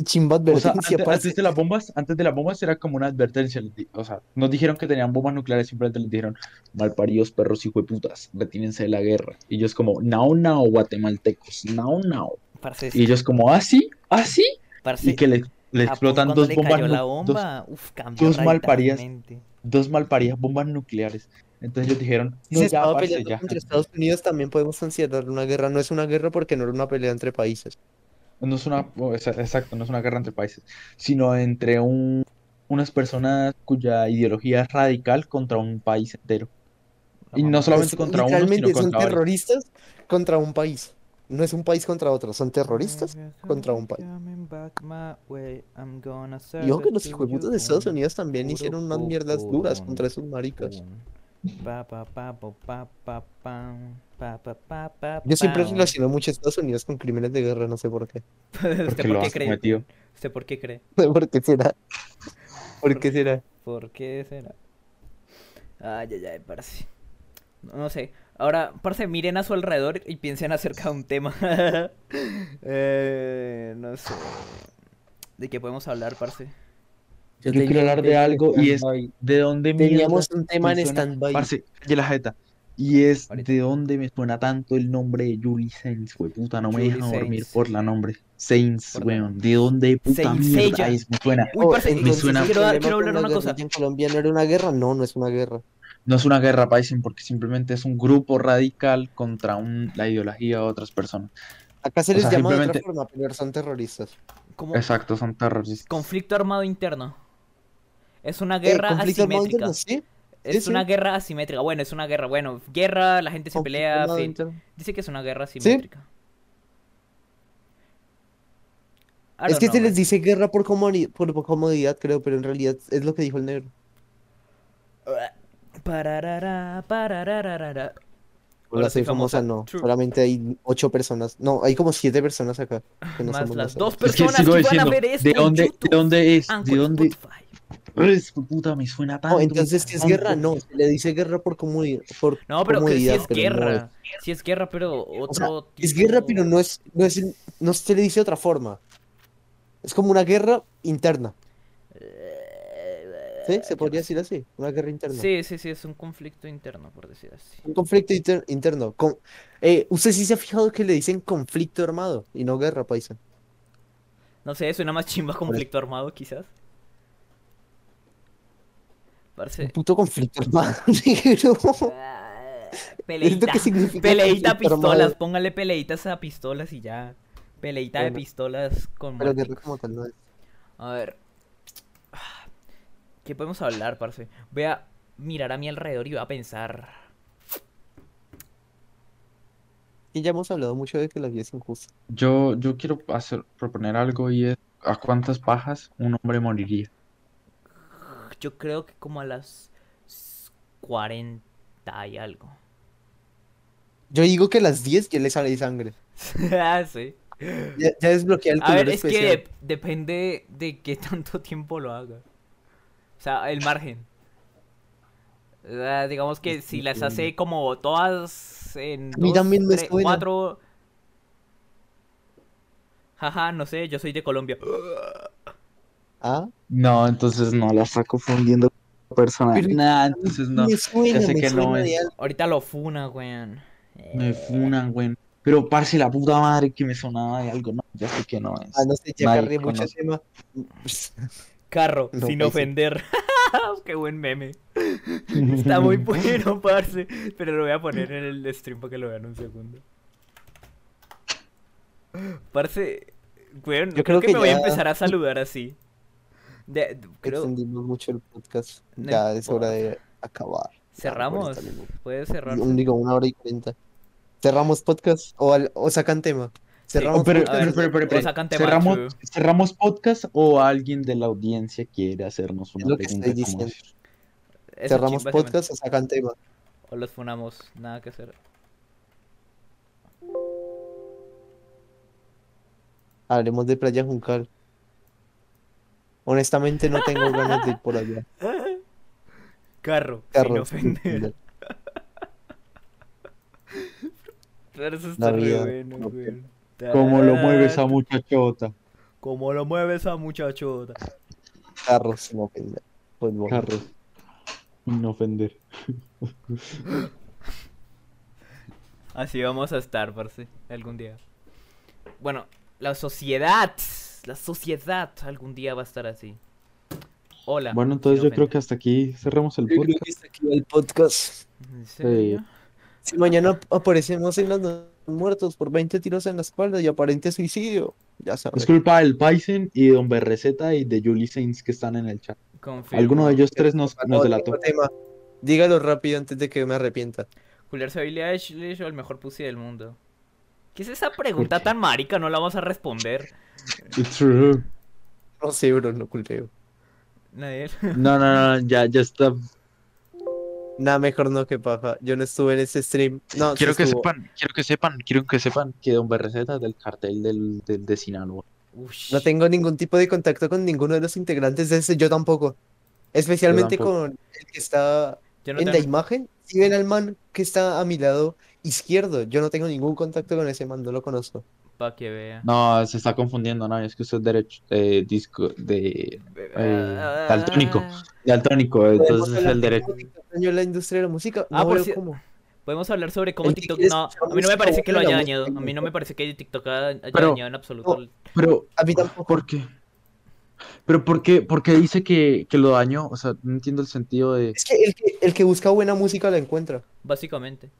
Chimba O sea, advertencia, antes, parce. antes de las bombas, antes de las bombas era como una advertencia. O sea, nos dijeron que tenían bombas nucleares, simplemente les dijeron, malparidos perros hijo de putas, retínense de la guerra. Y ellos como, now, now, guatemaltecos, now, now. Parce, Y ellos como, ¿ah, sí? ¿Ah, sí? parce, Y que le, le explotan dos le bombas, cayó la nu- bomba, uf, cambió dos malparidas. Dos, malparidas bombas nucleares. Entonces ellos dijeron, no, se ya, parce, ya. contra Estados Unidos, también podemos considerar una guerra. No es una guerra porque no era una pelea entre países. No es una, exacto, no es una guerra entre países, sino entre un, unas personas cuya ideología es radical contra un país entero. Y no solamente Es- contra uno, sino son contra varios. terroristas contra un país. No es un país contra otro, son terroristas contra un país. Y ojo que los hijueputas de Estados Unidos también hicieron unas mierdas duras contra esos maricas. Yo siempre relaciono mucho a Estados Unidos con crímenes de guerra, no sé por qué. ¿Usted Porque por lo qué has cree? cometido. ¿Usted por qué cree? No sé por qué será. ¿Por qué será? ¿Por qué será? Ay, ay, ay, parce. No, no sé. Ahora, parce, miren a su alrededor y piensen acerca de un tema. eh, no sé. ¿De qué podemos hablar, parce? Yo quiero hablar de algo y es de dónde Teníamos un tema en me stand-by. Parce, calle la jeta. Y es Ahorita. de dónde me suena tanto el nombre de Julie Sainz, wey, puta, no me dejan dormir por la nombre. Sainz, weón, de dónde puta mierda es, me suena. Uy, parce, Oh, entonces suena- quiero quiero hablar la una cosa. En Colombia no era una guerra, no, no es una guerra. No es una guerra, Paisen, porque simplemente es un grupo radical contra un- la ideología de otras personas. Acá se O les sea, llama de otra simplemente- forma, pero son terroristas. Exacto, son terroristas. conflicto armado interno. Es una Eh, guerra armado asimétrica. interno, sí. Es sí, una sí. guerra asimétrica. Bueno, es una guerra. Bueno, guerra, la gente se Conflicto pelea. fin. Dice que es una guerra asimétrica. Es que know, se les dice guerra por, comodi- por comodidad, creo, pero en realidad es lo que dijo el negro. Pararara, parararara. Hola, soy famosa, famosa. no. True. Solamente hay ocho personas. No, hay como siete personas acá. Que no Más somos las dos Es que personas que van a ver esto ¿de dónde, de YouTube, dónde es? Anchor, ¿De dónde? Es puta, me suena tanto. No, entonces si es guerra, no, se le dice guerra por comodidad. Por No, pero que sí comodidad, es pero no guerra. Sí es guerra, pero O sea, otro es tipo- guerra, pero no es, no es, no se le dice de otra forma. Es como una guerra interna, ¿sí? Se podría decir así, una guerra interna. Sí, sí, sí, es un conflicto interno, por decir así. Un conflicto inter- interno. Con, eh, ¿usted sí se ha fijado que le dicen conflicto armado y no guerra, paisa? No sé, suena más chimba conflicto armado, quizás. Un puto conflicto armado, negro. Ah, ¿Esto Peleita. Peleita a pistolas, armado? póngale peleitas a pistolas y ya. Peleita de pistolas con Pero guerra como tal no es. A ver. ¿Qué podemos hablar, parce? Voy a mirar a mi alrededor y voy a pensar. Y ya hemos hablado mucho de que la vida es injusta. Yo, yo quiero hacer, proponer algo y es ¿a cuántas pajas un hombre moriría? Yo creo que como a las 40 y algo. Yo digo que a las 10 ya le sale sangre. ah, sí. Ya, ya desbloquea el A ver, es que especial. depende de qué tanto tiempo lo haga. O sea, el margen. O sea, digamos que si las hace como todas en A mí dos, también me tres, suena. cuatro. Jaja, no sé, yo soy de Colombia. Ah, No, entonces no, la está confundiendo con persona. Pero- Nah, entonces no. me suena, ya sé me que no es. Ahorita lo funa, weón. Me Eh, funan, güey. Pero parce, la puta madre que me sonaba de algo, no, ya sé que no es. Ah, no sé, ya cargué mucho tema. Carro, No, sin ofender. Qué buen meme. Está muy bueno, parce. Pero lo voy a poner en el stream para que lo vean un segundo. Parce, weón, Yo creo, creo que, que me voy a empezar a saludar así. De- creo, Extendimos mucho el podcast. No Ya es hora de acabar. Cerramos. 40 minutos. Puedes cerrar. Digo, una hora y cuarenta. ¿Cerramos podcast o, al- o sacan tema? Cerramos Oh, pero, podcast. pero, pero, ¿cerramos, true. ¿cerramos podcast o alguien de la audiencia quiere hacernos Es una que estoy diciendo. Eso, Cerramos chip, podcast o sacan tema. O los funamos. Nada que hacer. Hablemos de Playa Juncal. Honestamente no tengo ganas de ir por allá. Carro, sin Carros, ofender. Pero eso está re bueno, ¿Cómo lo mueve esa muchachota? Como lo mueve esa muchachota. Carros sin ofender. Fútbol. Carlos. Sin ofender. Así vamos a estar, parce, algún día. Bueno, la sociedad, la sociedad algún día va a estar así. Hola. Bueno, entonces yo creo que hasta aquí cerramos el Yo creo podcast. que hasta aquí va el podcast. ¿En serio? Si mañana aparecemos en las muertos por 20 tiros en la espalda y aparente suicidio, ya Es sabes. culpa del Paisen y Don Berreceta y de Julie Saints que están en el chat. Confirmo. Alguno de ellos tres nos, nos no, delató. Dígalo rápido antes de que me arrepienta. Juliarse a Billie Eilish o el mejor pussy del mundo. ¿Qué es esa pregunta tan marica? No la vamos a responder. It's true. No sé, bro, no culteo. Nadie. No, no, no, ya, ya está. Nada mejor no que paja. Yo no estuve en ese stream. No, sí Quiero que estuvo. sepan, quiero que sepan, quiero que sepan que Don Berreceta es del cartel del, del de Sinaloa. Ush. No tengo ningún tipo de contacto con ninguno de los integrantes de ese, yo tampoco. Especialmente tampoco. con el que está no en la imagen. Si ven al man que está a mi lado izquierdo, yo no tengo ningún contacto con ese man, no lo conozco. Pa' que vea. No, se está confundiendo, no, es que usted es derecho, eh, disco, de, Ah, daltónico. daltónico, ¿Podemos entonces es el de derecho. dañó la industria de la música? Ah, No por cier- cómo. Podemos hablar sobre cómo TikTok. No, a mí no me parece que lo haya dañado. A mí no me parece que TikTok haya dañado en absoluto. no. el- Pero, A mí tampoco. ¿por qué? Pero ¿por qué, por qué dice que, que lo dañó? O sea, no entiendo el sentido de... Es que el que, el que busca buena música la encuentra. Básicamente.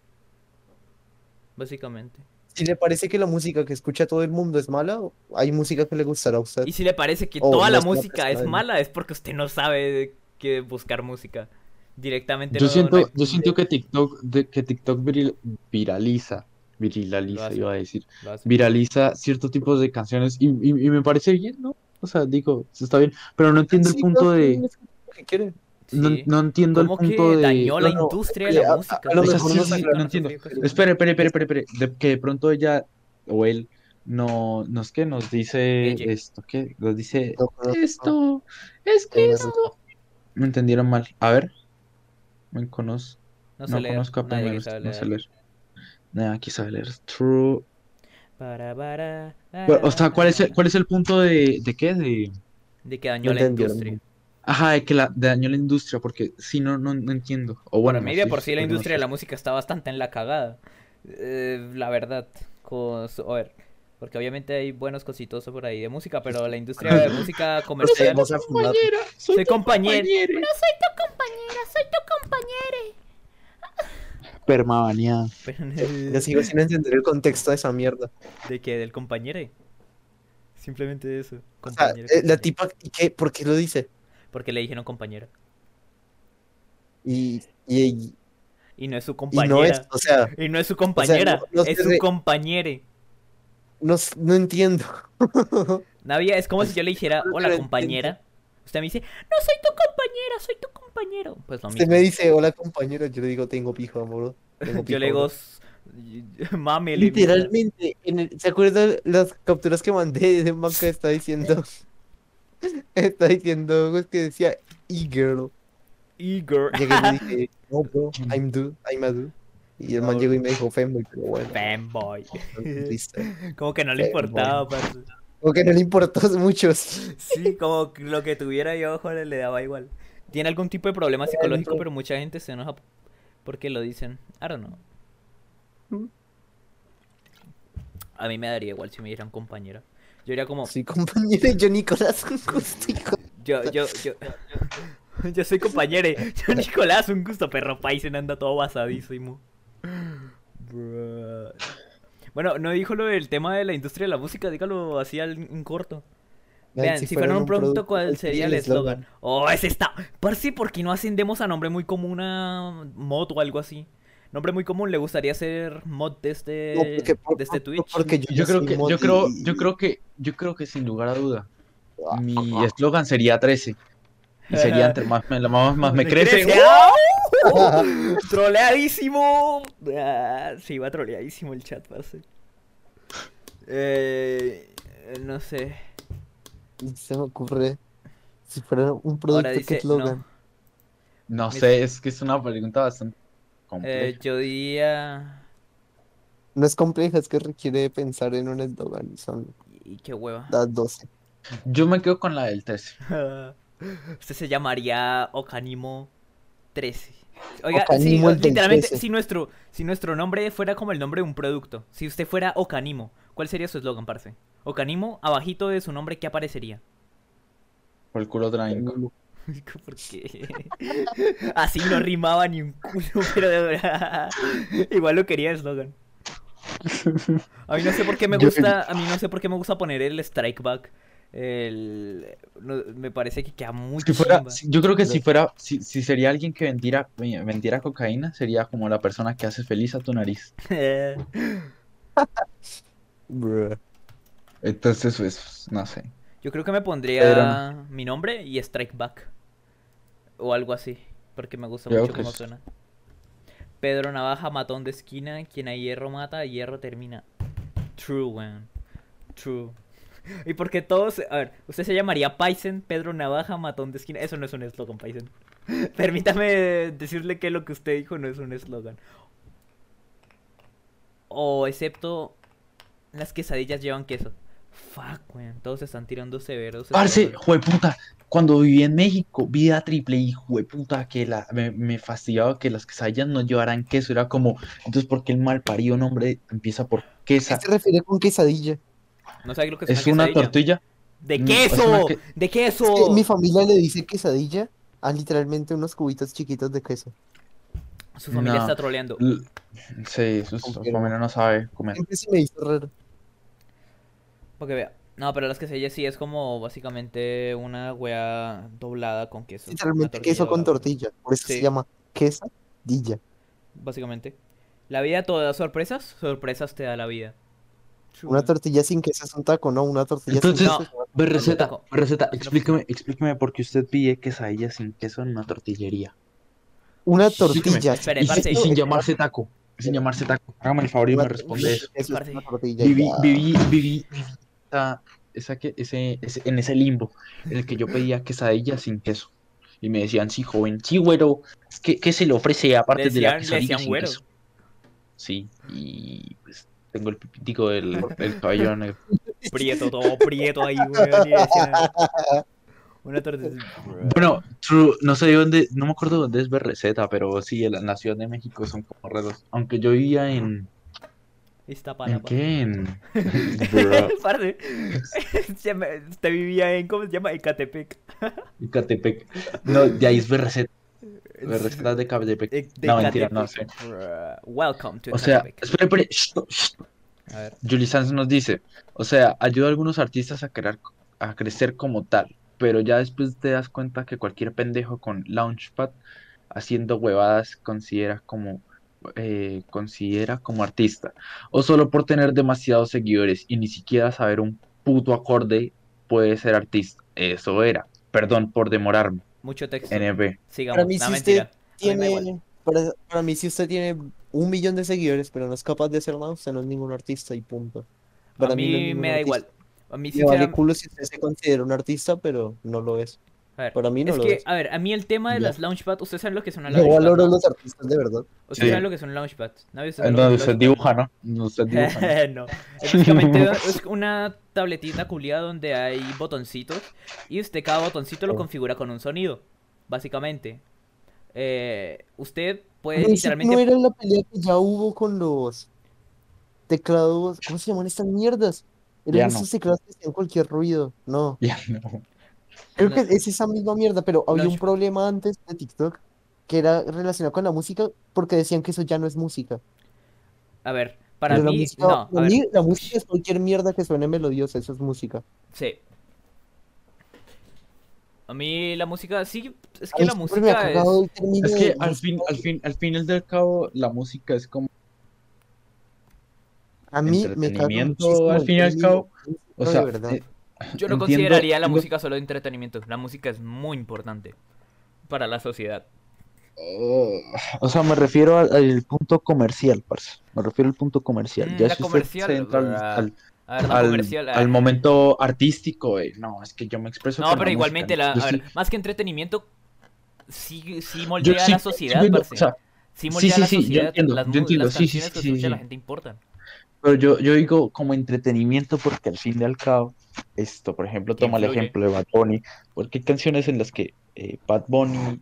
Básicamente. Si le parece que la música que escucha todo el mundo es mala, hay música que le gustará a usted. Y si le parece que Oh, toda no la música es mala, es porque usted no sabe que buscar música. Directamente Yo no- siento, no- yo siento que TikTok, de- que TikTok viril- viraliza, viraliza, hace. iba a decir, viraliza ciertos tipos de canciones y, y- y me parece bien, ¿no? O sea, digo, está bien, pero no entiendo el punto cada de... que quiere. No, no entiendo el ¿Cómo punto que de... dañó la No, no, industria de oye, la a- música? a lo O sea, mejor sí, no sí, no no entiendo. Espere, espere, espere, espere, espere, de- que de pronto ella o él no, nos que nos dice Ella. esto, que nos dice No esto, es que esto Me entendieron mal. A ver. Me conozco. No No, sé leer. conozco a Nadie sabe no sé leer. Nada, aquí sabe leer. True. Para, para, Pero, O sea, ¿cuál es el, para. cuál es el punto de, de qué? De, De que dañó No la industria. Ajá, de que la, dañó la industria, porque si no, no, no entiendo. O Bueno, bueno, maybe sí, por sí la no industria de la música está bastante en la cagada. Eh, la verdad. Con a ver, porque obviamente hay buenos cositos por ahí de música, pero la industria de música comercial. Vamos a fumar. Soy compañero. compañera. compañera, soy tu compañera. Permabaneada. Yo sigo sin entender el contexto de esa mierda. ¿De qué? ¿Del compañero? Simplemente eso. O sea, compañero, eh, la tipa, ¿y qué? ¿Por qué lo dice? Porque le dijeron compañera. Y, y, y- Y no es su y compañera. no es, o sea, Y no es su compañera, no- no es su re- compañere. no, entiendo. Navia, es como si yo le dijera, hola compañera. Usted me dice, no soy tu compañera, soy tu compañero. Pues lo Usted mismo. me dice, hola compañero, yo le digo, tengo pijo, amor. Tengo Yo le pijo, digo, mame, le digo. Literalmente, en el- ¿se acuerdan las capturas que mandé de man que está diciendo? Está diciendo, es que decía e-girl. Llegué y le dije, no, bro, I'm do, I'm a do. Y el man llegó y me dijo femboy, pero bueno. Fanboy. Como que no le Fanboy. importaba, parce. Como que no le importó mucho. Sí, como lo que tuviera yo, joder, le daba igual. Tiene algún tipo de problema psicológico, pero mucha gente se enoja porque lo dicen. I don't know. A mí me daría igual si me dieran compañera. Yo iría como, Soy compañero de yo Nicolás un gusto, hijo. yo, yo, yo, yo soy compañero. Yo Nicolás, un gusto, perro Paisen anda todo basadísimo. Bruh. Bueno, no dijo lo del tema de la industria de la música, dígalo así al- en corto. Vean, si, fuera un producto, ¿cuál sería el eslogan? Oh, ese está. Por si, ¿por qué no ascendemos a nombre muy común a mod o algo así? Nombre muy común, ¿le gustaría hacer mod de este, No, porque- por- de este Twitch? Porque yo, Yo creo que, yo creo, y- yo creo que, yo creo que sin lugar a duda, Ah, mi eslogan sería 13. Y sería entre más me, más, más me Me crece. crece. ¡Ah! ¡Troleadísimo! Ah, sí, va troleadísimo el chat, parce. Eh, no sé. Se me ocurre. Si fuera un producto, Ahora ¿qué dice, eslogan? no. No sé, es que es una pregunta bastante. Eh, yo diría. No es compleja, es que requiere pensar en un eslogan. y Son Y qué hueva. las 12. Yo me quedo con la del 13. Usted se llamaría Okanimo 13. Oiga, del literalmente, 13. si nuestro, si nuestro nombre fuera como el nombre de un producto, si usted fuera Okanimo, ¿cuál sería su eslogan, parce? Okanimo, abajito de su nombre, ¿qué aparecería? Por el culo trágico. ¿Por qué? Así no rimaba ni un culo, pero de verdad. Igual lo quería eslogan. A mí no sé por qué me gusta, a mí no sé por qué me gusta poner el strike back. El, no, me parece que queda muy Si fuera, yo creo que si fuera, si, si sería alguien que vendiera, vendiera cocaína, sería como la persona que hace feliz a tu nariz. Entonces, pues, no sé. Yo creo que me pondría mi nombre y strike back. O algo así, porque me gusta Creo mucho cómo es- suena. Pedro Navaja, matón de esquina, quien a hierro mata, a hierro termina. True, weón. True. Y porque todos, a ver, usted se llamaría Paisen, Pedro Navaja, matón de esquina. Eso no es un eslogan, Paisen. Permítame decirle que lo que usted dijo no es un eslogan. O excepto las quesadillas llevan queso. Fuck, weón. Todos se están tirando severos. Parce, jueputa, cuando viví en México, vida triple y jueputa, que la, me, me fastidiaba que las quesadillas no llevaran queso. Era como, entonces, ¿por qué el mal parido nombre empieza por ¿Qué quesa? se refiere con quesadilla? No sabes lo que es, Es una tortilla. ¡De Mm, queso! es que- ¡De Es queso! que mi familia le dice quesadilla a literalmente unos cubitos chiquitos de queso. Su familia No. está troleando. L- Sí, su, familia no sabe comer. Siempre se me hizo raro. Porque vea. No, pero las quesadillas sí es como básicamente una wea doblada con queso. Literalmente queso con tortilla. Por eso Sí. se llama quesadilla. Básicamente. La vida te da sorpresas, sorpresas te da la vida. Una tortilla sin queso es un taco, ¿no? Una tortilla Entonces, sin queso. Ve receta, receta, Así no explíqueme, explíqueme por qué usted pide quesadilla sin queso en una tortillería. Una Explíqueme. tortilla. Espere, Y, parce. y sin llamarse taco. y Sin llamarse taco. Hágame el favor y Una me responde eso. es una tortilla. Viví, viví, viví esa- esa que- ese, ese- en ese limbo en el que yo pedía quesadilla sin queso. Y me decían, sí, joven, sí, güero, ¿qué, qué se le ofrece aparte de la quesadilla sin güero. queso?" Sí, y pues tengo el pipitico del, del cabello negro. Prieto, todo prieto ahí, Una torta. Bueno, true, no sé de dónde, no me acuerdo dónde es Berreceta, pero sí, en la, en la Ciudad de México son como raros. Aunque yo vivía en. ¿En Iztapalapa. qué? En. Llama- usted vivía en, ¿cómo se llama? Ecatepec. Ecatepec. No, de ahí es Berreceta. Berreceta de Ecatepec. De No, mentira, no sé. Welcome to O sea, Ecatepec. espere. shh, shh. A ver. Julie Sanz nos dice, o sea, ayuda a algunos artistas a, crear, a crecer como tal, pero ya después te das cuenta que cualquier pendejo con Launchpad haciendo huevadas considera como eh, considera como artista, o solo por tener demasiados seguidores y ni siquiera saber un puto acorde puede ser artista. Eso era. Perdón por demorarme. Mucho texto. NB. Sigamos. Para mí, no, si usted tiene, para, para mí, si usted tiene un millón de seguidores, pero no es capaz de hacer nada, usted no es ningún artista y punto. Para A no es mí ningún me da artista. igual. A mí Me vale sinceramente... culo si usted se considera un artista, pero no lo es. A ver, Para mí no es lo que, es. a ver, a mí el tema de Ya. las Launchpad, ¿ustedes saben lo que es una Yo Launchpad? valoro no? los artistas de verdad. ¿Ustedes Sí. saben lo que es un Launchpad? ¿Nadie sabe un usted dibuja, ¿no? Usted dibuja. ¿no? no. Es básicamente es una tabletita culiada donde hay botoncitos y usted cada botoncito lo configura con un sonido, básicamente. Eh, usted puede literalmente... no era la pelea que ya hubo con los teclados. ¿Cómo se llaman estas mierdas? Eran Ya no. esos teclados que hacían cualquier ruido. No. Ya no. Creo No. que es esa misma mierda, pero había un problema antes de TikTok que era relacionado con la música porque decían que eso ya no es música. A ver, para Pero la mí... música, No, a para ver, mí la música es cualquier mierda que suene melodiosa, eso es música. sí. A mí la música, sí, es que mí la música es... Es que al fin, al fin, al fin del cabo, la música es como A mí me muchísimo al fin y al cabo, o de sea, verdad. eh, Yo no entiendo- consideraría la entiendo- música solo de entretenimiento. La música es muy importante para la sociedad. Oh, o sea, me refiero al, al punto comercial, parce. Me refiero al punto comercial. Mm, ya la si usted comercial, se entra al, al- A al- comercial. al momento artístico, eh, no, es que yo me expreso No, con pero la igualmente, música, la, a sí- ver, más que entretenimiento, sí, sí yo moldea sí- la sociedad, parce. o sea, Sí sí, moldea sí, la sí, yo entiendo, las, yo entiendo, las sí, sí, canciones que sí, escucha sí. la gente importan. Pero yo, yo digo como entretenimiento porque al fin y al cabo, esto, por ejemplo, toma el ejemplo de Bad Bunny, porque hay canciones en las que eh, Bad Bunny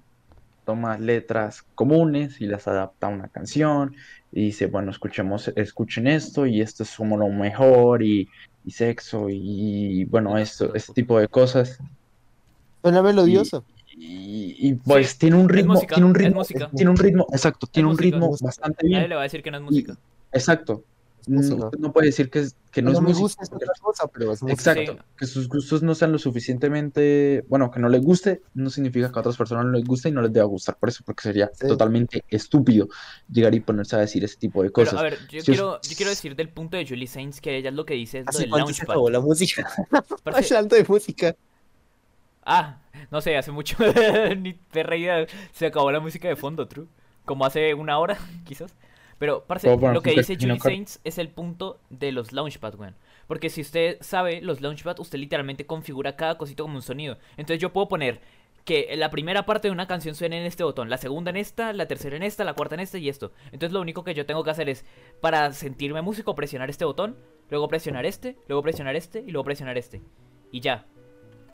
toma letras comunes y las adapta a una canción y dice, bueno, escuchemos, escuchen esto y esto es como lo mejor y, y sexo y bueno, esto, este tipo de cosas. Suena melodioso. Y, y, pues Sí, tiene un es ritmo, música, tiene un es ritmo, música. tiene un ritmo, exacto, tiene un música. ritmo bastante bien. Nadie le va a decir que no es música. Exacto. No, no puede decir que, es- que no, no es me música. gusta es otra cosa, pero es música. Exacto. Sí. Que sus gustos no sean lo suficientemente. Bueno, que no les guste, no significa que a otras personas no les guste y no les deba gustar. Por eso, porque sería Sí. totalmente estúpido llegar y ponerse a decir ese tipo de Pero cosas. a ver, yo, Si quiero, yo quiero decir del punto de Julie Sainz que ella lo que dice es lo ¿Hace del launchpad. acabó la música? Parce, Hablando de música. Ah, no sé, hace mucho, ni perra idea, se acabó la música de fondo, true. Como hace una hora, quizás. Pero, parce, lo que dice Julie Sainz es el punto de los launchpad, weón. Porque si usted sabe, los launchpad, usted literalmente configura cada cosito como un sonido. Entonces yo puedo poner que la primera parte de una canción suene en este botón, la segunda en esta, la tercera en esta, la cuarta en esta y esto. Entonces lo único que yo tengo que hacer es, para sentirme músico, presionar este botón, luego presionar este, luego presionar este y luego presionar este. Y ya.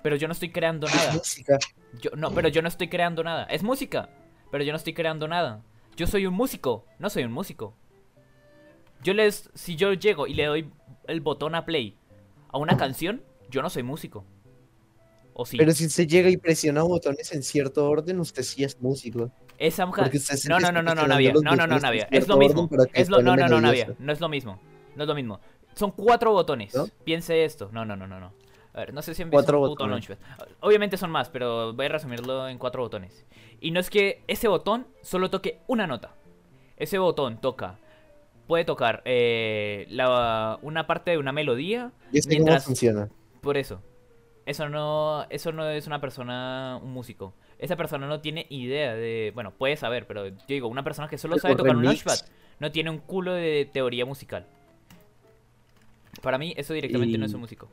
Pero yo no estoy creando nada. música. Yo, no, pero yo no estoy creando nada. Es música, pero yo no estoy creando nada. Yo soy un músico, no soy un músico. Yo les, si yo llego y le doy el botón a play a una canción, yo no soy músico. ¿O sí? Pero si usted llega y presiona botones en cierto orden, usted sí es músico. Esa mujer... se No, no, no, no, no, Navia. No, no, no, Navia. Es lo mismo. Es lo... No, no, no. Navia. No es lo mismo. No es lo mismo. Son cuatro botones. ¿No? Piense esto. No, no, no, no, no. A ver, no sé si han visto un puto launchpad. Obviamente son más, pero voy a resumirlo en cuatro botones. Y no es que ese botón solo toque una nota. Ese botón toca. Puede tocar eh, la, una parte de una melodía. Y sé Mientras- cómo funciona. Por eso. Eso no, eso no es una persona, un músico. Esa persona no tiene idea de. Bueno, puede saber, pero yo digo, una persona que solo sabe tocar un launchpad no tiene un culo de teoría musical. Para mí, eso directamente no es un músico.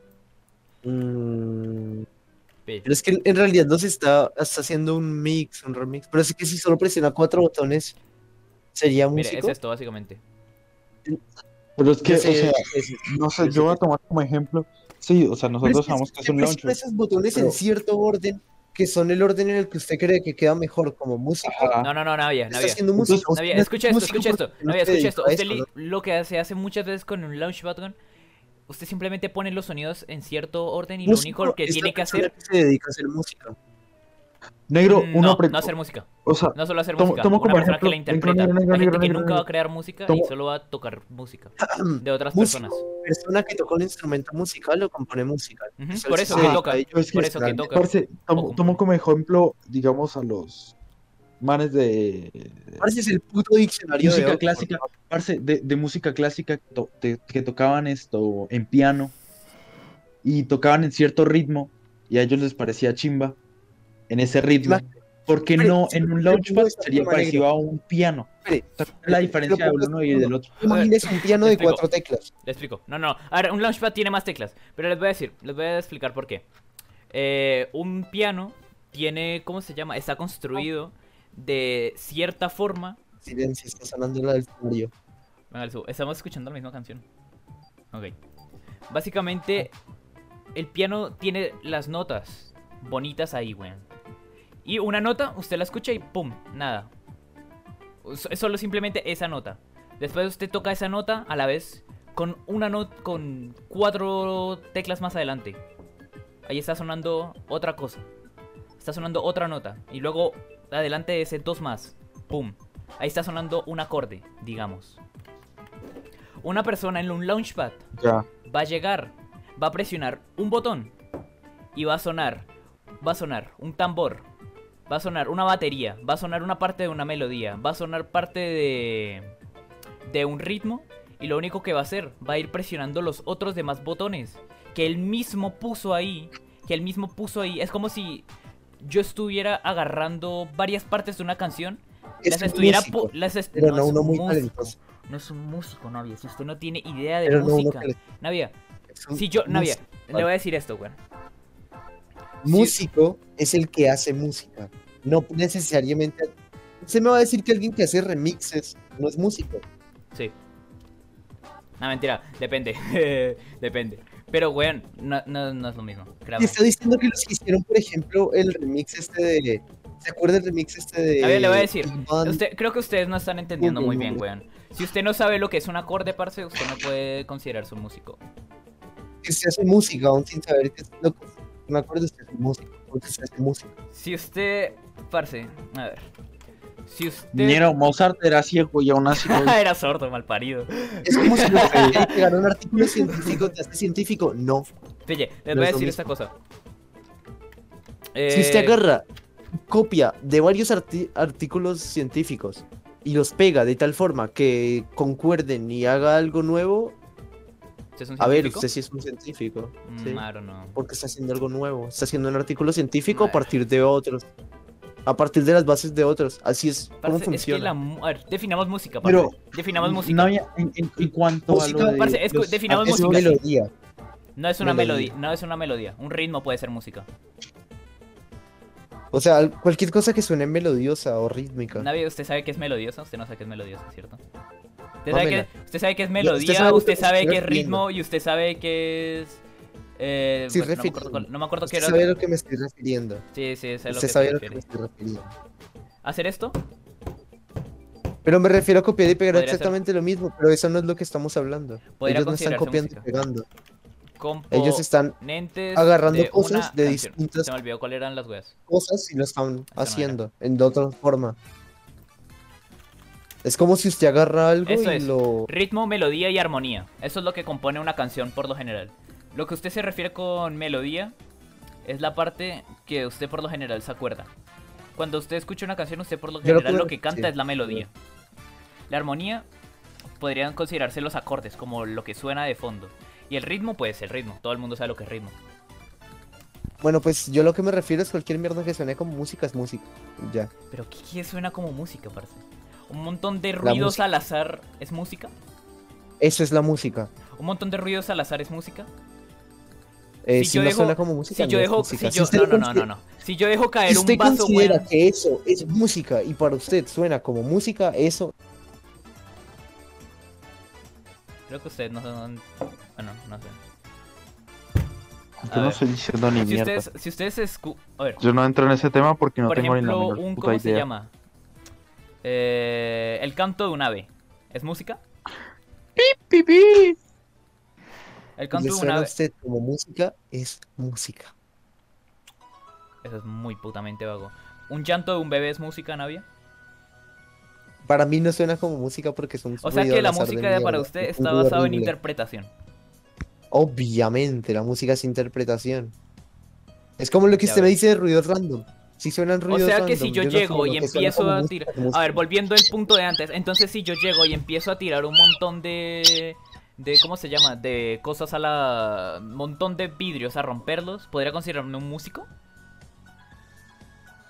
Mm. Pero es que en realidad no se está, está haciendo un mix, un remix. Pero es que si solo presiona cuatro botones, ¿sería Mire, músico? es esto básicamente. Pero es que, Yo o sé- sea, es- no sé, yo voy a tomar como ejemplo. Sí, o sea, nosotros es que sabemos que es un presiona launcher. esos botones en pero- cierto orden, que son el orden en el que usted cree que queda mejor como música. No, no, no, Navia, está Navia. haciendo música. Navia, no es escucha esto, escucha esto. no Navia, escucha esto. Usted lo que se hace muchas veces con un launch button, usted simplemente pone los sonidos en cierto orden y lo único que la tiene que hacer. que se dedica a hacer música. Negro, Mm, una no, no hacer música. O sea, No solo hacer Tomo- música. tomo una como persona que ejemplo- la negro, interpreta. negro, negro, Hay gente negro, que negro, nunca va a crear música y Tomo- solo va a tocar música de otras Músico, personas. persona que toca un instrumento musical o compone música. Ujú, Eso Por sí eso se que toca. es que Por eso que toca. parce, tomo, tomo como ejemplo, digamos, a los manes de, Parce, es el puto diccionario de música clásica, parce, de, de música clásica to- de- que tocaban esto en piano y tocaban en cierto ritmo y a ellos les parecía chimba en ese ritmo. ¿Por qué Espere, no en un launchpad ¿cómo es sería parecido a un piano? La diferencia del uno y del otro. Imagínese un piano de explico. cuatro teclas. Le explico. No, no. A ver, un launchpad tiene más teclas. Pero les voy a decir, les voy a explicar por qué. Eh, un piano tiene, ¿cómo se llama? Está construido de cierta forma. Silencio, está sonando la del. Venga. Estamos escuchando la misma canción. Ok. Básicamente, el piano tiene las notas bonitas ahí, weón. Y una nota, usted la escucha y ¡pum! Nada. Es es solo simplemente esa nota. Después usted toca esa nota a la vez con una nota con cuatro teclas más adelante. Ahí está sonando otra cosa. Está sonando otra nota. Y luego adelante de ese dos más. ¡Pum! Ahí está sonando un acorde, digamos. Una persona en un launchpad va a llegar, va a presionar un botón y va a sonar, va a sonar un tambor, va a sonar una batería, va a sonar una parte de una melodía, va a sonar parte de de un ritmo y lo único que va a hacer va a ir presionando los otros demás botones que él mismo puso ahí, que él mismo puso ahí. Es como si yo estuviera agarrando varias partes de una canción, Es las un estuviera músico, las est- pero no no es uno un muy músico. talentoso. No es un músico, Navia. Si usted no tiene idea de Pero no música. le- Navia, si yo, Navia, músico. le voy a decir esto, güey. Músico es el que hace música. No necesariamente. Usted me va a decir que alguien que hace remixes no es músico. Sí. No, mentira, depende. depende. Pero, weón, no, no, no es lo mismo. Y Créame. está diciendo que los que hicieron, por ejemplo, el remix este de. ¿Se acuerda el remix este de. A ver, le voy a decir. Usted, creo que ustedes no están entendiendo muy bien, weón. Si usted no sabe lo que es un acorde, parce, usted no puede considerarse un músico. Que se hace música, aún sin saber que es lo que. Me acuerdo usted es músico, porque se hace música. Si usted, parce, a ver. Si usted. Mozart era ciego y aún así. Era sordo, mal parido. Es como si ganar un artículo científico, ¿te hace científico? No. Pille, les No voy a decir mismo. esta cosa. Si usted Eh, agarra copia de varios artículos científicos y los pega de tal forma que concuerden y haga algo nuevo, ¿usted es un a ver, usted sí es un científico. Mm, sí. Porque está haciendo algo nuevo. Está haciendo un artículo científico a partir de otros. A partir de las bases de otros. Así es como Parce, es que funciona. la a ver, definamos música, parce. Pero, definamos música. No había- en, en- en cuanto Música, a lo de parce, es- los definamos Es música. melodía. No es una melodía. melodía, no es una melodía. Un ritmo puede ser música. O sea, cualquier cosa que suene melodiosa o rítmica. Navi, usted sabe que es melodiosa, usted no sabe que es melodiosa, ¿cierto? Usted sabe, que, usted sabe que es usted melodía, sabe usted sabe que es ritmo y usted sabe que es... Eh, Sí, bueno, no, me acuerdo no me acuerdo qué era. sabe a lo que me estoy refiriendo. Sí, sí, sé lo que sabe lo que me estoy refiriendo. ¿Hacer esto? Pero me refiero a copiar y pegar ser. exactamente lo mismo, pero eso no es lo que estamos hablando. Ellos no están copiando y pegando. Ellos están de agarrando cosas de canción. distintas- Se me olvidó cuáles eran las weas. cosas y lo están haciendo en de otra forma. Es como si usted agarra algo Eso y es. lo... Ritmo, melodía y armonía. Eso es lo que compone una canción por lo general. Lo que usted se refiere con melodía es la parte que usted por lo general se acuerda. Cuando usted escucha una canción, usted por lo Yo lo general puedo- lo que canta sí. es la melodía. La armonía podrían considerarse los acordes, como lo que suena de fondo. Y el ritmo, pues el ritmo. Todo el mundo sabe lo que es ritmo. Bueno, pues yo lo que me refiero es cualquier mierda que suene como música es música. Ya. Pero ¿qué, qué suena como música, parce? Un montón de ruidos al azar es música. Eso es la música. Un montón de ruidos al azar es música. Eh, Si si yo no dejo- suena como música, Si yo no es dejo, música. si yo, usted no, no, no, no, no. Si yo dejo Si caer un usted vaso, considera weón. que eso es música y para usted suena como música, eso Creo que ustedes no son. Bueno, no sé. Yo no estoy diciendo ni Si mierda. ustedes, si ustedes escu- A ver, Yo no entro en ese tema porque no por tengo ni la ejemplo, menor un. puta ¿Cómo se idea. llama? Eh, el canto de un ave. ¿Es música? Le canto de un suena a ave. usted como música, es música. Eso es muy putamente vago. ¿Un llanto de un bebé es música, Navia? Para mí no suena como música porque es un O sea que la de música para usted está basada en interpretación. Obviamente, la música es interpretación. Es como lo que usted me dice de ruidos random. Si suenan O ruidos sea que si yo llego y empiezo a tirar... A ver, volviendo al punto de antes. Entonces si yo llego y empiezo a tirar un montón de... de ¿Cómo se llama? De cosas a la... Montón de vidrios a romperlos. ¿Podría considerarme un músico?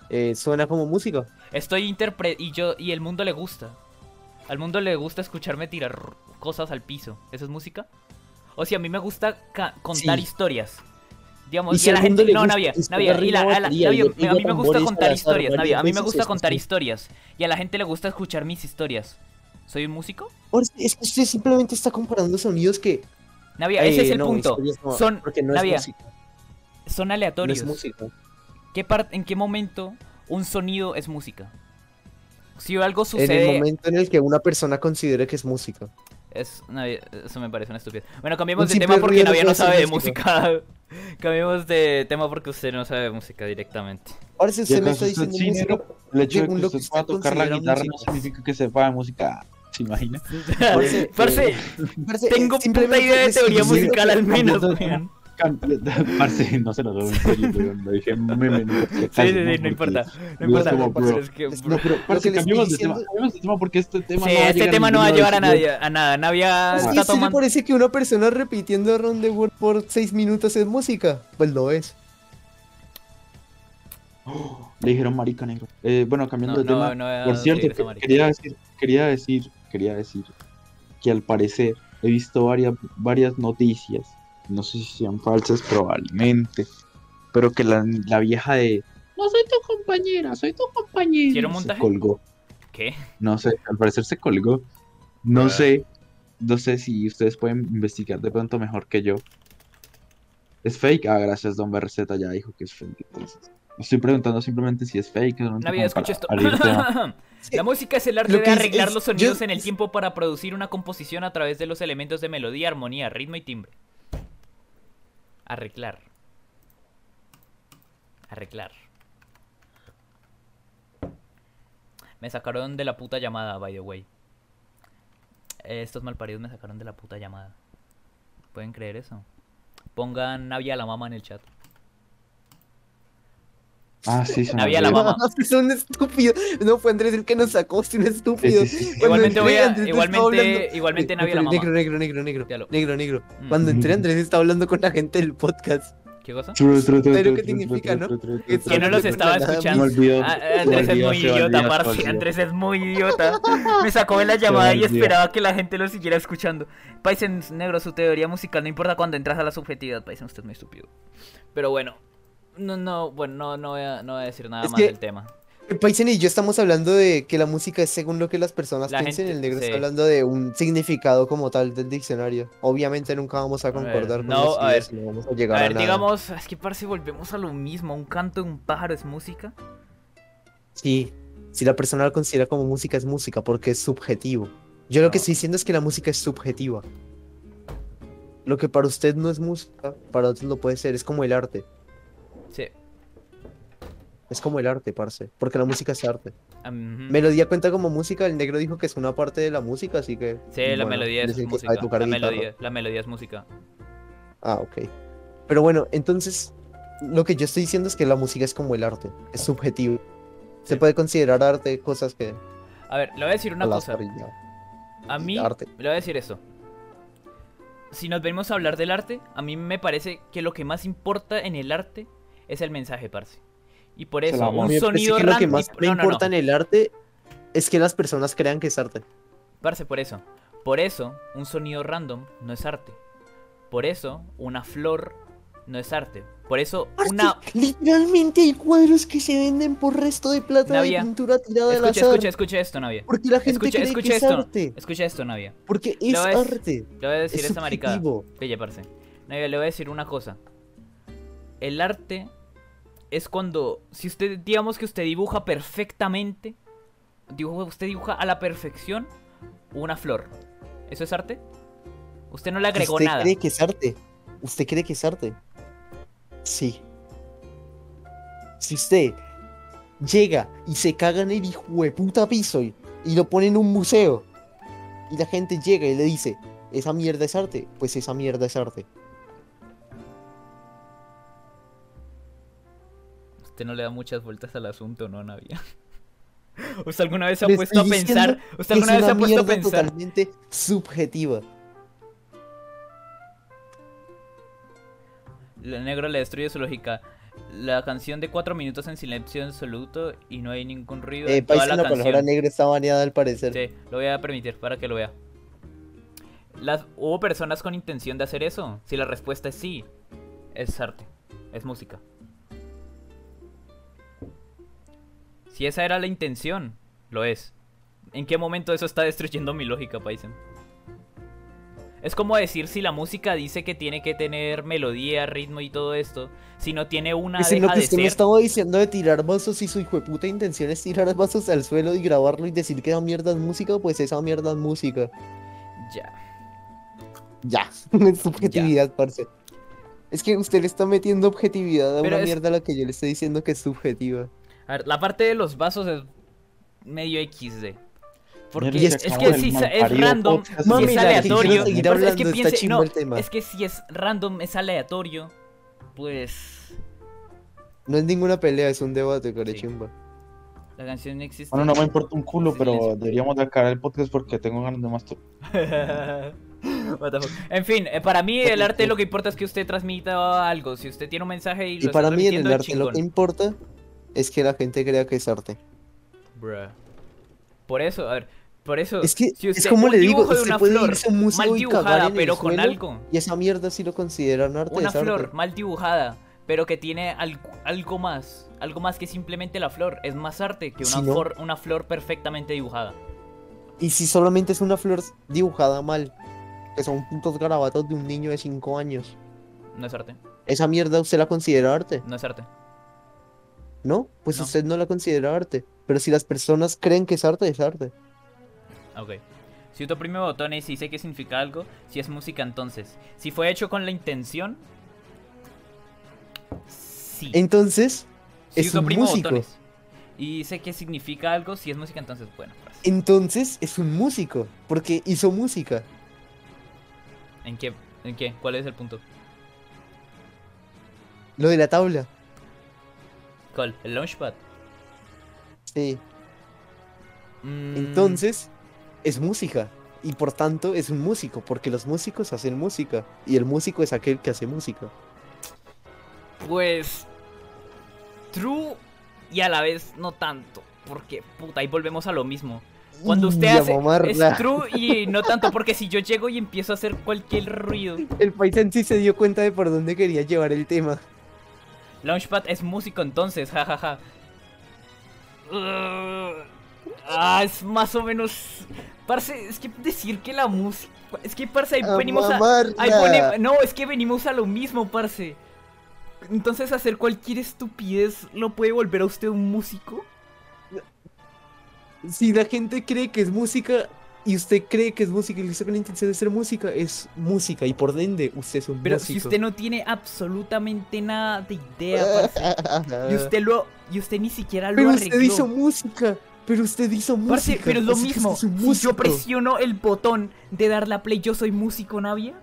Eh, suena como música. Estoy interpre... Y yo... Y el mundo le gusta. Al mundo le gusta escucharme tirar cosas al piso. ¿Eso es música? O sea, a mí me gusta contar Sí. historias. Y Digamos, si y a la gente... No, Navia, Navia, y la- a la- y Navia, a mí me gusta contar historias, Navia, a mí me gusta contar historias. Y a la gente le gusta escuchar mis historias. ¿Soy un músico? Es que usted simplemente está comparando sonidos que. Navia, ese eh, es el no, punto. no, Son, porque no Navia, es música. son No aleatorios. es música. ¿Qué ¿En qué momento un sonido es música? Si algo En sucede... el momento en el que una persona considere que es música. Es, Navia, eso me parece una estupidez. Bueno, cambiemos Un de tema porque Navia no sabe de música. cambiemos de tema porque usted no sabe de música directamente. Ahora si ¿Y usted me está diciendo sí, música? El hecho de que usted pueda tocar la guitarra no significa que sepa de música. ¿Se imagina? Parce, Parce, eh, parce, tengo eh, puta idea de teoría sí, musical al menos, weón. Parce, no se lo doy en serio, weón. Lo dije meme, no, Sí, sí, sí, no importa. No importa. como, parce, bro. es que, es- bro, No, pero parce, cambiemos de diciendo- tema. Cambiemos de tema porque este tema Sí, no va a este tema no va a llevar a nadie, a nada. Navia ¿Sí, está ¿sí tomando... parece que una persona repitiendo Round the World por 6 minutos es música? Pues lo es. Le dijeron marica negro. Eh, bueno, cambiando No, de tema. no, por cierto, quería decir, quería decir, quería decir que al parecer he visto varias, varias noticias, no sé si sean falsas probablemente, pero que la, la vieja de no soy tu compañera, soy tu compañera ¿Quiero se colgó. ¿Qué? No sé, al parecer se colgó. No Ah. sé, no sé si ustedes pueden investigar de pronto mejor que yo. ¿Es fake? Ah, gracias, Don BRZ ya dijo que es fake. Entonces, estoy preguntando simplemente si es fake. ¿no? Navia, Como escucha esto. La música es el arte de arreglar es- los sonidos yo- en el tiempo para producir una composición a través de los elementos de melodía, armonía, ritmo y timbre. Arreglar. Arreglar. Me sacaron de la puta llamada, by the way. Eh, Estos malparidos me sacaron de la puta llamada. ¿Pueden creer eso? Pongan Navia la mama en el chat. Ah, sí, se me Había la mamá. Es un estúpido. No fue Andrés el que nos sacó, es un estúpido. Sí, sí, sí, Igualmente voy a- Andrés igualmente- igualmente Eh, Navia la mamá. Negro, negro, negro, negro. Negro, negro. Mm. Cuando entré, Andrés estaba hablando con la gente del podcast. ¿Qué cosa? Tru, tru, tru, ¿Sabes lo tru, que tru, significa, no? Que no los estaba escuchando. me olvidó, Ah, Andrés es muy idiota, parce. Andrés es muy idiota. Me sacó de la llamada y esperaba que la gente lo siguiera escuchando. Paisen negro, su teoría musical no importa cuando entras a la subjetividad. Paisen, usted es muy estúpido. Pero bueno. No, no, bueno, no, no, voy, a, no voy a decir nada Es más que- del tema. Paisen y yo estamos hablando de que la música es según lo que las personas La piensen. gente- el negro sí. está hablando de un significado como tal del diccionario. Obviamente nunca vamos a ver, concordar con no, a ver. no vamos a llegar A a, ver, nada. digamos, es que parce, volvemos a lo mismo. Un canto de un pájaro es música. Sí, si la persona lo considera como música es música porque es subjetivo. Yo lo que No. estoy diciendo es que la música es subjetiva. Lo que para usted no es música, para otros lo puede ser. Es como el arte. Sí. Es como el arte, parce. Porque la música es arte. Melodía cuenta como música. El negro dijo que es una parte de la música, así que. Sí, la bueno, melodía es música. La melodía, la melodía es música. Ah, ok. Pero bueno, entonces. Lo que yo estoy diciendo es que la música es como el arte. Es subjetivo. Se Sí. puede considerar arte cosas que. A ver, le voy a decir una cosa. A mí, Arte. le voy a decir eso. Si nos venimos a hablar del arte, a mí me parece que lo que más importa en el arte es el mensaje, parce. Y por eso, un sonido que lo que random. más me no, no, no. importa en el arte es que las personas crean que es arte. Parce, por eso. Por eso, un sonido random no es arte. Por eso, una flor no es arte. Por eso, Arte, una. Literalmente hay cuadros que se venden por resto de plata Navia, de pintura tirada al Escucha, azar. escucha, escucha esto, Navia. Porque la gente Escucha, cree escucha que es esto. arte. Escucha esto, Navia. Porque es Lo es- arte. Le voy a decir Es esta maricada. Pille, parce. Navia, le voy a decir una cosa. El arte es cuando. Si usted, digamos que usted dibuja perfectamente. dibuja- usted dibuja a la perfección una flor. ¿Eso es arte? Usted no le agregó ¿Usted nada. cree que es arte? ¿Usted cree que es arte? Sí. Si usted llega y se caga en el hijo de puta piso y, y lo pone en un museo y la gente llega y le dice, esa mierda es arte, pues esa mierda es arte. Usted no le da muchas vueltas al asunto, ¿no, Navia? ¿Usted alguna vez se ha puesto a pensar? ¿Usted alguna vez se ha puesto a pensar? totalmente subjetiva. El negro le destruye su lógica. La canción de cuatro minutos en silencio absoluto y no hay ningún ruido Eh, en toda la la palabra canción. negra está baneada al parecer. Sí, lo voy a permitir para que lo vea. Las, ¿Hubo personas con intención de hacer eso? Si la respuesta es sí, es arte, es música. Si esa era la intención, lo es. ¿En qué momento eso está destruyendo mi lógica, Paisen? Es como decir si la música dice que tiene que tener melodía, ritmo y todo esto. Si no tiene una, Es en lo deja que de usted me ser. estaba diciendo de tirar vasos y su hijo de puta intención es tirar vasos al suelo y grabarlo y decir que esa mierda es música, pues esa mierda es música. Ya. Ya, es subjetividad, parce. Es que usted le está metiendo objetividad a Pero una es- mierda a la que yo le estoy diciendo que es subjetiva. A ver, la parte de los vasos es medio XD. Porque es, que si es random, Mami, es que aleatorio. es que piense, no, es que si es random, es aleatorio, pues No es ninguna pelea, es un debate, carechimba. la canción no existe. Bueno, no me importa un culo, Sí, pero silencio. deberíamos de acabar el podcast porque tengo ganas de más. What the fuck. En fin, eh, para mí el arte lo que importa es que usted transmita algo. Si usted tiene un mensaje y lo Y para está mí en el arte lo que importa es que la gente crea que es arte. Bruh. Por eso, a ver, por eso. Es que si es como le digo, usted puede flor irse a un museo mal y cagar dibujada, el pero con suelo, algo. Y esa mierda sí lo consideran arte. Una arte. flor mal dibujada, pero que tiene algo, algo más. Algo más que simplemente la flor. Es más arte que una, Si no- flor, una flor perfectamente dibujada. Y si solamente es una flor dibujada mal, que son puntos garabatos de un niño de 5 años, No es arte. esa mierda usted la considera arte, No es arte. ¿No? Pues No. usted no la considera arte. Pero si las personas creen que es arte, es arte. Ok. Si usted oprime botones y sé que significa algo, si es música entonces. Si fue hecho con la intención. Sí. Entonces, si es un músico. botones y sé que significa algo, si es música entonces, bueno. pues. entonces es un músico, porque hizo música. ¿En qué? ¿En qué? ¿Cuál es el punto? Lo de la tabla, ¿Cuál? ¿El launchpad? sí. Mm, Entonces, es música. Y por tanto es un músico, porque los músicos hacen música. Y el músico es aquel que hace música. Pues. True y a la vez no tanto. Porque, puta, ahí volvemos a lo mismo. Cuando usted hace. mamarla. Es true y no tanto porque si yo llego y empiezo a hacer cualquier ruido. El paisán sí se dio cuenta de por dónde quería llevar el tema. Launchpad es músico entonces, jajaja. Ah, es más o menos. Parce, es que decir que la música. Es que, parce, ahí A venimos a. mamarla. ahí pone- no, es que venimos a lo mismo, parce. Entonces, hacer cualquier estupidez lo puede volver a usted un músico. Si la gente cree que es música y usted cree que es música y hizo con la intención de ser música, es música. Y por ende, usted es un Pero músico. si usted no tiene absolutamente nada de idea, parce. Y usted lo. Y usted ni siquiera lo Pero arregló. usted hizo música. Pero usted hizo música. Pero es lo mismo. Si yo presiono el botón de dar la play, yo soy músico, Navia.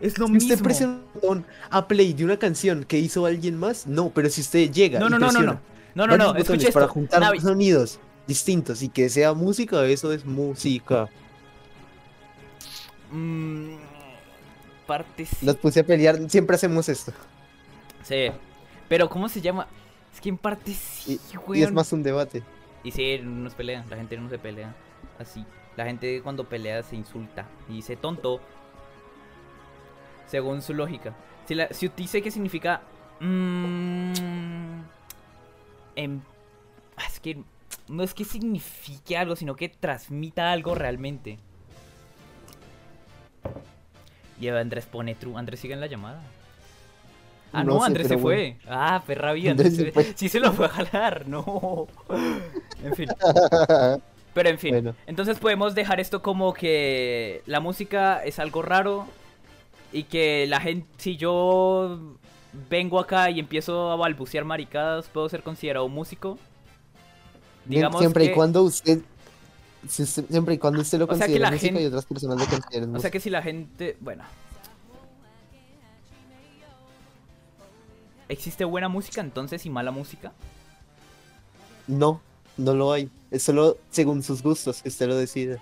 Es lo Si mismo. usted presiona el botón a play de una canción que hizo alguien más, no, pero si usted llega No, y no, no, no, presiona no. No, no, varios no. botones Escuche para distintos y que sea música, eso es música. mm, parte sí. Los puse a pelear, siempre hacemos esto. Sí. Pero ¿cómo se llama? Es que en parte sí, Y, y es más un debate. Y sí, no se pelean. La gente no se pelea así. La gente cuando pelea se insulta y dice tonto. según su lógica. Si, la, si dice que significa... mm, em- ah, es que no es que signifique algo, sino que transmita algo realmente. Y Andrés pone true. Andrés sigue en la llamada. Ah, no, No sé, Andrés se fue. Ah, perra vida. Andrés Andrés se se- fue. Sí se lo fue a jalar, no. En fin. Pero en fin, Bueno. entonces podemos dejar esto como que la música es algo raro y que la gente, si yo vengo acá y empiezo a balbucear maricadas, puedo ser considerado músico. Digamos siempre y cuando usted si usted- siempre y cuando usted lo O sea que considere música gente- y otras personas lo consideren O música. sea que si la gente, bueno. ¿Existe buena música entonces y mala música? No, no lo hay. Es solo según sus gustos que usted lo decide.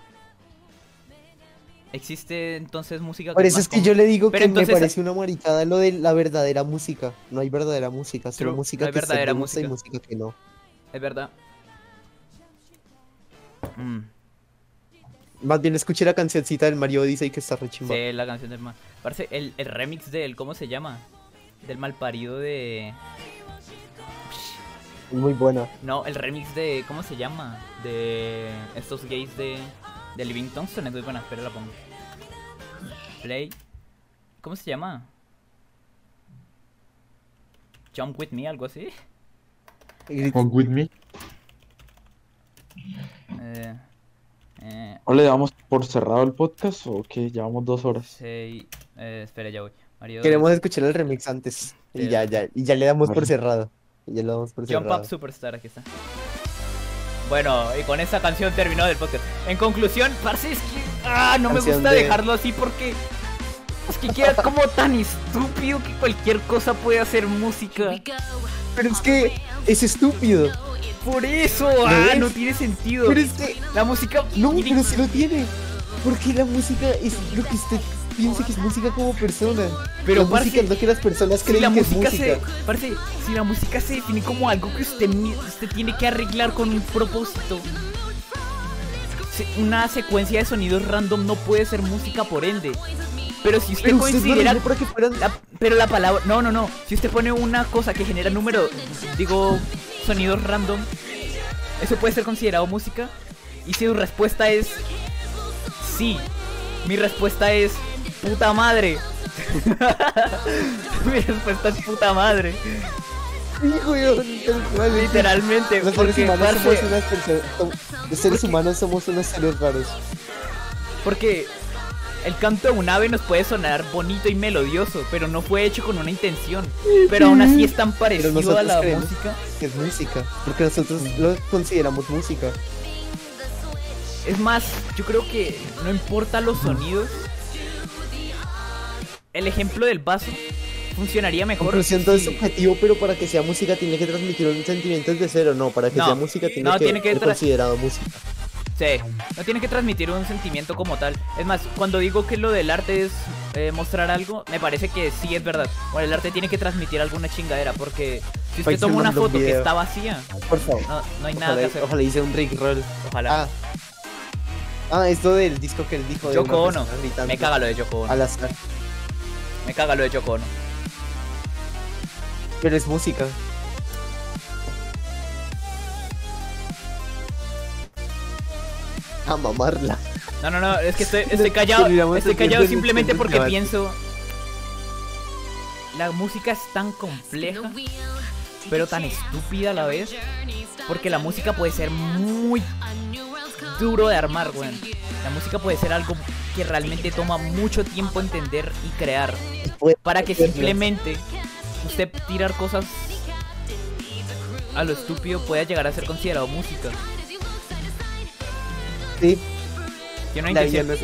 ¿Existe entonces música Por eso es que yo le digo Pero que entonces- me parece una maricada lo de la verdadera música. No hay verdadera música, solo True, música no hay que verdadera gusta y música. música que no. Es verdad. Mm, Más bien escuché la cancioncita del Mario Odyssey que está re chimba. sí, la canción del mal. Parece el, el remix del, ¿cómo se llama? Del malparido de... Muy buena. No, el remix de. ¿Cómo se llama? De estos gays de. De Living Tungsten. Es muy buena, espera la pongo. Play. ¿Cómo se llama? Jump with me, algo así. Con With Me. Eh, eh, ¿O le damos por cerrado el podcast o qué? Llevamos dos horas. sei- eh, espera, ya voy. Mario Queremos escuchar el remix antes. Y Sí. ya, ya. Y ya le damos por cerrado. Y ya le damos por Jump cerrado. Up Superstar, aquí está. Bueno, y con esta canción terminó el podcast. En conclusión, parce, es que. Ah, no me gusta de- dejarlo así porque. Es que queda como tan estúpido que cualquier cosa puede hacer música. Pero es que es estúpido. Por eso, ah, ¿Ves? no tiene sentido. Pero es que. La música. No, pero sí lo tiene. Porque la música es lo que usted piensa que es música como persona. Pero, la música es lo que las personas Si creen la que es música música. se. Parce, si la música se define como algo que usted, usted tiene que arreglar con un propósito. Una secuencia de sonidos random no puede ser música por ende. Pero si usted Pero considera que fueran La- pero la palabra. No, no, no. Si usted pone una cosa que genera número. Digo, sonidos random. Eso puede ser considerado música. Y si su respuesta es. Sí. Mi respuesta es. Puta madre. Mi respuesta es puta madre. Hijo, cual, Literalmente. Los seres Porque, humanos parce, somos unas personas. som- Los seres humanos somos unos seres raros. porque el canto de un ave nos puede sonar bonito y melodioso. Pero no fue hecho con una intención. Pero aún así es tan parecido a la música. Que es música. Porque nosotros lo consideramos música. Es más, yo creo que no importa los sonidos. El ejemplo del vaso funcionaría mejor. Conclusión, todo es subjetivo, pero para que sea música tiene que transmitir un sentimiento desde cero. No, para que No, sea música tiene no, que tiene que ser considerado música. Sí, no tiene que transmitir un sentimiento como tal. Es más, cuando digo que lo del arte es eh, mostrar algo, me parece que sí es verdad. Bueno, el arte tiene que transmitir alguna chingadera, porque si usted toma una un foto que está vacía, Por favor. no, no hay nada Ojalá, que hacer. ojalá hice un Rick Roll. Ojalá. Ah. Ah, esto del disco que él dijo. de Yoko Ono. Me caga lo de Yoko Ono. Al azar. Me caga lo de Yoko Ono. Pero es música. A mamarla. No, no, no, es que estoy, estoy callado. Estoy callado simplemente porque pienso. La música es tan compleja, pero tan estúpida a la vez. Porque la música puede ser muy duro de armar, weón. La música puede ser algo que realmente toma mucho tiempo entender y crear. Para que simplemente usted tirar cosas a lo estúpido pueda llegar a ser considerado música. Sí, intención, no es.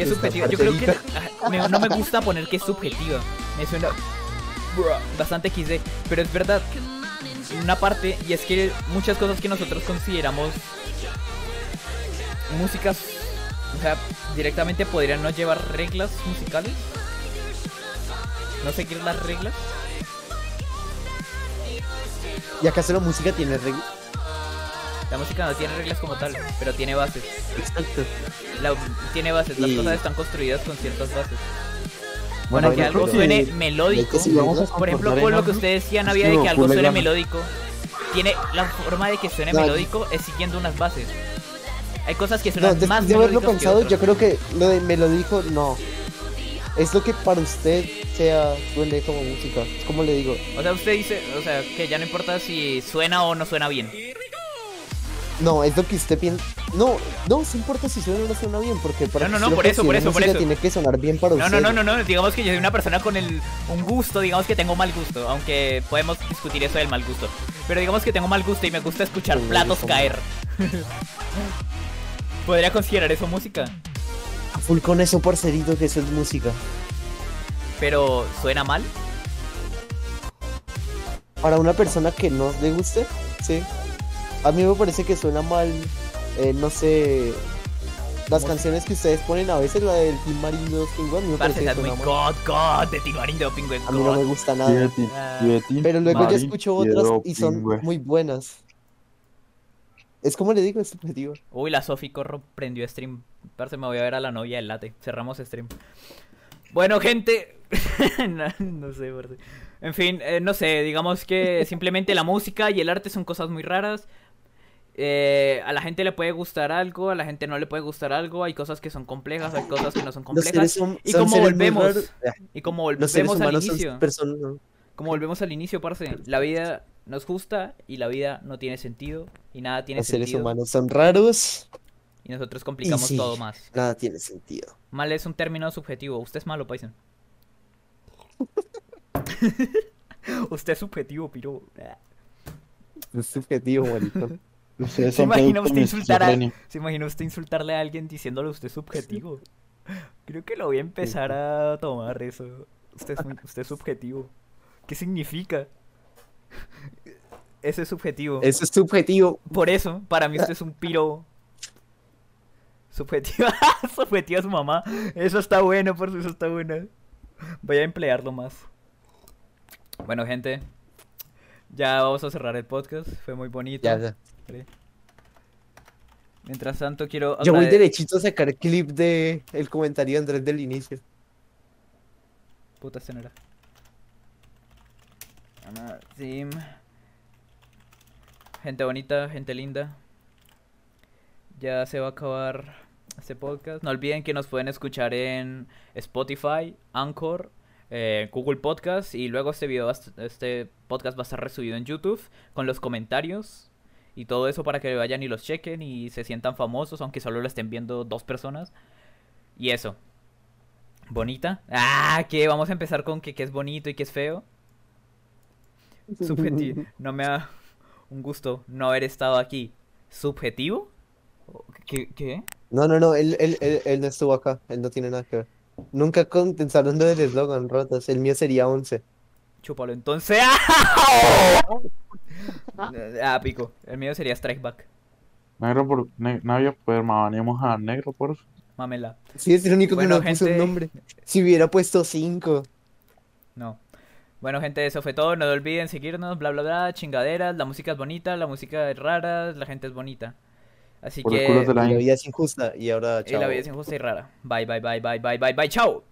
Yo creo que parcerita. ah, me- no me gusta poner que es subjetiva. Me suena bastante XD, pero es verdad. Una parte, y es que muchas cosas que nosotros consideramos músicas, o sea, directamente podrían no llevar reglas musicales. No seguir las reglas. ¿Y acaso la música tiene reglas? La música no tiene reglas como tal, pero tiene bases. Exacto. La- tiene bases, las Y- cosas están construidas con ciertas bases. para Bueno, que yo algo suene que- melódico. que si Por ejemplo, con lo que ustedes decían había de no, que algo suene melódico. Tiene la forma de que suene No, melódico es siguiendo unas bases. Hay cosas que No, suenan más después de haberlo que pensado, yo creo que lo de melódico no. Es lo que para usted sea suene como música. Es como le digo. O sea, usted dice, o sea, que ya no importa si suena o no suena bien. No, es lo que usted piensa. No, no, se importa si suena o no suena bien, porque para No, no, no, por eso, por eso, por eso. Tiene que sonar bien para No, usted. no, no, no, no, digamos que yo soy una persona con el, un gusto, digamos que tengo mal gusto, aunque podemos discutir eso del mal gusto. Pero digamos que tengo mal gusto y me gusta escuchar Sí, platos caer. ¿Podría considerar eso música? A Full con eso, parcerito, que eso es música. Pero suena mal. Para una persona que no le guste, sí. A mí me parece que suena mal, eh, no sé. Las canciones que ustedes ponen a veces, la del Team Marine 2 Pingüe, a mí me parece que muy suena mal. god, god, de Timarín de Pingüe, A mí no me gusta nada. Pero luego ya Mari, escucho otras y son muy buenas. Es como le digo, es subjetivo. Uy, la Sofi Corro prendió stream. Parce, me voy a ver a la novia del late. Cerramos stream. Bueno, gente. no, no sé, parce. En fin, eh, no sé, digamos que simplemente la música y el arte son cosas muy raras. Eh, a la gente le puede gustar algo, a la gente no le puede gustar algo. Hay cosas que son complejas, hay cosas que no son complejas. son, Y son como volvemos, y como volvemos al inicio. ¿no? como volvemos al inicio, parce, la vida nos gusta y la vida no tiene sentido y nada tiene Los seres sentido humanos son raros. y nosotros complicamos sí. todo más. Nada tiene sentido. Mal es un término subjetivo. Usted es malo, Paisen. Usted es subjetivo, piro. Es subjetivo, maricón. Ustedes ¿Se imagina usted insultar a... ¿Se imagina usted insultarle a alguien diciéndole usted es subjetivo? Creo que lo voy a empezar a tomar eso. Usted es, muy- usted es subjetivo. ¿Qué significa? Ese es subjetivo. Eso es subjetivo. Por eso, para mí usted es un piro. Subjetiva. Subjetiva a su mamá. Eso está bueno, por eso está bueno. Voy a emplearlo más. Bueno, gente. Ya vamos a cerrar el podcast. Fue muy bonito. Ya, ya. Mientras tanto, quiero. Yo voy derechito a sacar clip de el comentario de Andrés del inicio. Puta, no era. Ana, Sim. Gente bonita, gente linda. Ya se va a acabar este podcast. No olviden que nos pueden escuchar en Spotify, Anchor, eh, Google Podcast y luego este video, este podcast va a estar resubido en YouTube con los comentarios y todo eso para que vayan y los chequen y se sientan famosos, aunque solo lo estén viendo dos personas. Y eso. Bonita. Ah, que vamos a empezar con que, que es bonito y que es feo. Subjetivo. No me da un gusto no haber estado aquí. ¿Subjetivo? ¿Qué? ¿Qué? No, no, no, él, él, él, él no estuvo acá, él no tiene nada que ver. Nunca condensaron lo del eslogan, ratas. El mío sería 11. Chúpalo entonces. ¡Ah! Ah, pico. El mío sería Strike Back. Negro por. Ne Navia, pues baneamos a negro por. Mámela. Sí, es el único Bueno, que no puso un gente. nombre. Si hubiera puesto 5. No. Bueno, gente, eso fue todo. No olviden seguirnos, bla, bla, bla. Chingaderas. La música es bonita, la música es rara, la gente es bonita. Así Por los que. culos de la La gente. vida es injusta y ahora Y la chao. vida es injusta y rara. Bye, bye, bye, bye, bye, bye, bye. Chao.